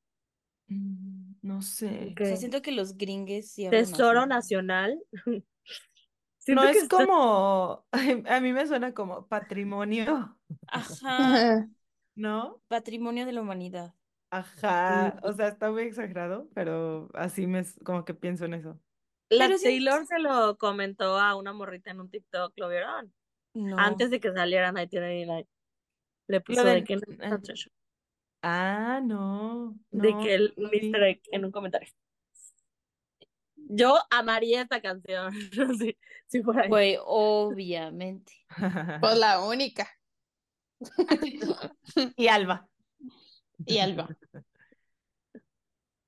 [SPEAKER 5] mm, no sé.
[SPEAKER 2] O sea,
[SPEAKER 3] Ok.
[SPEAKER 2] siento que los gringues sí hablan
[SPEAKER 3] Tesoro. Nacional.
[SPEAKER 5] No
[SPEAKER 3] Siento que
[SPEAKER 5] es
[SPEAKER 3] está-
[SPEAKER 5] como, a mí me suena como patrimonio,
[SPEAKER 2] Ajá,
[SPEAKER 5] ¿no?
[SPEAKER 2] patrimonio de la humanidad.
[SPEAKER 5] Ajá, o sea, está muy exagerado, pero así me, como que pienso en eso.
[SPEAKER 3] La
[SPEAKER 2] Pero sí-
[SPEAKER 3] Taylor se lo comentó a una morrita en un TikTok, ¿lo vieron?
[SPEAKER 2] No.
[SPEAKER 3] Antes de que saliera 1989. Le puso de
[SPEAKER 5] del-
[SPEAKER 3] que,
[SPEAKER 5] ah.
[SPEAKER 3] Ah,
[SPEAKER 5] Ah, no,
[SPEAKER 3] de
[SPEAKER 5] no,
[SPEAKER 3] que el
[SPEAKER 5] no.
[SPEAKER 3] Mr. Egg en un comentario. Yo amaría esta canción, si, si fuera
[SPEAKER 2] obviamente.
[SPEAKER 4] Pues la única.
[SPEAKER 5] Y Alba.
[SPEAKER 4] Y Alba.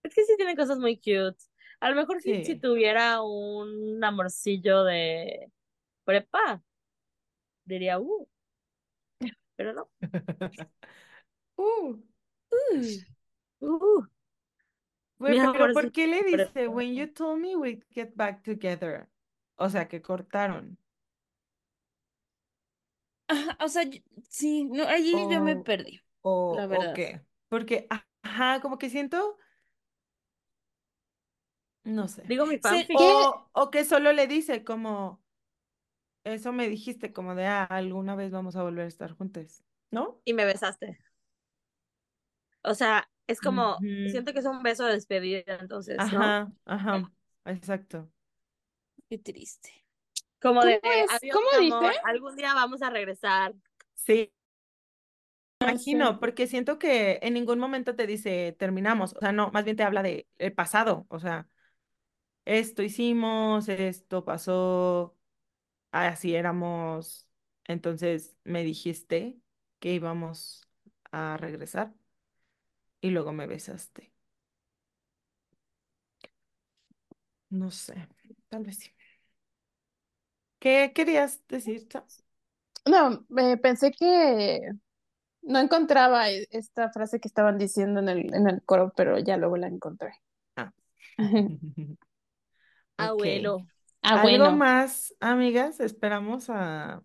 [SPEAKER 3] Es que sí tiene cosas muy cute. A lo mejor sí, si tuviera un amorcillo de prepa, diría, uh. Pero no.
[SPEAKER 5] Uh,
[SPEAKER 3] Uh.
[SPEAKER 5] güey,
[SPEAKER 3] Mi
[SPEAKER 5] pero ¿por qué le dice,
[SPEAKER 3] prepa.
[SPEAKER 5] when you told me we'd get back together? O sea, que cortaron.
[SPEAKER 2] O sea, sí, no, allí yo me perdí,
[SPEAKER 5] ¿O,
[SPEAKER 2] la verdad.
[SPEAKER 5] qué? Porque, ajá, como que siento, no sé.
[SPEAKER 3] Digo mi
[SPEAKER 2] Se-
[SPEAKER 3] fanfic.
[SPEAKER 5] O, o que solo le dice como, eso me dijiste, como de, ah, alguna vez vamos a volver a estar juntos, ¿no?
[SPEAKER 3] y me besaste. O sea, es como,
[SPEAKER 5] Ujú.
[SPEAKER 3] siento que es un beso de despedida, entonces, ¿no?
[SPEAKER 5] Ajá, ajá, exacto.
[SPEAKER 2] Qué triste.
[SPEAKER 3] Como de,
[SPEAKER 4] ¿Cómo es?
[SPEAKER 3] adiós,
[SPEAKER 4] ¿Cómo
[SPEAKER 3] mi amor,
[SPEAKER 4] dice?
[SPEAKER 3] algún día vamos a regresar.
[SPEAKER 5] Sí, imagino,
[SPEAKER 4] sé.
[SPEAKER 5] porque siento que en ningún momento te dice terminamos, o sea, no, más bien te habla de el pasado, o sea, esto hicimos, esto pasó, así éramos, entonces me dijiste que íbamos a regresar y luego me besaste. No sé, tal vez sí. ¿Qué querías decir?
[SPEAKER 4] No, eh, pensé que no encontraba e- esta frase que estaban diciendo en el, en el coro, pero ya luego la encontré.
[SPEAKER 5] Ah. Ok.
[SPEAKER 3] bueno.
[SPEAKER 4] Ah,
[SPEAKER 5] ¿Algo más, amigas? Esperamos a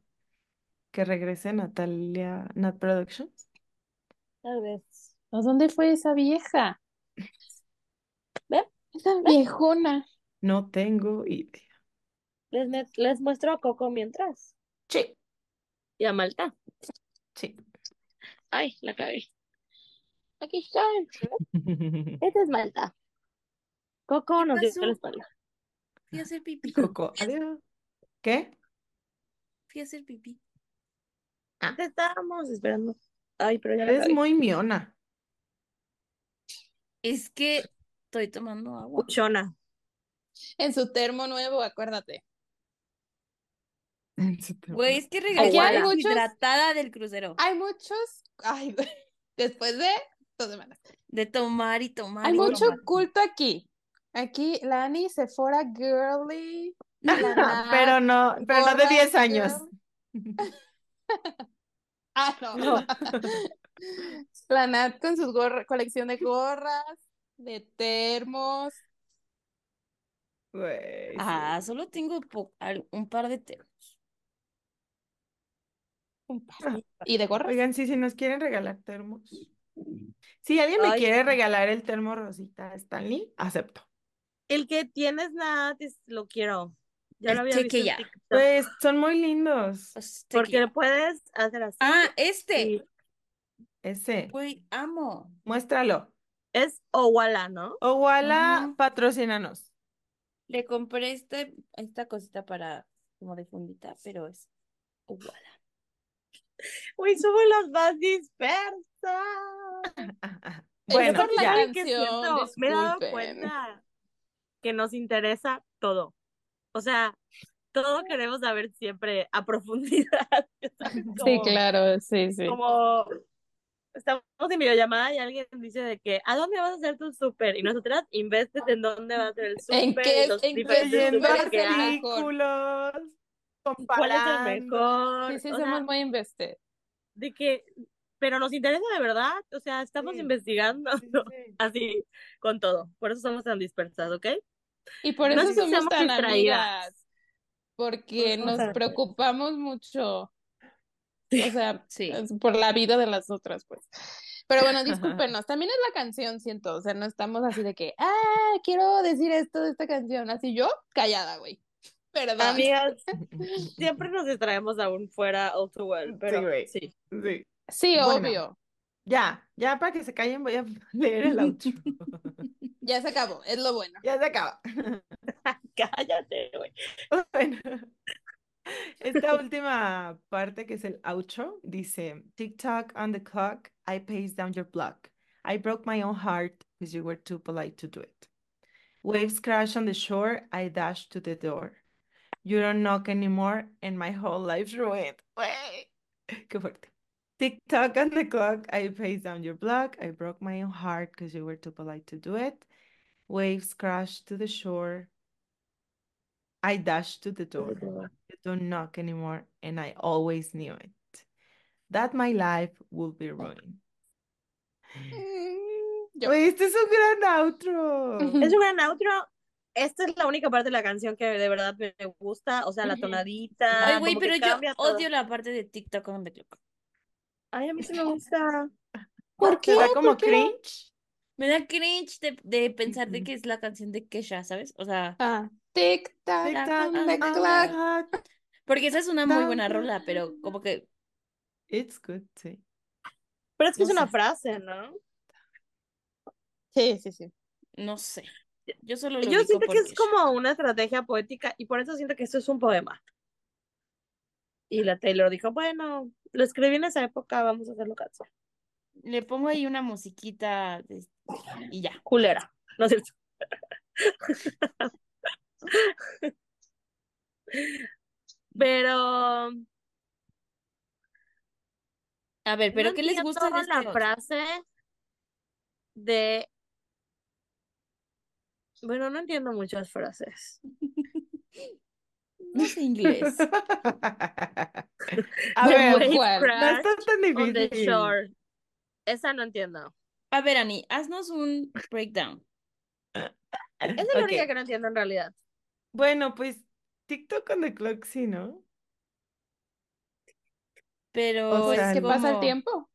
[SPEAKER 5] que regrese Natalia, Nat Productions.
[SPEAKER 3] Tal vez.
[SPEAKER 4] ¿A dónde fue esa vieja?
[SPEAKER 3] ¿Ven?
[SPEAKER 4] Esa viejona.
[SPEAKER 5] No tengo idea.
[SPEAKER 3] Les, les muestro a Coco mientras.
[SPEAKER 5] Sí,
[SPEAKER 3] Y a Malta.
[SPEAKER 5] sí.
[SPEAKER 3] Ay, la cagué. Aquí están. Esta es Malta. Coco
[SPEAKER 2] ¿Qué
[SPEAKER 3] nos dio la espalda.
[SPEAKER 2] Fui a hacer pipí.
[SPEAKER 5] Coco, adiós. ¿Qué?
[SPEAKER 2] Fui a hacer pipí.
[SPEAKER 3] Te estábamos esperando. Ay, pero ya
[SPEAKER 5] Eres muy miona.
[SPEAKER 2] Es que estoy tomando agua.
[SPEAKER 3] Puchona.
[SPEAKER 4] En su termo nuevo, acuérdate.
[SPEAKER 2] Güey, es que regresé
[SPEAKER 4] hay muchos-
[SPEAKER 2] deshidratada del crucero.
[SPEAKER 4] Hay muchos. Ay, después de dos semanas.
[SPEAKER 2] De tomar y tomar
[SPEAKER 4] Hay
[SPEAKER 2] y
[SPEAKER 4] mucho
[SPEAKER 2] tomar.
[SPEAKER 4] culto aquí. Aquí, Lani, Sephora Girly. la Nat,
[SPEAKER 5] Pero no, pero no de
[SPEAKER 4] gorra
[SPEAKER 5] 10 años.
[SPEAKER 4] Ah, no. La Nat con su gorra, colección de gorras, de termos.
[SPEAKER 5] Sí.
[SPEAKER 2] Ah, solo tengo un par de termos.
[SPEAKER 4] Un par. Y de gorras.
[SPEAKER 5] Oigan, sí, si nos quieren regalar termos. Si alguien me
[SPEAKER 3] Ay.
[SPEAKER 5] quiere regalar el termo Rosita Stanley, acepto.
[SPEAKER 3] El que tienes nada, lo quiero. Ya
[SPEAKER 2] El
[SPEAKER 3] lo había visto en
[SPEAKER 2] tequila.
[SPEAKER 3] TikTok.
[SPEAKER 5] Pues son muy lindos.
[SPEAKER 3] Porque le puedes hacer así.
[SPEAKER 2] Ah, este.
[SPEAKER 5] Ese,
[SPEAKER 2] Güey, amo.
[SPEAKER 5] muéstralo.
[SPEAKER 3] es Owala, ¿no?
[SPEAKER 5] Owala, patrocínanos.
[SPEAKER 2] Le compré este, esta cosita para como de fundita, pero es igual.
[SPEAKER 3] Uy, somos las más dispersas.
[SPEAKER 5] Bueno,
[SPEAKER 4] por la
[SPEAKER 5] ya.
[SPEAKER 3] ¿Saben qué
[SPEAKER 4] canción,
[SPEAKER 3] siento? Me he dado cuenta que nos interesa todo. O sea, todo queremos saber siempre a profundidad.
[SPEAKER 4] Sí, claro, sí, sí.
[SPEAKER 3] Como estamos en videollamada y alguien dice de que ¿a dónde vas a hacer tu súper? Y nosotras investes en dónde va a hacer el súper.
[SPEAKER 4] ¿En
[SPEAKER 3] y
[SPEAKER 4] qué-
[SPEAKER 3] los
[SPEAKER 4] en qué
[SPEAKER 3] diferentes
[SPEAKER 5] Leyendo
[SPEAKER 4] súper
[SPEAKER 5] artículos,
[SPEAKER 3] ¿Cuál es el
[SPEAKER 5] comparando.
[SPEAKER 3] mejor?
[SPEAKER 4] Sí, sí,
[SPEAKER 3] O
[SPEAKER 4] somos
[SPEAKER 3] sea,
[SPEAKER 4] muy invested.
[SPEAKER 3] de que, pero nos interesa de verdad, o sea, estamos
[SPEAKER 5] Sí.
[SPEAKER 3] investigando
[SPEAKER 5] Sí, sí, sí.
[SPEAKER 3] así con todo, por eso somos tan dispersas, ¿ok?
[SPEAKER 4] Y por
[SPEAKER 3] No
[SPEAKER 4] eso
[SPEAKER 3] es que
[SPEAKER 4] somos tan amigas. Porque nos preocupamos mucho. O sea, por la vida de las otras, pues. Pero bueno, discúlpenos, también es la canción, siento, o sea, no estamos así de que, ah, quiero decir esto de esta canción, así yo, callada, güey. Perdón.
[SPEAKER 3] Amigas, siempre nos distraemos aún fuera all too well, pero
[SPEAKER 5] güey.
[SPEAKER 3] sí.
[SPEAKER 5] Sí.
[SPEAKER 4] Sí,
[SPEAKER 5] Bueno.
[SPEAKER 4] obvio.
[SPEAKER 5] Ya, ya para que se callen voy a leer el outro.
[SPEAKER 4] Ya se acabó, es lo bueno.
[SPEAKER 5] ya se acaba.
[SPEAKER 3] Cállate, güey.
[SPEAKER 5] Bueno, esta última parte que es el outro dice, TikTok on the clock, I paced down your block. I broke my own heart because you were too polite to do it. Waves crash on the shore, I dashed to the door. You don't knock anymore and my whole life's ruined. Güey, Qué fuerte. TikTok on the clock, I paced down your block. I broke my own heart because you were too polite to do it. Waves crashed to the shore. I dashed to the door. You don't knock anymore, and I always knew it. That my life would be ruined.
[SPEAKER 4] Mm, yo.
[SPEAKER 5] Oye, este es un gran outro.
[SPEAKER 3] Es un gran outro. Esta es la única parte de la canción que de verdad me gusta, o sea, la tonadita.
[SPEAKER 2] Ay, güey, pero yo
[SPEAKER 3] todo.
[SPEAKER 2] odio la parte de TikTok on the clock.
[SPEAKER 3] Ay, a mí sí me gusta.
[SPEAKER 4] ¿Por
[SPEAKER 5] ¿Te da
[SPEAKER 4] qué?
[SPEAKER 5] como
[SPEAKER 4] ¿Por qué?
[SPEAKER 5] cringe?
[SPEAKER 2] Me da cringe de, de pensar de que es la canción de Kesha, ¿sabes? O sea,
[SPEAKER 4] Ah, tac, on the clock.
[SPEAKER 2] porque esa es una muy buena rola, pero como que
[SPEAKER 5] It's good, sí.
[SPEAKER 3] Pero es que
[SPEAKER 2] No
[SPEAKER 3] es una frase, ¿no?
[SPEAKER 4] Sí, sí, sí.
[SPEAKER 2] no sé. Yo solo lo
[SPEAKER 3] Yo siento que es como una estrategia poética y por eso siento que esto es un poema. Y la Taylor dijo, bueno, lo escribí en esa época, vamos a hacerlo canción.
[SPEAKER 2] Le pongo ahí una musiquita de- y ya.
[SPEAKER 3] Culera, ¿no es cierto? Pero
[SPEAKER 2] A ver, pero
[SPEAKER 3] no
[SPEAKER 2] ¿qué les gusta de este
[SPEAKER 3] la
[SPEAKER 2] otro?
[SPEAKER 3] frase de bueno, no entiendo muchas frases.
[SPEAKER 2] No sé inglés.
[SPEAKER 5] A
[SPEAKER 4] The
[SPEAKER 5] ver, no está tan
[SPEAKER 3] on the
[SPEAKER 5] difícil.
[SPEAKER 3] shore. Esa no entiendo.
[SPEAKER 2] A ver, Ani, haznos un breakdown.
[SPEAKER 3] Esa es la
[SPEAKER 5] Ok.
[SPEAKER 3] única que no entiendo en realidad.
[SPEAKER 5] Bueno, pues TikTok on the clock, sí, ¿no?
[SPEAKER 2] Pero
[SPEAKER 5] O
[SPEAKER 4] Pues
[SPEAKER 5] sea,
[SPEAKER 2] es
[SPEAKER 4] que pasa el tiempo.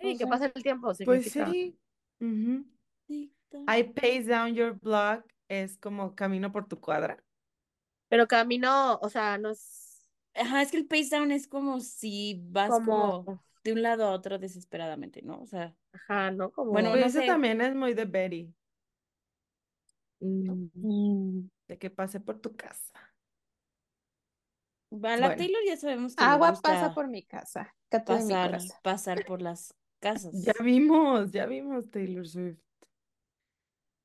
[SPEAKER 3] Sí,
[SPEAKER 4] O
[SPEAKER 3] que pasa el tiempo
[SPEAKER 5] Pues
[SPEAKER 3] significa.
[SPEAKER 5] sí. Ujú.
[SPEAKER 2] Tic-tac.
[SPEAKER 5] I pace down your block es como camino por tu cuadra.
[SPEAKER 3] Pero camino, o sea, no es
[SPEAKER 2] Ajá, es que el pace down es como si vas como,
[SPEAKER 3] como,
[SPEAKER 2] de un lado a otro desesperadamente, ¿no? O sea,
[SPEAKER 3] ajá, ¿no? Como,
[SPEAKER 2] Bueno, no
[SPEAKER 5] eso
[SPEAKER 2] sé.
[SPEAKER 5] también es muy de Betty,
[SPEAKER 3] mm,
[SPEAKER 4] Mm.
[SPEAKER 5] de que pase por tu casa.
[SPEAKER 2] a la
[SPEAKER 5] Bueno.
[SPEAKER 2] Taylor ya sabemos que
[SPEAKER 4] Agua pasa por mi casa. Mi
[SPEAKER 2] pasar, pasar por las casas.
[SPEAKER 5] Ya vimos, ya vimos Taylor Swift.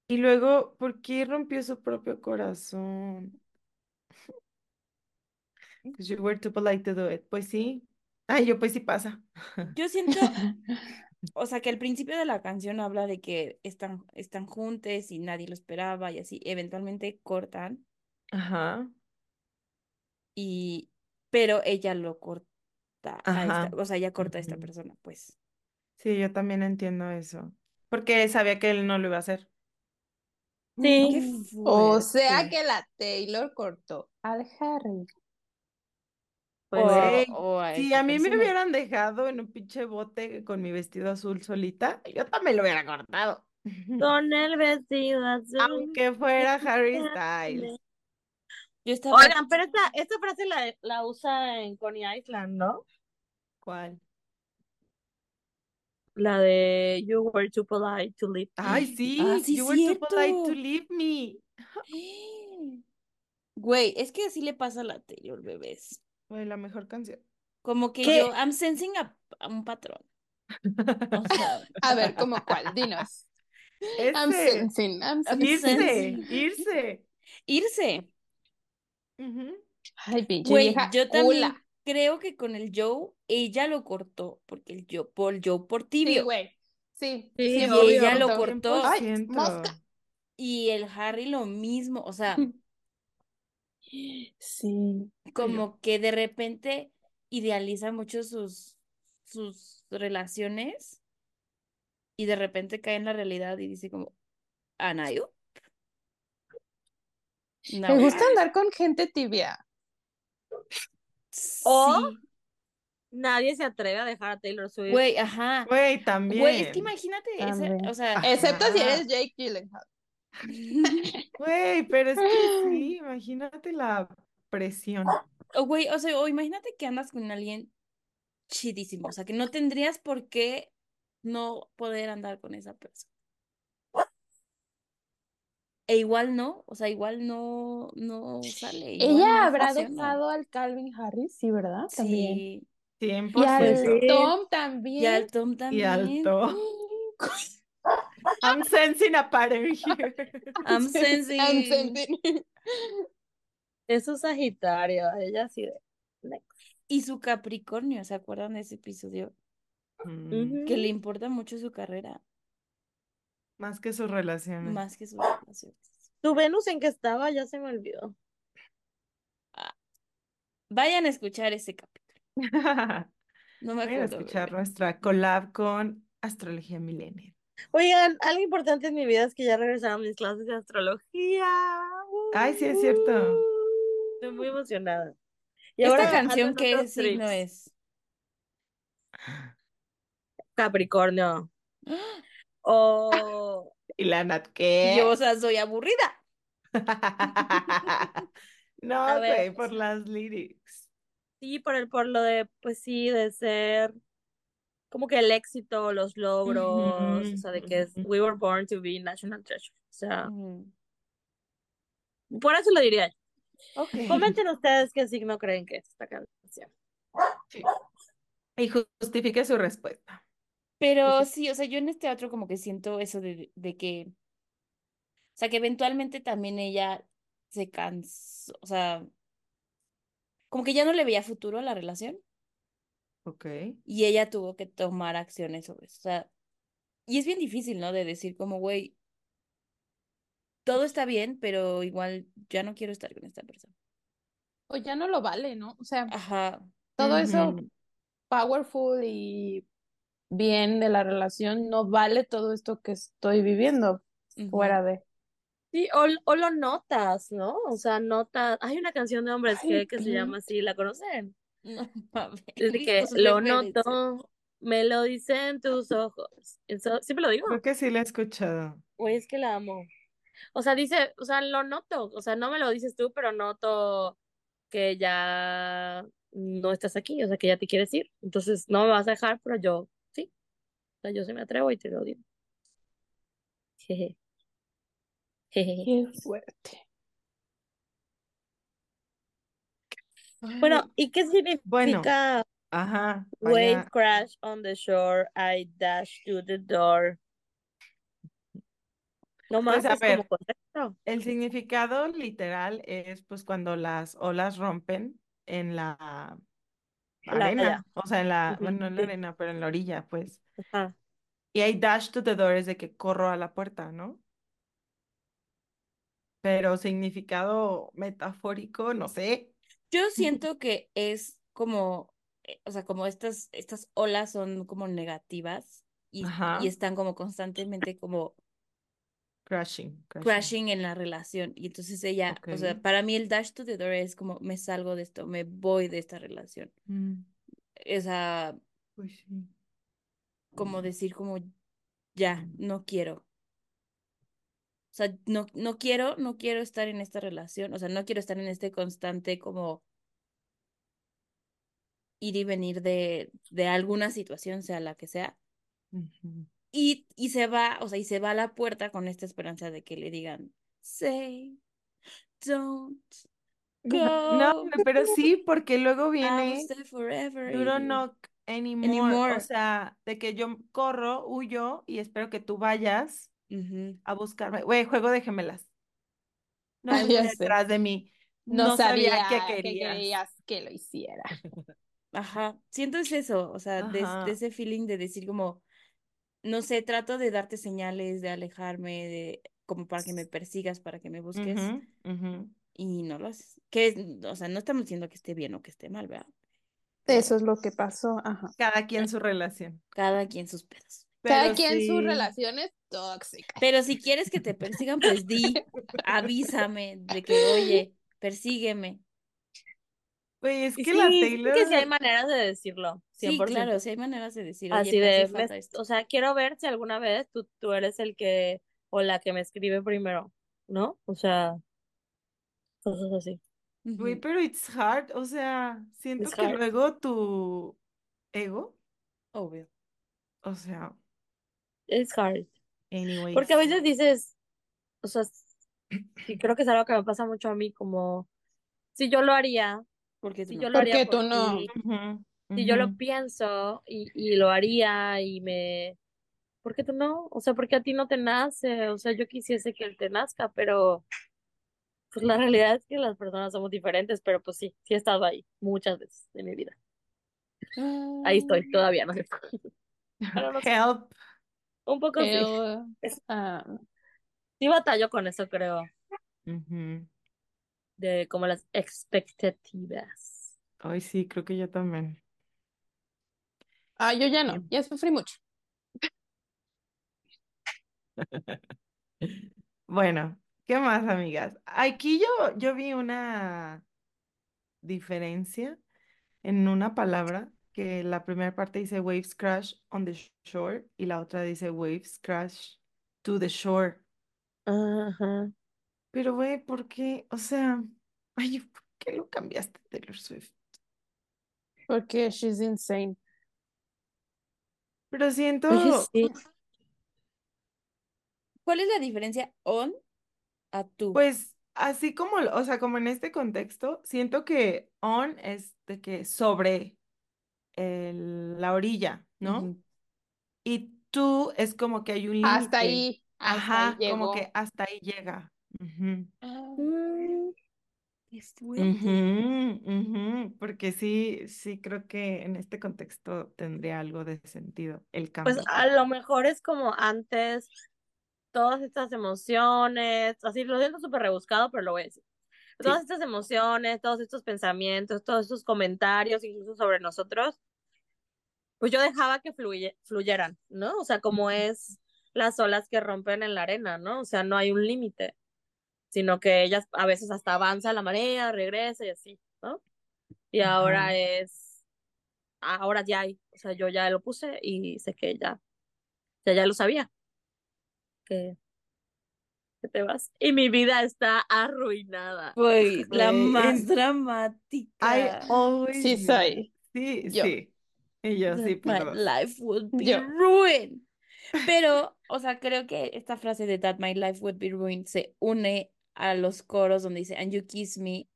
[SPEAKER 5] Y luego, ¿por qué rompió su propio corazón? Because you were too polite to do it. Pues sí. Ay, yo pues sí pasa.
[SPEAKER 2] Yo siento, o sea, que al principio de la canción habla de que están, están juntos y nadie lo esperaba y así, eventualmente cortan
[SPEAKER 5] Ajá.
[SPEAKER 2] y, pero ella lo corta esta, o sea, ella corta a esta persona, pues.
[SPEAKER 5] Sí, yo también entiendo eso. Porque sabía que él no lo iba a hacer.
[SPEAKER 3] Sí.
[SPEAKER 2] Qué
[SPEAKER 4] O sea que la Taylor cortó al Harry.
[SPEAKER 3] pues,
[SPEAKER 2] O a-
[SPEAKER 5] Güey,
[SPEAKER 2] o a
[SPEAKER 5] si a mí me
[SPEAKER 2] persona.
[SPEAKER 5] hubieran dejado en un pinche bote con mi vestido azul solita, yo también lo hubiera cortado.
[SPEAKER 3] con el vestido azul.
[SPEAKER 5] Aunque fuera Harry Styles.
[SPEAKER 2] Yo estaba,
[SPEAKER 3] Oigan, pero esta, esta frase la, la usa en Coney Island, ¿no?
[SPEAKER 5] ¿Cuál?
[SPEAKER 3] La de You were too polite to leave.
[SPEAKER 5] Ay, sí,
[SPEAKER 2] Ah, sí,
[SPEAKER 5] you were too polite to
[SPEAKER 2] cierto.
[SPEAKER 5] leave me.
[SPEAKER 2] Güey, es que así le pasa a la Taylor, bebés.
[SPEAKER 5] Güey, la mejor canción.
[SPEAKER 2] Como que
[SPEAKER 3] ¿Qué?
[SPEAKER 2] yo, I'm sensing a, a un patrón. O sea,
[SPEAKER 4] A ver, ¿cómo cuál? Dinos. I'm
[SPEAKER 5] Ese,
[SPEAKER 4] sensing, I'm
[SPEAKER 2] I'm
[SPEAKER 4] sensing.
[SPEAKER 5] irse, irse.
[SPEAKER 2] irse.
[SPEAKER 5] Ujú.
[SPEAKER 4] Ay, pinche
[SPEAKER 2] Güey,
[SPEAKER 4] vieja
[SPEAKER 2] yo también. Creo que con el Joe, ella lo cortó, porque el Joe, por el Joe por
[SPEAKER 4] Sí,
[SPEAKER 2] tibio.
[SPEAKER 4] güey. Sí,
[SPEAKER 3] Sí,
[SPEAKER 2] Y
[SPEAKER 4] 100%.
[SPEAKER 2] ella lo cortó.
[SPEAKER 4] Ay,
[SPEAKER 5] 100%.
[SPEAKER 4] mosca.
[SPEAKER 2] Y el Harry lo mismo. O sea,
[SPEAKER 4] Sí.
[SPEAKER 2] como que de repente idealiza mucho sus, sus relaciones y de repente cae en la realidad y dice como, ¿Anayo? No.
[SPEAKER 4] Me gusta andar con gente tibia.
[SPEAKER 3] O-
[SPEAKER 2] Sí.
[SPEAKER 3] nadie se atreve a dejar a Taylor Swift.
[SPEAKER 2] Güey, ajá.
[SPEAKER 5] Güey, también.
[SPEAKER 2] Güey, es que imagínate,
[SPEAKER 4] También.
[SPEAKER 2] o sea,
[SPEAKER 5] Ajá.
[SPEAKER 4] Excepto si eres Jake Gyllenhaal.
[SPEAKER 5] Güey, pero es que sí, imagínate la presión.
[SPEAKER 2] o güey, o sea, o imagínate que andas con alguien chidísimo, o sea, que no tendrías por qué no poder andar con esa persona. E igual no, o sea, igual no, no sale, igual
[SPEAKER 4] Ella
[SPEAKER 2] no
[SPEAKER 4] habrá
[SPEAKER 2] funciona.
[SPEAKER 4] dejado al Calvin Harris, sí, ¿verdad? También.
[SPEAKER 2] Sí,
[SPEAKER 4] Y
[SPEAKER 5] 100%.
[SPEAKER 4] al
[SPEAKER 3] Sí.
[SPEAKER 4] Tom también.
[SPEAKER 2] y al Tom
[SPEAKER 5] Y
[SPEAKER 2] también.
[SPEAKER 5] alto. I'm sensing a pattern here.
[SPEAKER 2] I'm
[SPEAKER 4] I'm
[SPEAKER 2] sensing.
[SPEAKER 4] sensing.
[SPEAKER 3] Es Sagitario, ella sí de.
[SPEAKER 2] Y su Capricornio, ¿se acuerdan de ese episodio?
[SPEAKER 5] Mm,
[SPEAKER 2] Que le importa mucho su carrera,
[SPEAKER 5] Más que sus relaciones.
[SPEAKER 2] más que sus relaciones.
[SPEAKER 3] ¿Tu Venus en qué estaba? Ya se me olvidó.
[SPEAKER 2] Vayan a escuchar ese capítulo. No me
[SPEAKER 5] Voy a
[SPEAKER 2] acuerdo.
[SPEAKER 5] escuchar
[SPEAKER 2] bebé.
[SPEAKER 5] nuestra collab con Astrología Millennial.
[SPEAKER 3] Oigan, algo importante en mi vida es que ya regresaron mis clases de astrología.
[SPEAKER 5] Ay, sí, es cierto.
[SPEAKER 3] Estoy muy emocionada. Y
[SPEAKER 2] ¿Esta
[SPEAKER 3] ahora
[SPEAKER 2] canción qué signo es?
[SPEAKER 3] Capricornio. O
[SPEAKER 5] ¿Y la Nat qué?
[SPEAKER 2] Yo, o sea, soy aburrida.
[SPEAKER 5] No, güey, por las lyrics.
[SPEAKER 3] sí, por el, por lo de, pues sí, de ser como que el éxito, los logros, o sea, de que es, we were born to be national treasure. O sea, por eso lo diría. yo.
[SPEAKER 2] Ok.
[SPEAKER 3] Comenten ustedes qué signo creen que es esta canción.
[SPEAKER 5] Y justifique su respuesta.
[SPEAKER 2] Pero sí, o sea, yo en este otro como que siento eso de, de que, o sea, que eventualmente también ella se cansó, o sea, como que ya no le veía futuro a la relación
[SPEAKER 5] Ok.
[SPEAKER 2] y ella tuvo que tomar acciones sobre eso. O sea, y es bien difícil, ¿no? De decir como, güey, todo está bien, pero igual ya no quiero estar con esta persona.
[SPEAKER 4] O ya no lo vale, ¿no? O sea,
[SPEAKER 2] Ajá.
[SPEAKER 4] todo eso powerful y bien de la relación no vale todo esto que estoy viviendo fuera de.
[SPEAKER 3] Sí, o, o lo notas, ¿no? O sea, notas. Hay una canción de hombres
[SPEAKER 4] Ay,
[SPEAKER 3] que, que se llama así, ¿la conocen?
[SPEAKER 2] No mames,
[SPEAKER 3] Es de que
[SPEAKER 2] tus
[SPEAKER 3] lo noto, me lo dicen tus ojos. Eso, siempre lo digo.
[SPEAKER 5] Creo que sí la he escuchado.
[SPEAKER 3] Güey, es que la amo. O sea, dice, o sea, lo noto. O sea, no me lo dices tú, pero noto que ya no estás aquí, o sea, que ya te quieres ir. Entonces, no me vas a dejar, pero yo sea, yo sí me atrevo y te lo digo. Jeje. Jeje.
[SPEAKER 4] Qué fuerte.
[SPEAKER 3] Bueno, ¿y qué
[SPEAKER 5] Bueno,
[SPEAKER 3] significa
[SPEAKER 5] Ajá.
[SPEAKER 3] wave crash on the shore? I dash to the door. No más,
[SPEAKER 5] Pues a
[SPEAKER 3] como
[SPEAKER 5] el significado literal es pues cuando las olas rompen en la
[SPEAKER 3] La-
[SPEAKER 5] arena, o sea, en la,
[SPEAKER 3] Ujú,
[SPEAKER 5] bueno, no en la arena, pero en la orilla, pues.
[SPEAKER 3] Ajá.
[SPEAKER 5] Y hay dash to the door es de que corro a la puerta, ¿no? Pero significado metafórico, no sé.
[SPEAKER 2] Yo siento que es como, eh, o sea, como estas, estas olas son como negativas y, y están como constantemente como
[SPEAKER 5] Crashing, crashing.
[SPEAKER 2] crashing en la relación. Y entonces ella, o sea, para mí el dash to the door es como me salgo de esto, me voy de esta relación.
[SPEAKER 5] Mm,
[SPEAKER 2] Esa,
[SPEAKER 5] pues sí.
[SPEAKER 2] como decir como ya, no quiero. O sea, no, no quiero, no quiero estar en esta relación, o sea, no quiero estar en este constante como ir y venir de, de alguna situación, sea la que sea. Y, y se va, o sea, y se va a la puerta con esta esperanza de que le digan, say, don't
[SPEAKER 5] No,
[SPEAKER 2] go,
[SPEAKER 5] pero sí, porque luego viene
[SPEAKER 2] stay forever
[SPEAKER 5] You
[SPEAKER 2] in
[SPEAKER 5] don't
[SPEAKER 2] you".
[SPEAKER 5] knock anymore.
[SPEAKER 2] Anymore.
[SPEAKER 5] O sea, de que yo corro, huyo y espero que tú vayas a buscarme. Güey, juego de gemelas. No
[SPEAKER 4] Ah,
[SPEAKER 5] detrás de mí.
[SPEAKER 4] No,
[SPEAKER 5] No sabía
[SPEAKER 4] sabía
[SPEAKER 5] que
[SPEAKER 4] que
[SPEAKER 5] querías.
[SPEAKER 4] que lo hiciera.
[SPEAKER 2] Ajá, siento es eso, o sea, de, ese feeling de decir como, no sé, trato de darte señales, de alejarme, de como para que me persigas, para que me busques, y no lo haces. Que, es- o sea, no estamos diciendo que esté bien o que esté mal, ¿verdad?
[SPEAKER 4] Eso es lo que pasó. Ajá.
[SPEAKER 5] Cada quien su relación.
[SPEAKER 2] Cada quien sus pedos.
[SPEAKER 4] Cada quien sus
[SPEAKER 5] sí,
[SPEAKER 4] relaciones tóxicas.
[SPEAKER 2] Pero si quieres que te persigan, pues di, avísame de que, oye, persígueme.
[SPEAKER 5] Güey, es que
[SPEAKER 3] sí,
[SPEAKER 5] la
[SPEAKER 3] sí
[SPEAKER 5] Taylor.
[SPEAKER 3] que sí hay maneras de decirlo, 100%.
[SPEAKER 2] Sí, claro, sí hay maneras de decir, oye,
[SPEAKER 3] Así de, me- o sea, quiero ver si alguna vez tú, tú eres el que o la que me escribe primero, ¿no? O sea, cosas así.
[SPEAKER 5] Güey, pero it's hard. O sea, siento
[SPEAKER 3] It's
[SPEAKER 5] que
[SPEAKER 3] hard.
[SPEAKER 5] luego tu ego,
[SPEAKER 2] Obvio.
[SPEAKER 5] o sea,
[SPEAKER 3] Es hard.
[SPEAKER 5] anyways.
[SPEAKER 3] Porque a veces dices, o sea, sí creo que es algo que me pasa mucho a mí, como si yo lo haría,
[SPEAKER 2] Porque
[SPEAKER 3] si
[SPEAKER 2] no.
[SPEAKER 3] yo lo haría
[SPEAKER 4] Porque
[SPEAKER 3] por
[SPEAKER 4] tú no.
[SPEAKER 3] ti, si yo lo pienso y, y lo haría y me... ¿Por qué tú no? O sea, porque a ti no te nace, o sea, yo quisiese que él te nazca, pero pues la realidad es que las personas somos diferentes, pero pues sí, sí he estado ahí muchas veces en mi vida. Ahí estoy, todavía, ¿no sé,
[SPEAKER 5] Help.
[SPEAKER 3] un poco sí.
[SPEAKER 4] Um,
[SPEAKER 3] Sí batallo con eso, creo,
[SPEAKER 5] Ujú.
[SPEAKER 3] De como las expectativas.
[SPEAKER 5] Ay, sí, creo que yo también.
[SPEAKER 4] ah, yo ya no,
[SPEAKER 5] Bien.
[SPEAKER 4] ya sufrí mucho.
[SPEAKER 5] Bueno, ¿qué más, amigas? Aquí yo, yo vi una diferencia en una palabra que la primera parte dice waves crash on the shore y la otra dice waves crash to the shore.
[SPEAKER 3] Ajá.
[SPEAKER 5] Pero, güey, ¿por qué? O sea, ay, ¿por qué lo cambiaste, Taylor Swift?
[SPEAKER 4] Porque she's insane.
[SPEAKER 5] Pero
[SPEAKER 3] Oye,
[SPEAKER 5] siento,
[SPEAKER 3] sí.
[SPEAKER 2] ¿Cuál es la diferencia on a tú?
[SPEAKER 5] pues, así como, o sea, como en este contexto, siento que on es de que sobre el- la orilla, ¿no? Y tú es como que hay un
[SPEAKER 4] Hasta
[SPEAKER 5] límite.
[SPEAKER 4] ahí, hasta ahí
[SPEAKER 5] Ajá, como
[SPEAKER 4] llegó.
[SPEAKER 5] que hasta ahí llega. Ujú.
[SPEAKER 4] Ah,
[SPEAKER 3] Mm.
[SPEAKER 5] Ujú, Porque sí, sí creo que en este contexto tendría algo de sentido el
[SPEAKER 3] Pues
[SPEAKER 5] cambio.
[SPEAKER 3] a lo mejor es como antes, todas estas emociones, así lo siento súper rebuscado, pero lo voy a decir. Todas
[SPEAKER 5] Sí.
[SPEAKER 3] estas emociones, todos estos pensamientos, todos estos comentarios, incluso sobre nosotros, pues yo dejaba que fluye, fluyeran, ¿no? O sea, como es las olas que rompen en la arena, ¿no? O sea, no hay un límite, sino que ellas a veces hasta avanza la marea, regresa y así, ¿no? Y ahora es, ahora ya hay, o sea, yo ya lo puse y sé que ya, ya, ya lo sabía, que, que te vas. Y mi vida está arruinada.
[SPEAKER 2] Pues la más dramática.
[SPEAKER 5] always
[SPEAKER 4] Sí soy.
[SPEAKER 5] Sí,
[SPEAKER 4] Yo.
[SPEAKER 5] sí. Y yo sí,
[SPEAKER 2] That my
[SPEAKER 5] por dos.
[SPEAKER 2] life would be
[SPEAKER 4] Yo.
[SPEAKER 2] ruined. Pero, o sea, creo que esta frase de that my life would be ruined se une a los coros donde dice, and you kiss me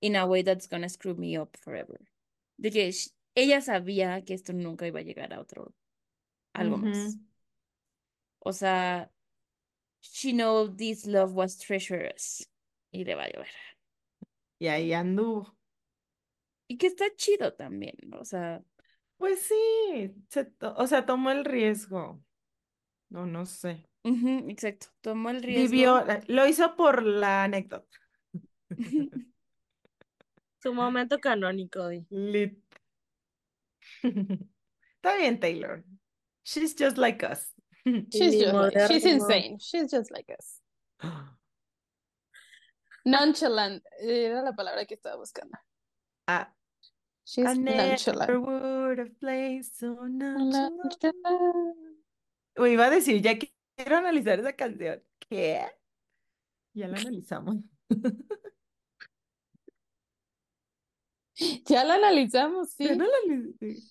[SPEAKER 2] in a way that's gonna screw me up forever. De que ella sabía que esto nunca iba a llegar a otro, algo más. O sea, she know this love was treacherous. Y le va a llover.
[SPEAKER 5] Y ahí anduvo.
[SPEAKER 2] Y que está chido también, ¿no? o sea,
[SPEAKER 5] Pues sí, se o sea, tomó el riesgo. No, no sé.
[SPEAKER 2] Ujú, exacto, tomó el riesgo.
[SPEAKER 5] Vivió, lo hizo por la anécdota.
[SPEAKER 3] Su momento canónico, di.
[SPEAKER 5] Lit. Está bien, Taylor. She's just like us.
[SPEAKER 4] She's just like, she's insane. She's just like us. Nonchalant era la palabra que estaba buscando.
[SPEAKER 5] I,
[SPEAKER 4] She's
[SPEAKER 5] I never
[SPEAKER 4] nonchalant.
[SPEAKER 5] would have played so nonchalant.
[SPEAKER 4] Nonchalant.
[SPEAKER 5] O iba a decir, ya que quiero analizar esa canción. ¿Qué? Ya la analizamos.
[SPEAKER 4] Ya la analizamos,
[SPEAKER 5] Ya
[SPEAKER 4] sí.
[SPEAKER 5] no la.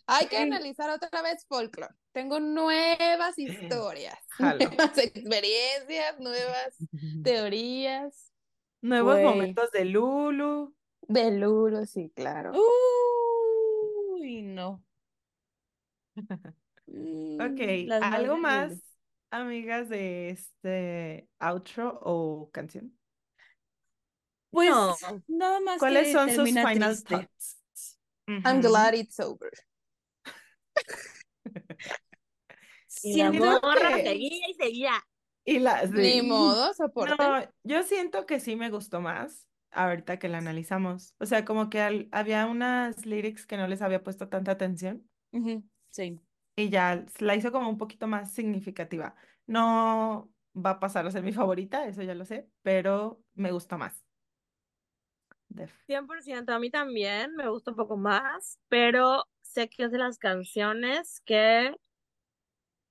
[SPEAKER 4] Hay que analizar otra vez folklore. Tengo nuevas historias, nuevas experiencias, nuevas teorías.
[SPEAKER 5] Nuevos momentos de Lulu.
[SPEAKER 4] De Lulu, sí, claro.
[SPEAKER 2] Uy, no. Mm,
[SPEAKER 5] Ok,
[SPEAKER 2] las
[SPEAKER 5] ¿algo más,
[SPEAKER 2] Lulu.
[SPEAKER 5] Amigas, de este outro o canción?
[SPEAKER 2] Pues
[SPEAKER 3] No.
[SPEAKER 2] nada más
[SPEAKER 5] ¿Cuáles
[SPEAKER 2] que
[SPEAKER 5] son sus final
[SPEAKER 2] triste.
[SPEAKER 5] thoughts?
[SPEAKER 4] I'm glad it's over.
[SPEAKER 3] La
[SPEAKER 2] Siento
[SPEAKER 3] morra
[SPEAKER 5] que-
[SPEAKER 3] seguía y seguía.
[SPEAKER 5] Y la,
[SPEAKER 4] Ni
[SPEAKER 5] sí.
[SPEAKER 4] modo, soporte.
[SPEAKER 5] No, yo siento que sí me gustó más ahorita que la analizamos. O sea, como que al- había unas lyrics que no les había puesto tanta atención
[SPEAKER 2] sí.
[SPEAKER 5] Y ya la hizo como un poquito más significativa. No va a pasar a ser mi favorita, eso ya lo sé, pero me gustó más. Def.
[SPEAKER 3] 100%, a mí también me gusta un poco más, pero sé que es de las canciones que,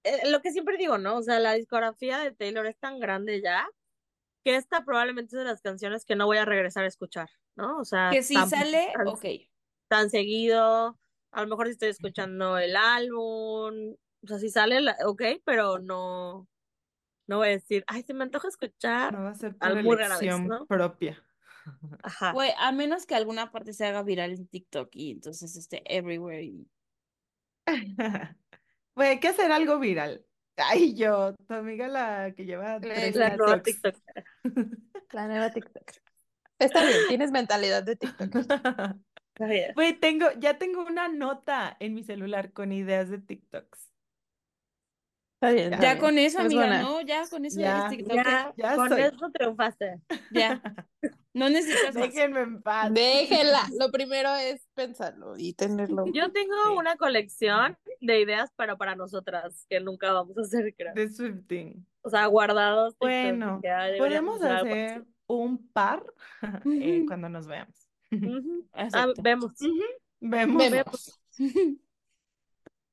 [SPEAKER 3] eh, lo que siempre digo, ¿no? O sea, la discografía de Taylor es tan grande ya, que esta probablemente es de las canciones que no voy a regresar a escuchar, ¿no? O sea,
[SPEAKER 2] Que si
[SPEAKER 3] tan,
[SPEAKER 2] sale,
[SPEAKER 3] tan,
[SPEAKER 2] ok.
[SPEAKER 3] tan seguido, a lo mejor si estoy escuchando el álbum, o sea, si sale, la- ok, pero no, no voy a decir, ay, se me antoja escuchar,
[SPEAKER 5] No va a ser por propia.
[SPEAKER 3] Ajá.
[SPEAKER 2] Güey, a menos que alguna parte se haga viral en TikTok y entonces esté everywhere. y-
[SPEAKER 5] Güey, hay que hacer algo viral. Ay, yo, tu amiga la que lleva tres
[SPEAKER 3] La nueva. TikTok.
[SPEAKER 4] La nueva TikTok. Está bien, tienes mentalidad de TikTok.
[SPEAKER 3] Está bien.
[SPEAKER 5] Güey, tengo, ya tengo una nota en mi celular con ideas de TikToks.
[SPEAKER 4] Está bien, está
[SPEAKER 2] Ya
[SPEAKER 4] bien.
[SPEAKER 2] con eso,
[SPEAKER 4] Es
[SPEAKER 2] amiga,
[SPEAKER 4] buena.
[SPEAKER 2] ¿no? Ya con eso
[SPEAKER 5] Ya.
[SPEAKER 2] eres TikToker.
[SPEAKER 3] Ya,
[SPEAKER 5] Ya
[SPEAKER 3] con
[SPEAKER 5] soy.
[SPEAKER 3] eso triunfaste.
[SPEAKER 2] Ya. No necesitas más.
[SPEAKER 5] Déjenme en paz.
[SPEAKER 4] Déjela. Lo primero es pensarlo y tenerlo.
[SPEAKER 3] Yo tengo
[SPEAKER 5] Sí.
[SPEAKER 3] una colección de ideas, pero para nosotras, que nunca vamos a hacer, creo.
[SPEAKER 5] De Swifting.
[SPEAKER 3] O sea, guardados. TikTok,
[SPEAKER 5] Bueno,
[SPEAKER 3] que ya deberíamos
[SPEAKER 5] podemos
[SPEAKER 3] hacer algo así.
[SPEAKER 5] hacer un par eh, cuando nos veamos.
[SPEAKER 3] Ah, vemos.
[SPEAKER 5] Vemos.
[SPEAKER 4] Vemos.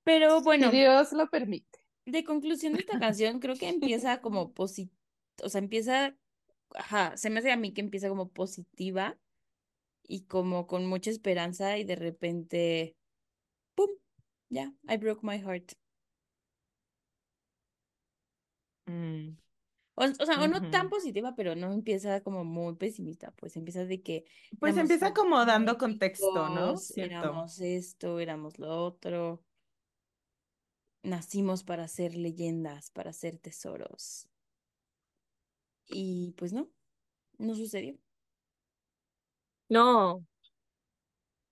[SPEAKER 2] Pero
[SPEAKER 4] Si
[SPEAKER 2] bueno,
[SPEAKER 4] Dios lo permite.
[SPEAKER 2] de conclusión de esta canción, creo que empieza como posi, o sea, empieza, ajá, se me hace a mí que empieza como positiva y como con mucha esperanza y de repente, ¡pum! Ya, I broke my heart.
[SPEAKER 5] Mm,
[SPEAKER 2] O, o sea, o no tan positiva, pero no empieza como muy pesimista, pues empieza de que
[SPEAKER 5] Pues empieza como dando contexto, ¿no?
[SPEAKER 2] éramos esto, éramos lo otro, nacimos para ser leyendas, para ser tesoros. Y pues no, no sucedió.
[SPEAKER 3] No,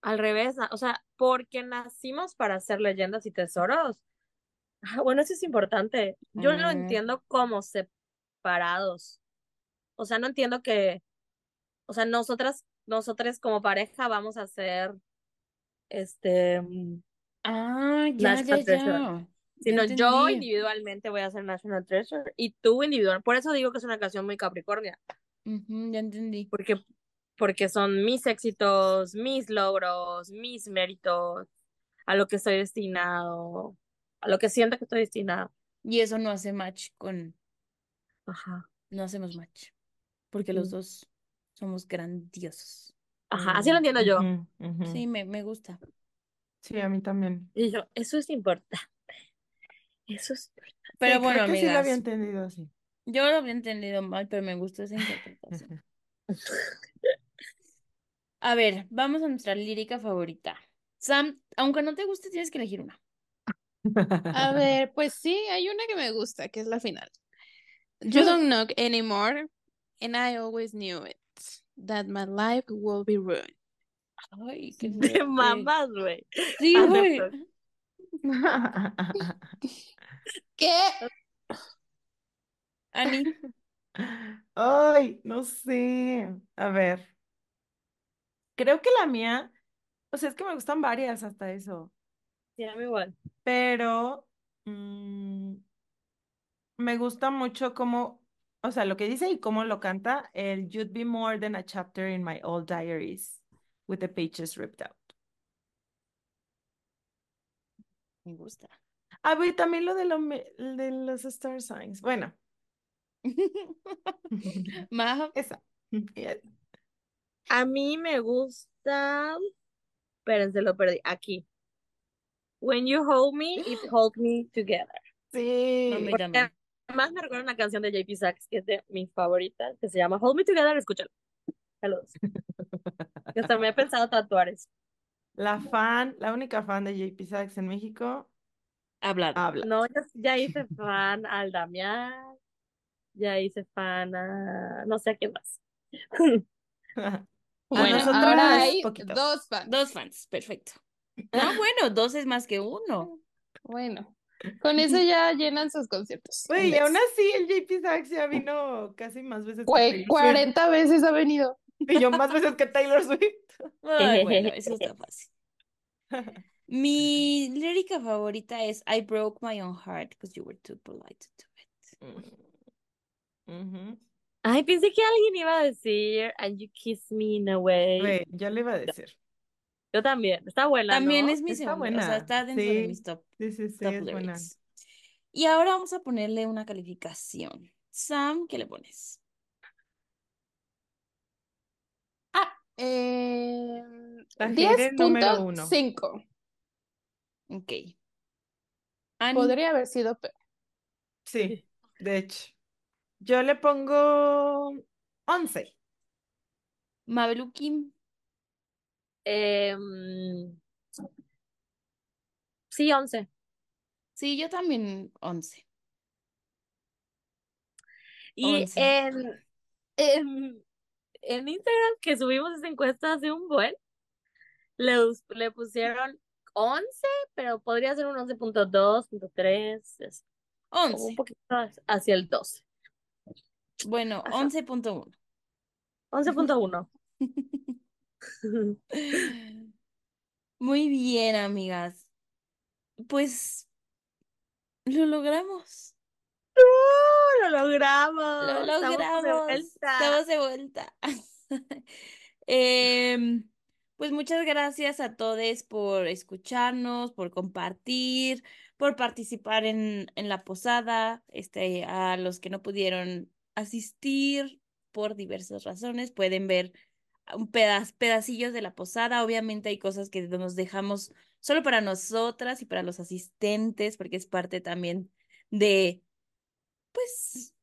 [SPEAKER 3] al revés. O sea, porque nacimos para ser leyendas y tesoros. Ah, bueno, eso es importante. Yo lo
[SPEAKER 2] Mm,
[SPEAKER 3] entiendo como separados. O sea, no entiendo que, o sea, nosotras, nosotras como pareja vamos a ser, este, mm,
[SPEAKER 2] Ah, ya, ya,
[SPEAKER 3] National Treasure.
[SPEAKER 2] ya. Ya
[SPEAKER 3] Sino yo individualmente voy a ser National Treasure y tú individual. Por eso digo que es una canción muy Capricornia,
[SPEAKER 2] Ujú, ya entendí.
[SPEAKER 3] porque, porque son mis éxitos, mis logros, mis méritos, a lo que estoy destinado, a lo que siento que estoy destinado.
[SPEAKER 2] Y eso no hace match con,
[SPEAKER 3] Ajá.
[SPEAKER 2] no hacemos match, porque los dos somos grandiosos.
[SPEAKER 3] Ajá, así lo entiendo yo.
[SPEAKER 5] ujú, ujú.
[SPEAKER 2] Sí, me, me gusta.
[SPEAKER 5] Sí, a mí también.
[SPEAKER 3] Y yo, eso es importante. Eso es
[SPEAKER 2] Pero
[SPEAKER 5] Sí,
[SPEAKER 2] bueno,
[SPEAKER 5] creo que sí lo había
[SPEAKER 2] amigas,
[SPEAKER 5] entendido así.
[SPEAKER 2] yo lo había entendido mal, pero me gustó esa interpretación. A ver, vamos a nuestra lírica favorita. Sam, aunque no te guste, tienes que elegir una.
[SPEAKER 4] A ver, pues sí, hay una que me gusta, que es la final. You don't knock anymore, and I always knew it, that my life will be ruined.
[SPEAKER 2] Ay, qué
[SPEAKER 3] de mamás, güey.
[SPEAKER 2] Sí, güey.
[SPEAKER 3] Acepto.
[SPEAKER 4] ¿Qué?
[SPEAKER 2] Ani,
[SPEAKER 5] Ay, no sé. A ver. Creo que la mía, o sea, es que me gustan varias hasta eso,
[SPEAKER 3] Sí, a mí igual.
[SPEAKER 5] pero mm, me gusta mucho cómo, o sea, lo que dice y cómo lo canta, el You'd be more than a chapter in my old diaries with the pages ripped out.
[SPEAKER 2] me gusta.
[SPEAKER 5] Ah, y también lo de, lo de los star signs. Bueno,
[SPEAKER 2] Maja,
[SPEAKER 5] esa.
[SPEAKER 3] A mí me gusta. Espérense, lo perdí. Aquí. When you hold me, it holds me together.
[SPEAKER 5] Sí.
[SPEAKER 3] Además me recuerda una canción de JP Sachs que es de mis favoritas, que se llama Hold Me Together, escúchalo. Saludos. Que hasta me he pensado tatuar eso.
[SPEAKER 5] La fan, la única fan de JP Sachs en México,
[SPEAKER 2] Hablado.
[SPEAKER 5] habla.
[SPEAKER 3] No, ya, ya hice fan al Damián, ya hice fan a no sé a quién más.
[SPEAKER 4] Bueno, ahora hay
[SPEAKER 5] poquito.
[SPEAKER 4] dos fans.
[SPEAKER 2] Dos fans, perfecto. No, bueno, dos es más que uno.
[SPEAKER 4] Bueno, con eso ya llenan sus conciertos.
[SPEAKER 5] Güey, y aún así el JP Sachs ya vino casi más veces que
[SPEAKER 4] Güey,
[SPEAKER 5] Taylor Swift.
[SPEAKER 4] 40 veces ha venido.
[SPEAKER 5] Y yo más veces que Taylor Swift.
[SPEAKER 2] Ay, bueno, eso está fácil. Mi lírica favorita es I broke my own heart because you were too polite to do it.
[SPEAKER 5] Mm.
[SPEAKER 3] Ay, pensé que alguien iba a decir And You Kiss Me in a Way.
[SPEAKER 5] Ve, yo le iba a decir.
[SPEAKER 3] Yo también. Está buena,
[SPEAKER 2] También
[SPEAKER 3] ¿no?
[SPEAKER 2] es mi
[SPEAKER 5] Está
[SPEAKER 2] segunda, o sea,
[SPEAKER 5] buena.
[SPEAKER 2] está dentro de mis top,
[SPEAKER 5] sí, sí, sí,
[SPEAKER 2] top
[SPEAKER 5] es buena.
[SPEAKER 2] Y ahora vamos a ponerle una calificación. Sam, ¿qué le pones?
[SPEAKER 4] Ah, eh,
[SPEAKER 5] uno.
[SPEAKER 4] 10.5.
[SPEAKER 2] Ok. Ani,
[SPEAKER 4] Podría haber sido peor.
[SPEAKER 5] Sí, de hecho. Yo le pongo 11.
[SPEAKER 2] Mabeluki,
[SPEAKER 3] Em, sí, 11.
[SPEAKER 2] sí, yo también 11.
[SPEAKER 3] Y
[SPEAKER 2] 11.
[SPEAKER 3] en, en, en Instagram, que subimos esa encuesta hace un buen, le, le pusieron 11, pero podría ser un 11.2, 3, es como un
[SPEAKER 2] 11.
[SPEAKER 3] poquito hacia el 12.
[SPEAKER 2] Bueno,
[SPEAKER 3] Ajá.
[SPEAKER 2] 11.1.
[SPEAKER 3] 11.1.
[SPEAKER 2] Muy bien, amigas. Pues lo logramos.
[SPEAKER 3] ¡Uh! ¡Lo logramos!
[SPEAKER 2] Lo
[SPEAKER 3] Estamos de
[SPEAKER 2] logramos.
[SPEAKER 3] vuelta.
[SPEAKER 2] Estamos de vuelta. Em, pues muchas gracias a todos por escucharnos, por compartir, por participar en, en la posada, este, a los que no pudieron asistir por diversas razones, pueden ver pedaz, pedacillos de la posada. Obviamente hay cosas que nos dejamos solo para nosotras y para los asistentes, porque es parte también de, pues,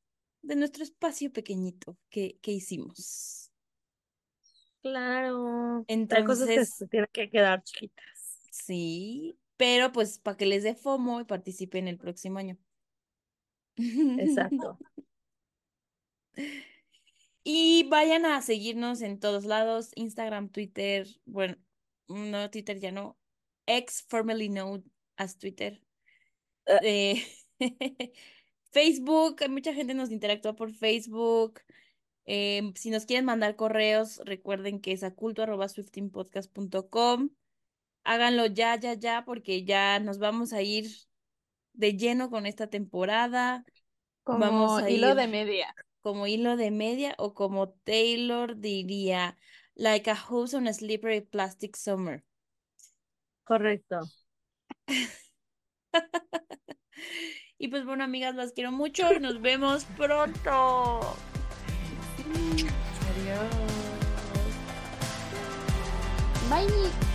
[SPEAKER 2] de nuestro espacio pequeñito que, que hicimos.
[SPEAKER 3] Claro. Hay cosas que
[SPEAKER 2] Entonces,
[SPEAKER 3] se tienen que quedar chiquitas.
[SPEAKER 2] sí, pero pues para que les dé FOMO y participen el próximo año.
[SPEAKER 3] Exacto.
[SPEAKER 2] Y vayan a seguirnos en todos lados, Instagram, Twitter, bueno, no, Twitter ya no, ex formerly known as Twitter.
[SPEAKER 3] Eh.
[SPEAKER 2] Eh, Facebook, mucha gente nos interactúa por Facebook. Em, si nos quieren mandar correos, recuerden que es aculto@swiftingpodcast.com. Háganlo ya, ya, ya, porque ya nos vamos a ir de lleno con esta temporada. Vamos
[SPEAKER 4] Como
[SPEAKER 2] a
[SPEAKER 4] hilo
[SPEAKER 2] ir
[SPEAKER 4] de media.
[SPEAKER 2] Como hilo de media o como Taylor diría, like a hose on a slippery plastic summer.
[SPEAKER 3] Correcto.
[SPEAKER 2] Y pues bueno, amigas, las quiero mucho y nos vemos pronto.
[SPEAKER 5] Adiós.
[SPEAKER 4] Bye.